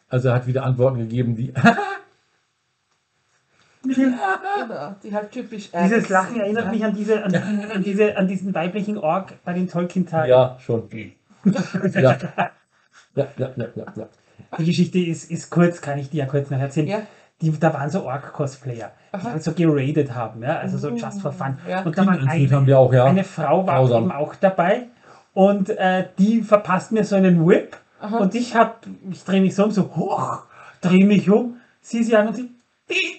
Also er hat wieder Antworten gegeben, die Genau. Die halt typisch Dieses Lachen erinnert ja. mich an, diese, an, an, diese, an diesen weiblichen Org bei den Tolkien-Tagen. Ja, schon. ja. Ja, ja, ja, ja, ja. Die Geschichte ist, ist kurz, kann ich dir ja kurz noch erzählen. Ja. Die, da waren so Ork-Cosplayer, die halt so geradet haben, ja? also so Mhm. just for fun. Ja. Und da war Entführt haben eine, wir auch, ja. eine Frau war Grausam. eben auch dabei und äh, die verpasst mir so einen Whip Aha. und ich hab, ich drehe mich so um, so hoch, drehe mich um, sieh sie an und sie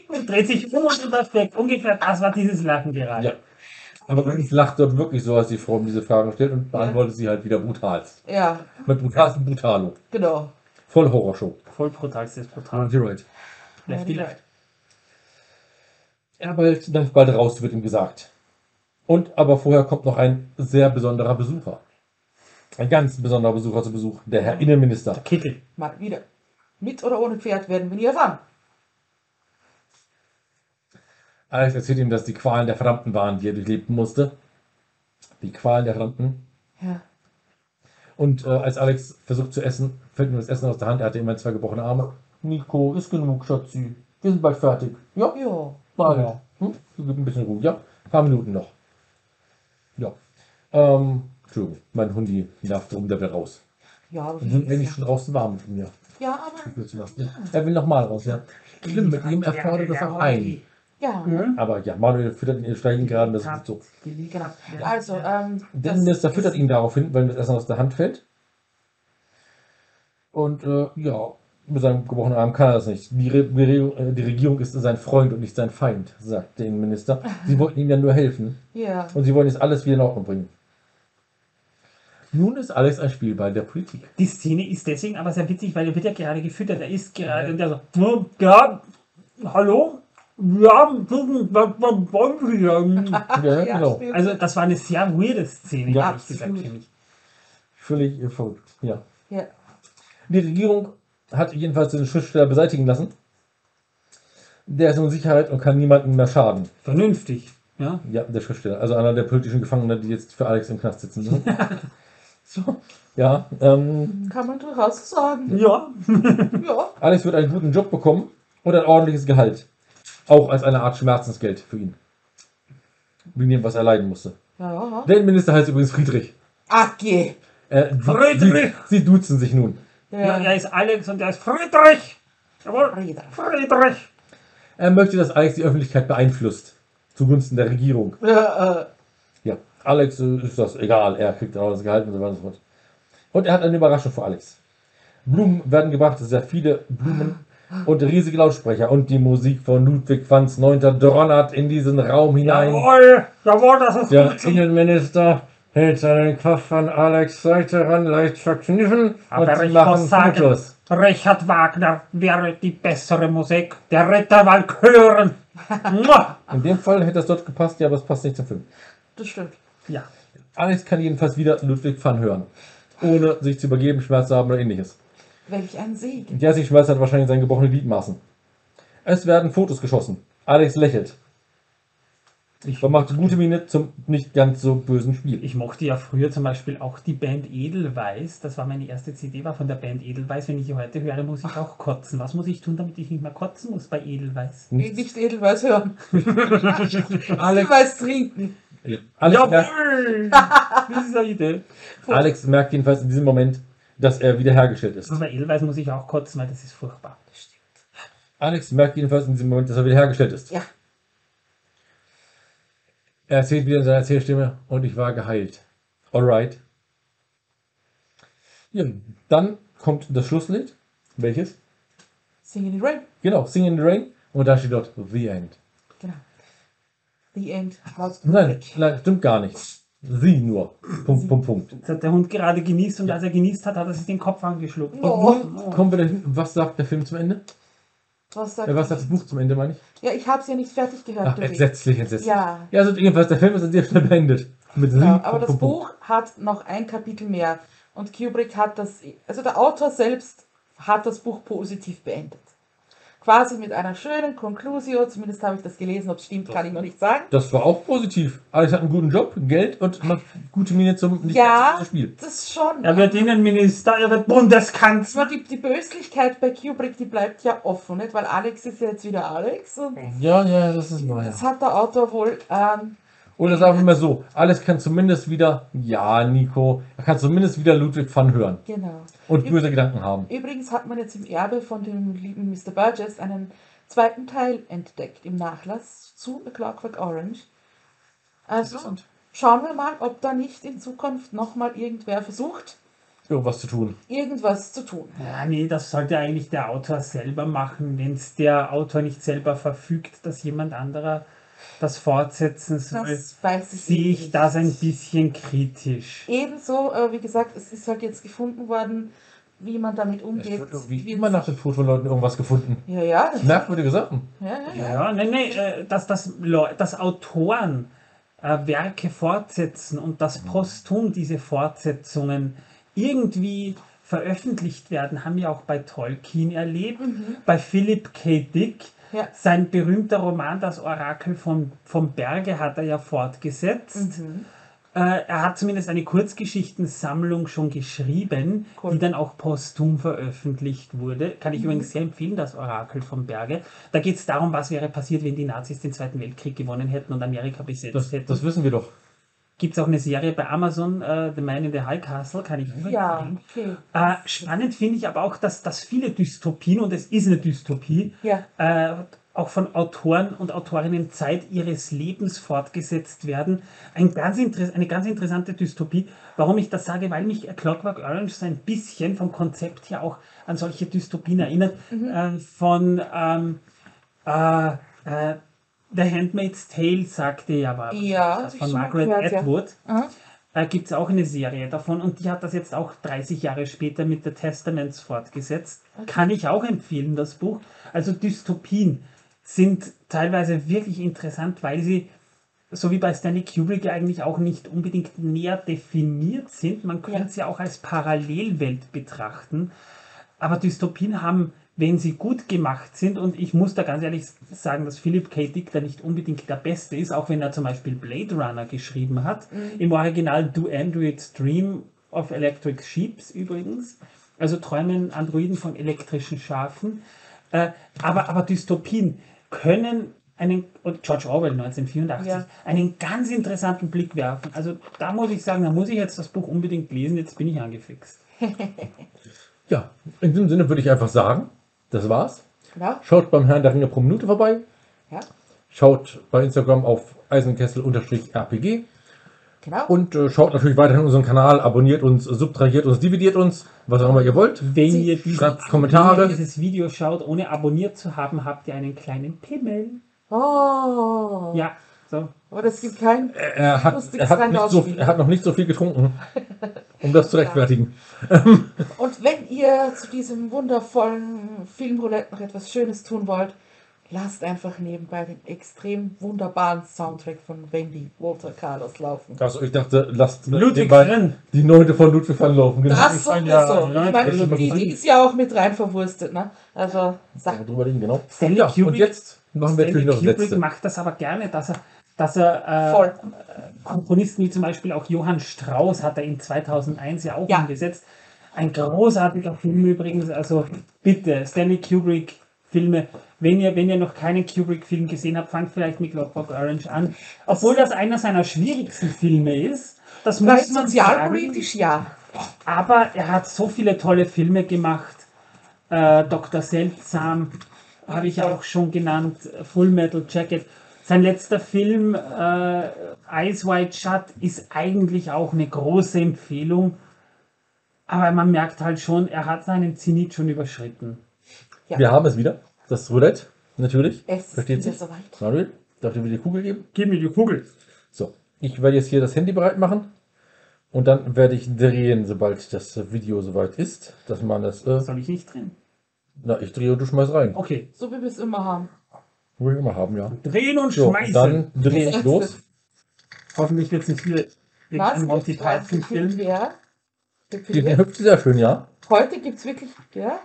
und dreht sich um und das weg. Ungefähr das war dieses Lachen gerade. ja. Aber es lacht dort wirklich so, als die Frau ihm diese Fragen stellt und beantwortet sie halt wieder brutal. Ja, Mit brutalsten Brutalo. genau. Voll Horrorshow. Voll brutalstes Brutal. You're right. Lefty Ja, left. er bald, darf bald raus, wird ihm gesagt. Und aber vorher kommt noch ein sehr besonderer Besucher. Ein ganz besonderer Besucher zu Besuch, der Herr Innenminister. Kittel. Mal wieder. Mit oder ohne Pferd werden wir nie erfahren. Alex erzählt ihm, dass die Qualen der Verdammten waren, die er durchleben musste. Die Qualen der Verdammten. Ja. Und äh, als Alex versucht zu essen, fällt ihm das Essen aus der Hand. Er hatte immer zwei gebrochene Arme. Nico, ist genug, Schatzi. Wir sind bald fertig. Ja, Ja. bald. Ja. Hm? Gib ein bisschen Ruhe. Ja, ein paar Minuten noch. Ja. Ähm, Entschuldigung, mein Hundi nervt rum, der will raus. Ja, aber Wenn wie ich schon draußen war mit mir. Ja, aber. Er will nochmal raus, ja. Schlimm, mit ihm erfordert das auch ein. Ja. Aber ja, Manuel füttert ihn in Steigen gerade, das ist so. Genau. Also, ähm. Der Minister ist- füttert ihn daraufhin, weil ihm das Essen aus der Hand fällt. Und äh, ja, mit seinem gebrochenen Arm kann er das nicht. Die, Re die, äh, die Regierung ist sein Freund und nicht sein Feind, sagt der Innenminister. Sie wollten ihm ja nur helfen Ja. und sie wollen jetzt alles wieder in Ordnung bringen. Nun ist Alex ein Spielball der Politik. Die Szene ist deswegen aber sehr witzig, weil er wird ja gerade gefüttert. Er ist gerade und der so, "Oh, ja, hallo? Ja, was, was wollen denn? Ja, Ja, genau. Also das war eine sehr weirde Szene, Ja, ehrlich gesagt, für mich. Völlig äh, verrückt. Ja. Ja. Die Regierung hat jedenfalls den Schriftsteller beseitigen lassen. Der ist in Sicherheit und kann niemandem mehr schaden. Vernünftig. Ja? Ja, der Schriftsteller. Also einer der politischen Gefangenen, die jetzt für Alex im Knast sitzen. So. Ja, ähm, Kann man durchaus sagen. Ja. Ja. Alex wird einen guten Job bekommen und ein ordentliches Gehalt. Auch als eine Art Schmerzensgeld für ihn. Wegen dem, was er leiden musste. Ja, ja. Der Innenminister heißt übrigens Friedrich. Ach je. Äh, Friedrich! Sie, sie duzen sich nun. ja, Ja. er ist Alex und er ist Friedrich. Jawohl. Friedrich. Friedrich. Er möchte, dass Alex die Öffentlichkeit beeinflusst. Zugunsten der Regierung. Ja, äh, Ja, Alex ist das egal. Er kriegt auch das Gehalt und so weiter und so fort. Und er hat eine Überraschung für Alex. Blumen werden gebracht, sehr viele Blumen und riesige Lautsprecher. Und die Musik von Ludwig Vanz Neunter donnert in diesen Raum hinein. Jawohl. Jawohl, das ist Der gut. Innenminister hält seinen Kopf an Alex Seite ran, leicht verkniffen Aber und ich machen muss sagen, Fotos. Richard Wagner wäre die bessere Musik. Der Ritter Walküren. In dem Fall hätte das dort gepasst, ja, aber es passt nicht zum Film. das stimmt. Ja. Alex kann jedenfalls wieder Ludwig van hören. Ohne sich zu übergeben, Schmerz zu haben oder ähnliches. Welch ein Segen. Der sich Schmerz hat wahrscheinlich seine gebrochene Gliedmaßen. Es werden Fotos geschossen. Alex lächelt. Ich, Man macht gute Miene zum nicht ganz so bösen Spiel. ich mochte ja früher zum Beispiel auch die Band Edelweiß. Das war meine erste CD, war von der Band Edelweiß. Wenn ich sie heute höre, muss ich auch kotzen. Was muss ich tun, damit ich nicht mehr kotzen muss bei Edelweiß? Nichts. Nicht Edelweiß hören. Alex, Edelweiß trinken. Alex, merkt, Jawohl! Das ist eine Idee. Alex merkt jedenfalls in diesem Moment, dass er wiederhergestellt ist. Aber bei Edelweiß muss ich auch kotzen, weil das ist furchtbar. Alex merkt jedenfalls in diesem Moment, dass er wiederhergestellt ist. Ja. Er erzählt wieder in seiner Erzählstimme und ich war geheilt. Alright. Ja, dann kommt das Schlusslied. Welches? Sing in the Rain. Genau, Sing in the Rain. Und da steht dort The End. Genau. The End. Nein, nein stimmt gar nicht. Sie nur. Punkt, Punkt, Punkt. Jetzt hat der Hund gerade genießt und als er genießt hat, hat er sich den Kopf angeschluckt. Oh. Kommen wir dahin. Was sagt der Film zum Ende? Was sagt Äh, was sagt das Buch zum Ende, meine ich? Ja, ich habe es ja nicht fertig gehört. Ach, entsetzlich, entsetzlich. Ja. Ja, also jedenfalls, der Film ist sehr schnell beendet. Mit Ja, aber Punkt, das Punkt, Punkt. Buch hat noch ein Kapitel mehr. Und Kubrick hat das, also der Autor selbst hat das Buch positiv beendet. Quasi mit einer schönen Conclusio, zumindest habe ich das gelesen, ob es stimmt, kann ich noch nicht sagen. Das war auch positiv. Alex hat einen guten Job, Geld und macht gute Miene zum nicht Ja. ganz so Spiel. Das schon. Er wird Innenminister, er wird Bundeskanzler. Die, die Böslichkeit bei Kubrick, die bleibt ja offen, nicht? weil Alex ist ja jetzt wieder Alex und Ja, ja, das ist neu. das hat der Autor wohl ähm, Oder sagen wir mal so, Alex kann zumindest wieder, ja, Nico, er kann zumindest wieder Ludwig van hören genau. und böse Gedanken haben. Übrigens hat man jetzt im Erbe von dem lieben Mr. Burgess einen zweiten Teil entdeckt im Nachlass zu A Clockwork Orange. Also Interessant. schauen wir mal, ob da nicht in Zukunft nochmal irgendwer versucht, Irgendwas zu tun. irgendwas zu tun. Ja, nee, das sollte eigentlich der Autor selber machen, wenn es der Autor nicht selber verfügt, dass jemand anderer das fortsetzen soll. Das weiß ich Sehe ich nicht. das ein bisschen kritisch. Ebenso, äh, wie gesagt, es ist halt jetzt gefunden worden, wie man damit Es umgeht. wird irgendwie wird immer nach dem Tod von Leuten irgendwas gefunden. Ja, ja. Das, Merkwürdige Sachen. ja, ja, ja. Ja, nee, nee, äh, dass, dass, dass Autoren äh, Werke fortsetzen und dass posthum diese Fortsetzungen irgendwie veröffentlicht werden, haben wir auch bei Tolkien erlebt, bei Philip K. Dick. Ja. Sein berühmter Roman Das Orakel vom, vom Berge hat er ja fortgesetzt. Äh, er hat zumindest eine Kurzgeschichtensammlung schon geschrieben, Cool. die dann auch posthum veröffentlicht wurde. Kann ich übrigens sehr empfehlen, das Orakel vom Berge. Da geht es darum, was wäre passiert, wenn die Nazis den Zweiten Weltkrieg gewonnen hätten und Amerika besetzt Das, hätten. das wissen wir doch. Gibt es auch eine Serie bei Amazon, äh, The Man in the High Castle, kann ich Ja, okay. Äh, spannend finde ich aber auch, dass, dass viele Dystopien, und es ist eine Dystopie, Ja. äh, auch von Autoren und Autorinnen Zeit ihres Lebens fortgesetzt werden. Ein ganz eine ganz interessante Dystopie. Warum ich das sage, weil mich Clockwork Orange so ein bisschen vom Konzept her auch an solche Dystopien erinnert. Äh, von ähm, äh, äh, The Handmaid's Tale sagte ja was. Ja, von Margaret gehört, ja. Atwood Aha. äh, gibt es auch eine Serie davon und die hat das jetzt auch 30 Jahre später mit The Testaments fortgesetzt. Kann ich auch empfehlen, das Buch. Also Dystopien sind teilweise wirklich interessant, weil sie, so wie bei Stanley Kubrick, ja eigentlich auch nicht unbedingt näher definiert sind. Man könnte Ja. sie auch als Parallelwelt betrachten. Aber Dystopien haben, wenn sie gut gemacht sind, und ich muss da ganz ehrlich sagen, dass Philip K. Dick da nicht unbedingt der Beste ist, auch wenn er zum Beispiel Blade Runner geschrieben hat. Im Original Do Androids Dream of Electric Sheeps übrigens. Also träumen Androiden von elektrischen Schafen. Äh, aber, aber Dystopien können einen, und George Orwell 1984, Ja. einen ganz interessanten Blick werfen. Also da muss ich sagen, da muss ich jetzt das Buch unbedingt lesen, jetzt bin ich angefixt. Ja, in diesem Sinne würde ich einfach sagen, das war's. Genau. Schaut beim Herrn der Ringe pro Minute vorbei. Ja, Schaut bei Instagram auf eisenkessel-rpg genau. und äh, schaut natürlich weiterhin unseren Kanal, abonniert uns, subtrahiert uns, dividiert uns, was auch immer ihr wollt. Wenn Sie- ihr, dieses, schreibt Kommentare. wenn ihr dieses Video schaut, ohne abonniert zu haben, habt ihr einen kleinen Pimmel. Oh. Ja, so. Aber das gibt kein. Er hat, Lustiges er, hat nicht so, er hat noch nicht so viel getrunken, um das zu rechtfertigen. Und wenn ihr zu diesem wundervollen Filmroulette noch etwas Schönes tun wollt, lasst einfach nebenbei den extrem wunderbaren Soundtrack von Wendy Walter Carlos laufen. Also ich dachte, lasst Ludwig nebenbei drin. die neunte von Ludwig van laufen. Genau. Das sowieso. ja, ich ja, meine, die, die ist ja auch mit rein verwurstet, ne? Also, sag, Mal drüber reden, genau. Stanley Ja, und jetzt machen wir Stanley natürlich noch das Kubrick letzte. macht das aber gerne, dass er, dass er äh. Komponisten wie zum Beispiel auch Johann Strauss hat er in 2001 ja auch Ja. umgesetzt. Ein großartiger Film übrigens. Also bitte, Stanley Kubrick Filme. Wenn ihr, wenn ihr noch keinen Kubrick-Film gesehen habt, fangt vielleicht mit Clockwork Orange an. Obwohl das einer seiner schwierigsten Filme ist. Das muss man sagen. sozialpolitisch ja. Aber er hat so viele tolle Filme gemacht. Äh, Dr. Seltsam habe ich auch schon genannt. Full Metal Jacket. Sein letzter Film, äh, Eyes Wide Shut, ist eigentlich auch eine große Empfehlung. Aber man merkt halt schon, er hat seinen Zenit schon überschritten. ja. Wir haben es wieder. Das Roulette, natürlich. Es ist Versteht wieder sich. soweit. Manuel, darf dir wieder die Kugel geben? Gib mir die Kugel. So, ich werde jetzt hier das Handy bereit machen. Und dann werde ich drehen, sobald das Video soweit ist, dass man das. Äh, Soll ich nicht drin? na, ich drehe und du schmeißt rein. Okay. So wie wir es immer haben. Wo wir immer haben, ja. Drehen und So, schmeißen. dann drehe ich los. Hoffentlich wird es nicht wieder Was? Monty Python Film. Ja. Die hüpft sehr schön, ja. Heute gibt es wirklich, ja,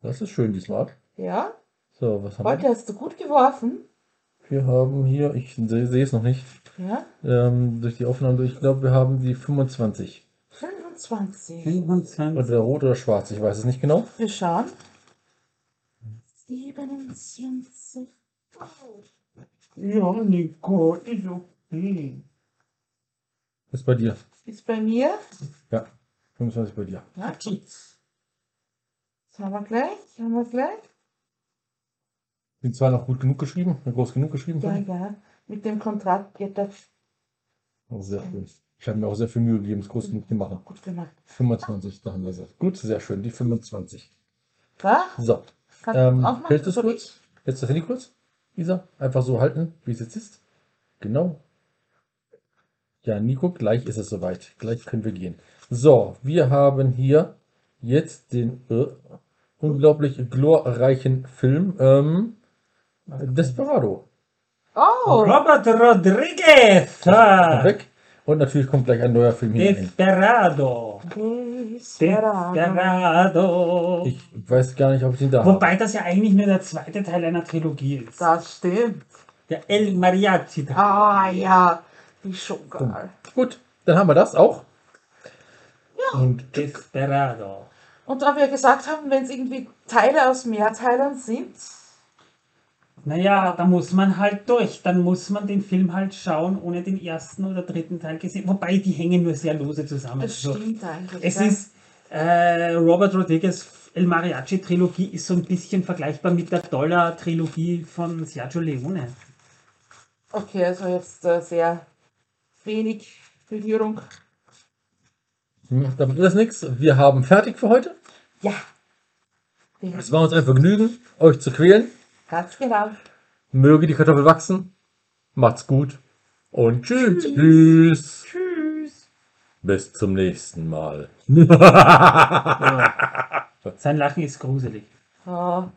Das ist schön diesmal. ja. So, was haben Heute hast du gut geworfen. wir? Wir haben hier, ich sehe sehe es noch nicht, Ja. ähm, durch die Aufnahme, ich glaube, wir haben die 25. 25. 25. Oder rot oder schwarz, ich weiß es nicht genau. Wir schauen. 27. Ja, Nico, ist okay. Ist bei dir. Ist bei mir. Ja, 25 bei dir. Ja. Das haben wir gleich. Haben wir gleich. Sind zwar noch gut genug geschrieben, groß genug geschrieben. Ja, ja. Mit dem Kontrakt geht das Oh, sehr schön. Ich habe mir auch sehr viel Mühe gegeben, es groß genug zu machen. gut gemacht. 25, da haben wir es. Gut, sehr schön, die 25. Da? So, Kannst ähm, du aufmachen? hältst du es kurz? Hältst du das Handy kurz, Isa? Einfach so halten, wie es jetzt ist. Genau. Ja, Nico, gleich ist es soweit. Gleich können wir gehen. So, wir haben hier jetzt den äh, unglaublich glorreichen Film ähm, Desperado. Oh, Robert Rodriguez! Weg. Und natürlich kommt gleich ein neuer Film hinein. Desperado. Desperado. Desperado. Ich weiß gar nicht, ob ich ihn da. Wobei das ja eigentlich nur der zweite Teil einer Trilogie ist. Das stimmt. Der El Mariachi. Ah ja, ist schon geil. Gut, dann haben wir das auch. Und Desperado. Und da wir gesagt haben, wenn es irgendwie Teile aus Mehrteilern sind, Naja, da muss man halt durch. Dann muss man den Film halt schauen, ohne den ersten oder dritten Teil gesehen. Wobei die hängen nur sehr lose zusammen. das Also, stimmt eigentlich. es gell? ist äh, Robert Rodriguez El Mariachi Trilogie ist so ein bisschen vergleichbar mit der Dollar Trilogie von Sergio Leone. Okay, also jetzt äh, sehr wenig Berührung. damit ist das nichts. Wir haben fertig für heute. Ja. Es war uns ein Vergnügen, euch zu quälen. Ganz genau. Möge die Kartoffel wachsen. Macht's gut. Und tschüss. Tschüss. Tschüss. Bis zum nächsten Mal. Sein Lachen ist gruselig. Ja.